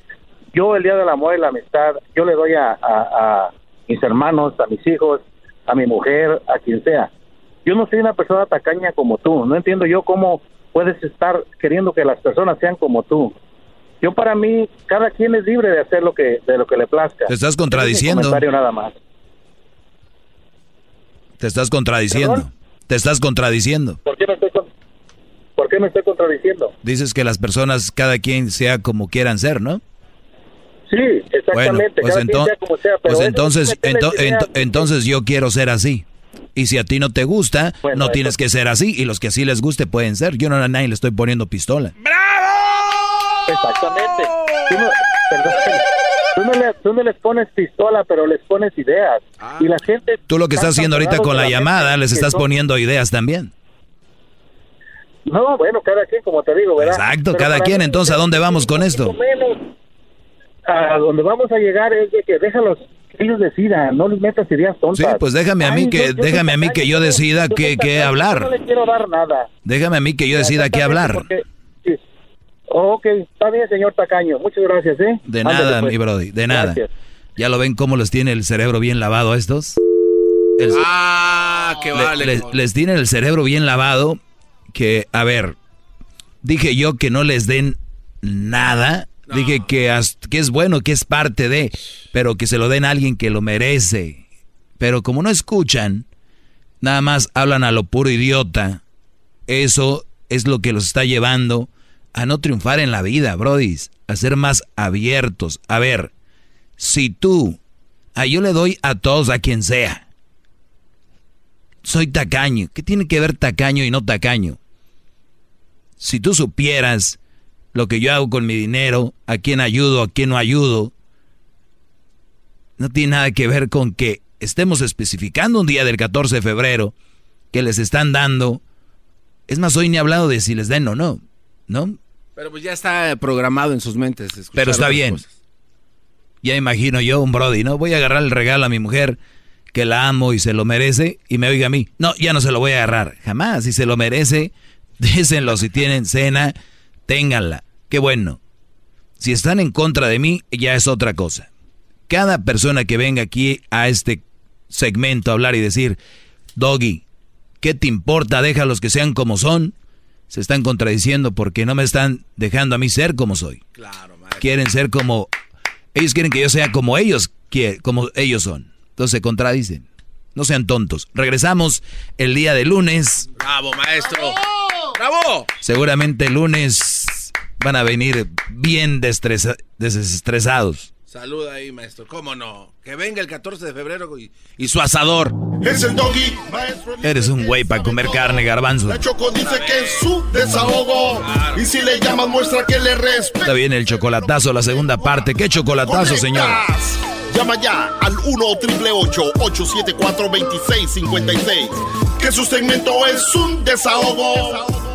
Yo el día del amor y la amistad, yo le doy a, a- a mis hermanos, a mis hijos, a mi mujer, a quien sea. Yo no soy una persona tacaña como tú. No entiendo yo cómo puedes estar queriendo que las personas sean como tú. Yo para mí, cada quien es libre de hacer lo que de lo que le plazca. Te estás Ese es contradiciendo. comentario nada más. Te estás contradiciendo. Te estás contradiciendo. ¿Por qué me estoy con- ¿Por qué me estoy contradiciendo? Dices que las personas, cada quien sea como quieran ser, ¿no? Sí, exactamente. Bueno, pues, cada quien ento- sea como sea, pero pues entonces, ento- ento- entonces yo quiero ser así. Y si a ti no te gusta, Bueno, no eso- tienes que ser así. Y los que sí les guste pueden ser. Yo no a nadie le estoy poniendo pistola. Exactamente. Tú no, perdón, [laughs] tú no le- tú no les pones pistola, pero les pones ideas. Y la gente... Tú lo que estás haciendo ahorita con la llamada, les estás poniendo poniendo ideas también. No, bueno, cada quien, como te digo, ¿verdad? Exacto, Pero cada quien. mí, Entonces, ¿a dónde vamos con esto? menos a donde vamos a llegar es de que déjalos que ellos decidan, no les metas ideas Sí, tontas. pues déjame a mí Ay, que yo- yo déjame a mí que yo decida qué qué hablar. No le quiero dar nada. Déjame a mí que yo decida qué hablar. Porque- sí. Ok, está bien, señor Tacaño. Muchas gracias, ¿eh? De Ándale, nada, pues. mi brody, de nada. Gracias. ¿Ya lo ven cómo les tiene el cerebro bien lavado a estos? El- Ah, le- vale. les, les tiene el cerebro bien lavado que, a ver, dije yo que no les den nada Dije que, as- que es bueno, que es parte de, pero que se lo den a alguien que lo merece. Pero como no escuchan, nada más hablan a lo puro idiota. Eso es lo que los está llevando a no triunfar en la vida, brodis, a ser más abiertos. A ver, si tú, ah, yo le doy a todos, a quien sea. Soy tacaño. ¿Qué tiene que ver tacaño y no tacaño? Si tú supieras lo que yo hago con mi dinero, a quién ayudo, a quién no ayudo, no tiene nada que ver con que estemos especificando un día del 14 de febrero que les están dando. Es más, hoy ni he hablado de si les den o no, ¿no? Pero pues ya está programado en sus mentes. escuchar Pero está bien. cosas. Ya imagino yo un Brody, ¿no? Voy a agarrar el regalo a mi mujer que la amo y se lo merece y me oiga a mí. No, ya no se lo voy a agarrar. Jamás. Si se lo merece, [laughs] désenlo. Si tienen cena, ténganla. Qué bueno. Si están en contra de mí, ya es otra cosa. Cada persona que venga aquí a este segmento a hablar y decir, Doggy, ¿qué te importa? Déjalos que sean como son. Se están contradiciendo porque no me están dejando a mí ser como soy. Quieren ser como ellos quieren que yo sea como ellos, como ellos son. Entonces se contradicen. No sean tontos. Regresamos el día de lunes. Bravo, maestro. Bravo. Seguramente el lunes van a venir bien desestresados. Saluda ahí, maestro. ¿Cómo no? Que venga el 14 de febrero y, y su asador. Es el doggy, maestro. Eres un güey para comer carne, garbanzo. La Choco dice que es su desahogo. Y si le llamas, muestra que le respeta. Está bien el chocolatazo, la segunda parte. ¿Qué chocolatazo, señor? Llama ya al 1-888-874-2656. Que su segmento es un desahogo.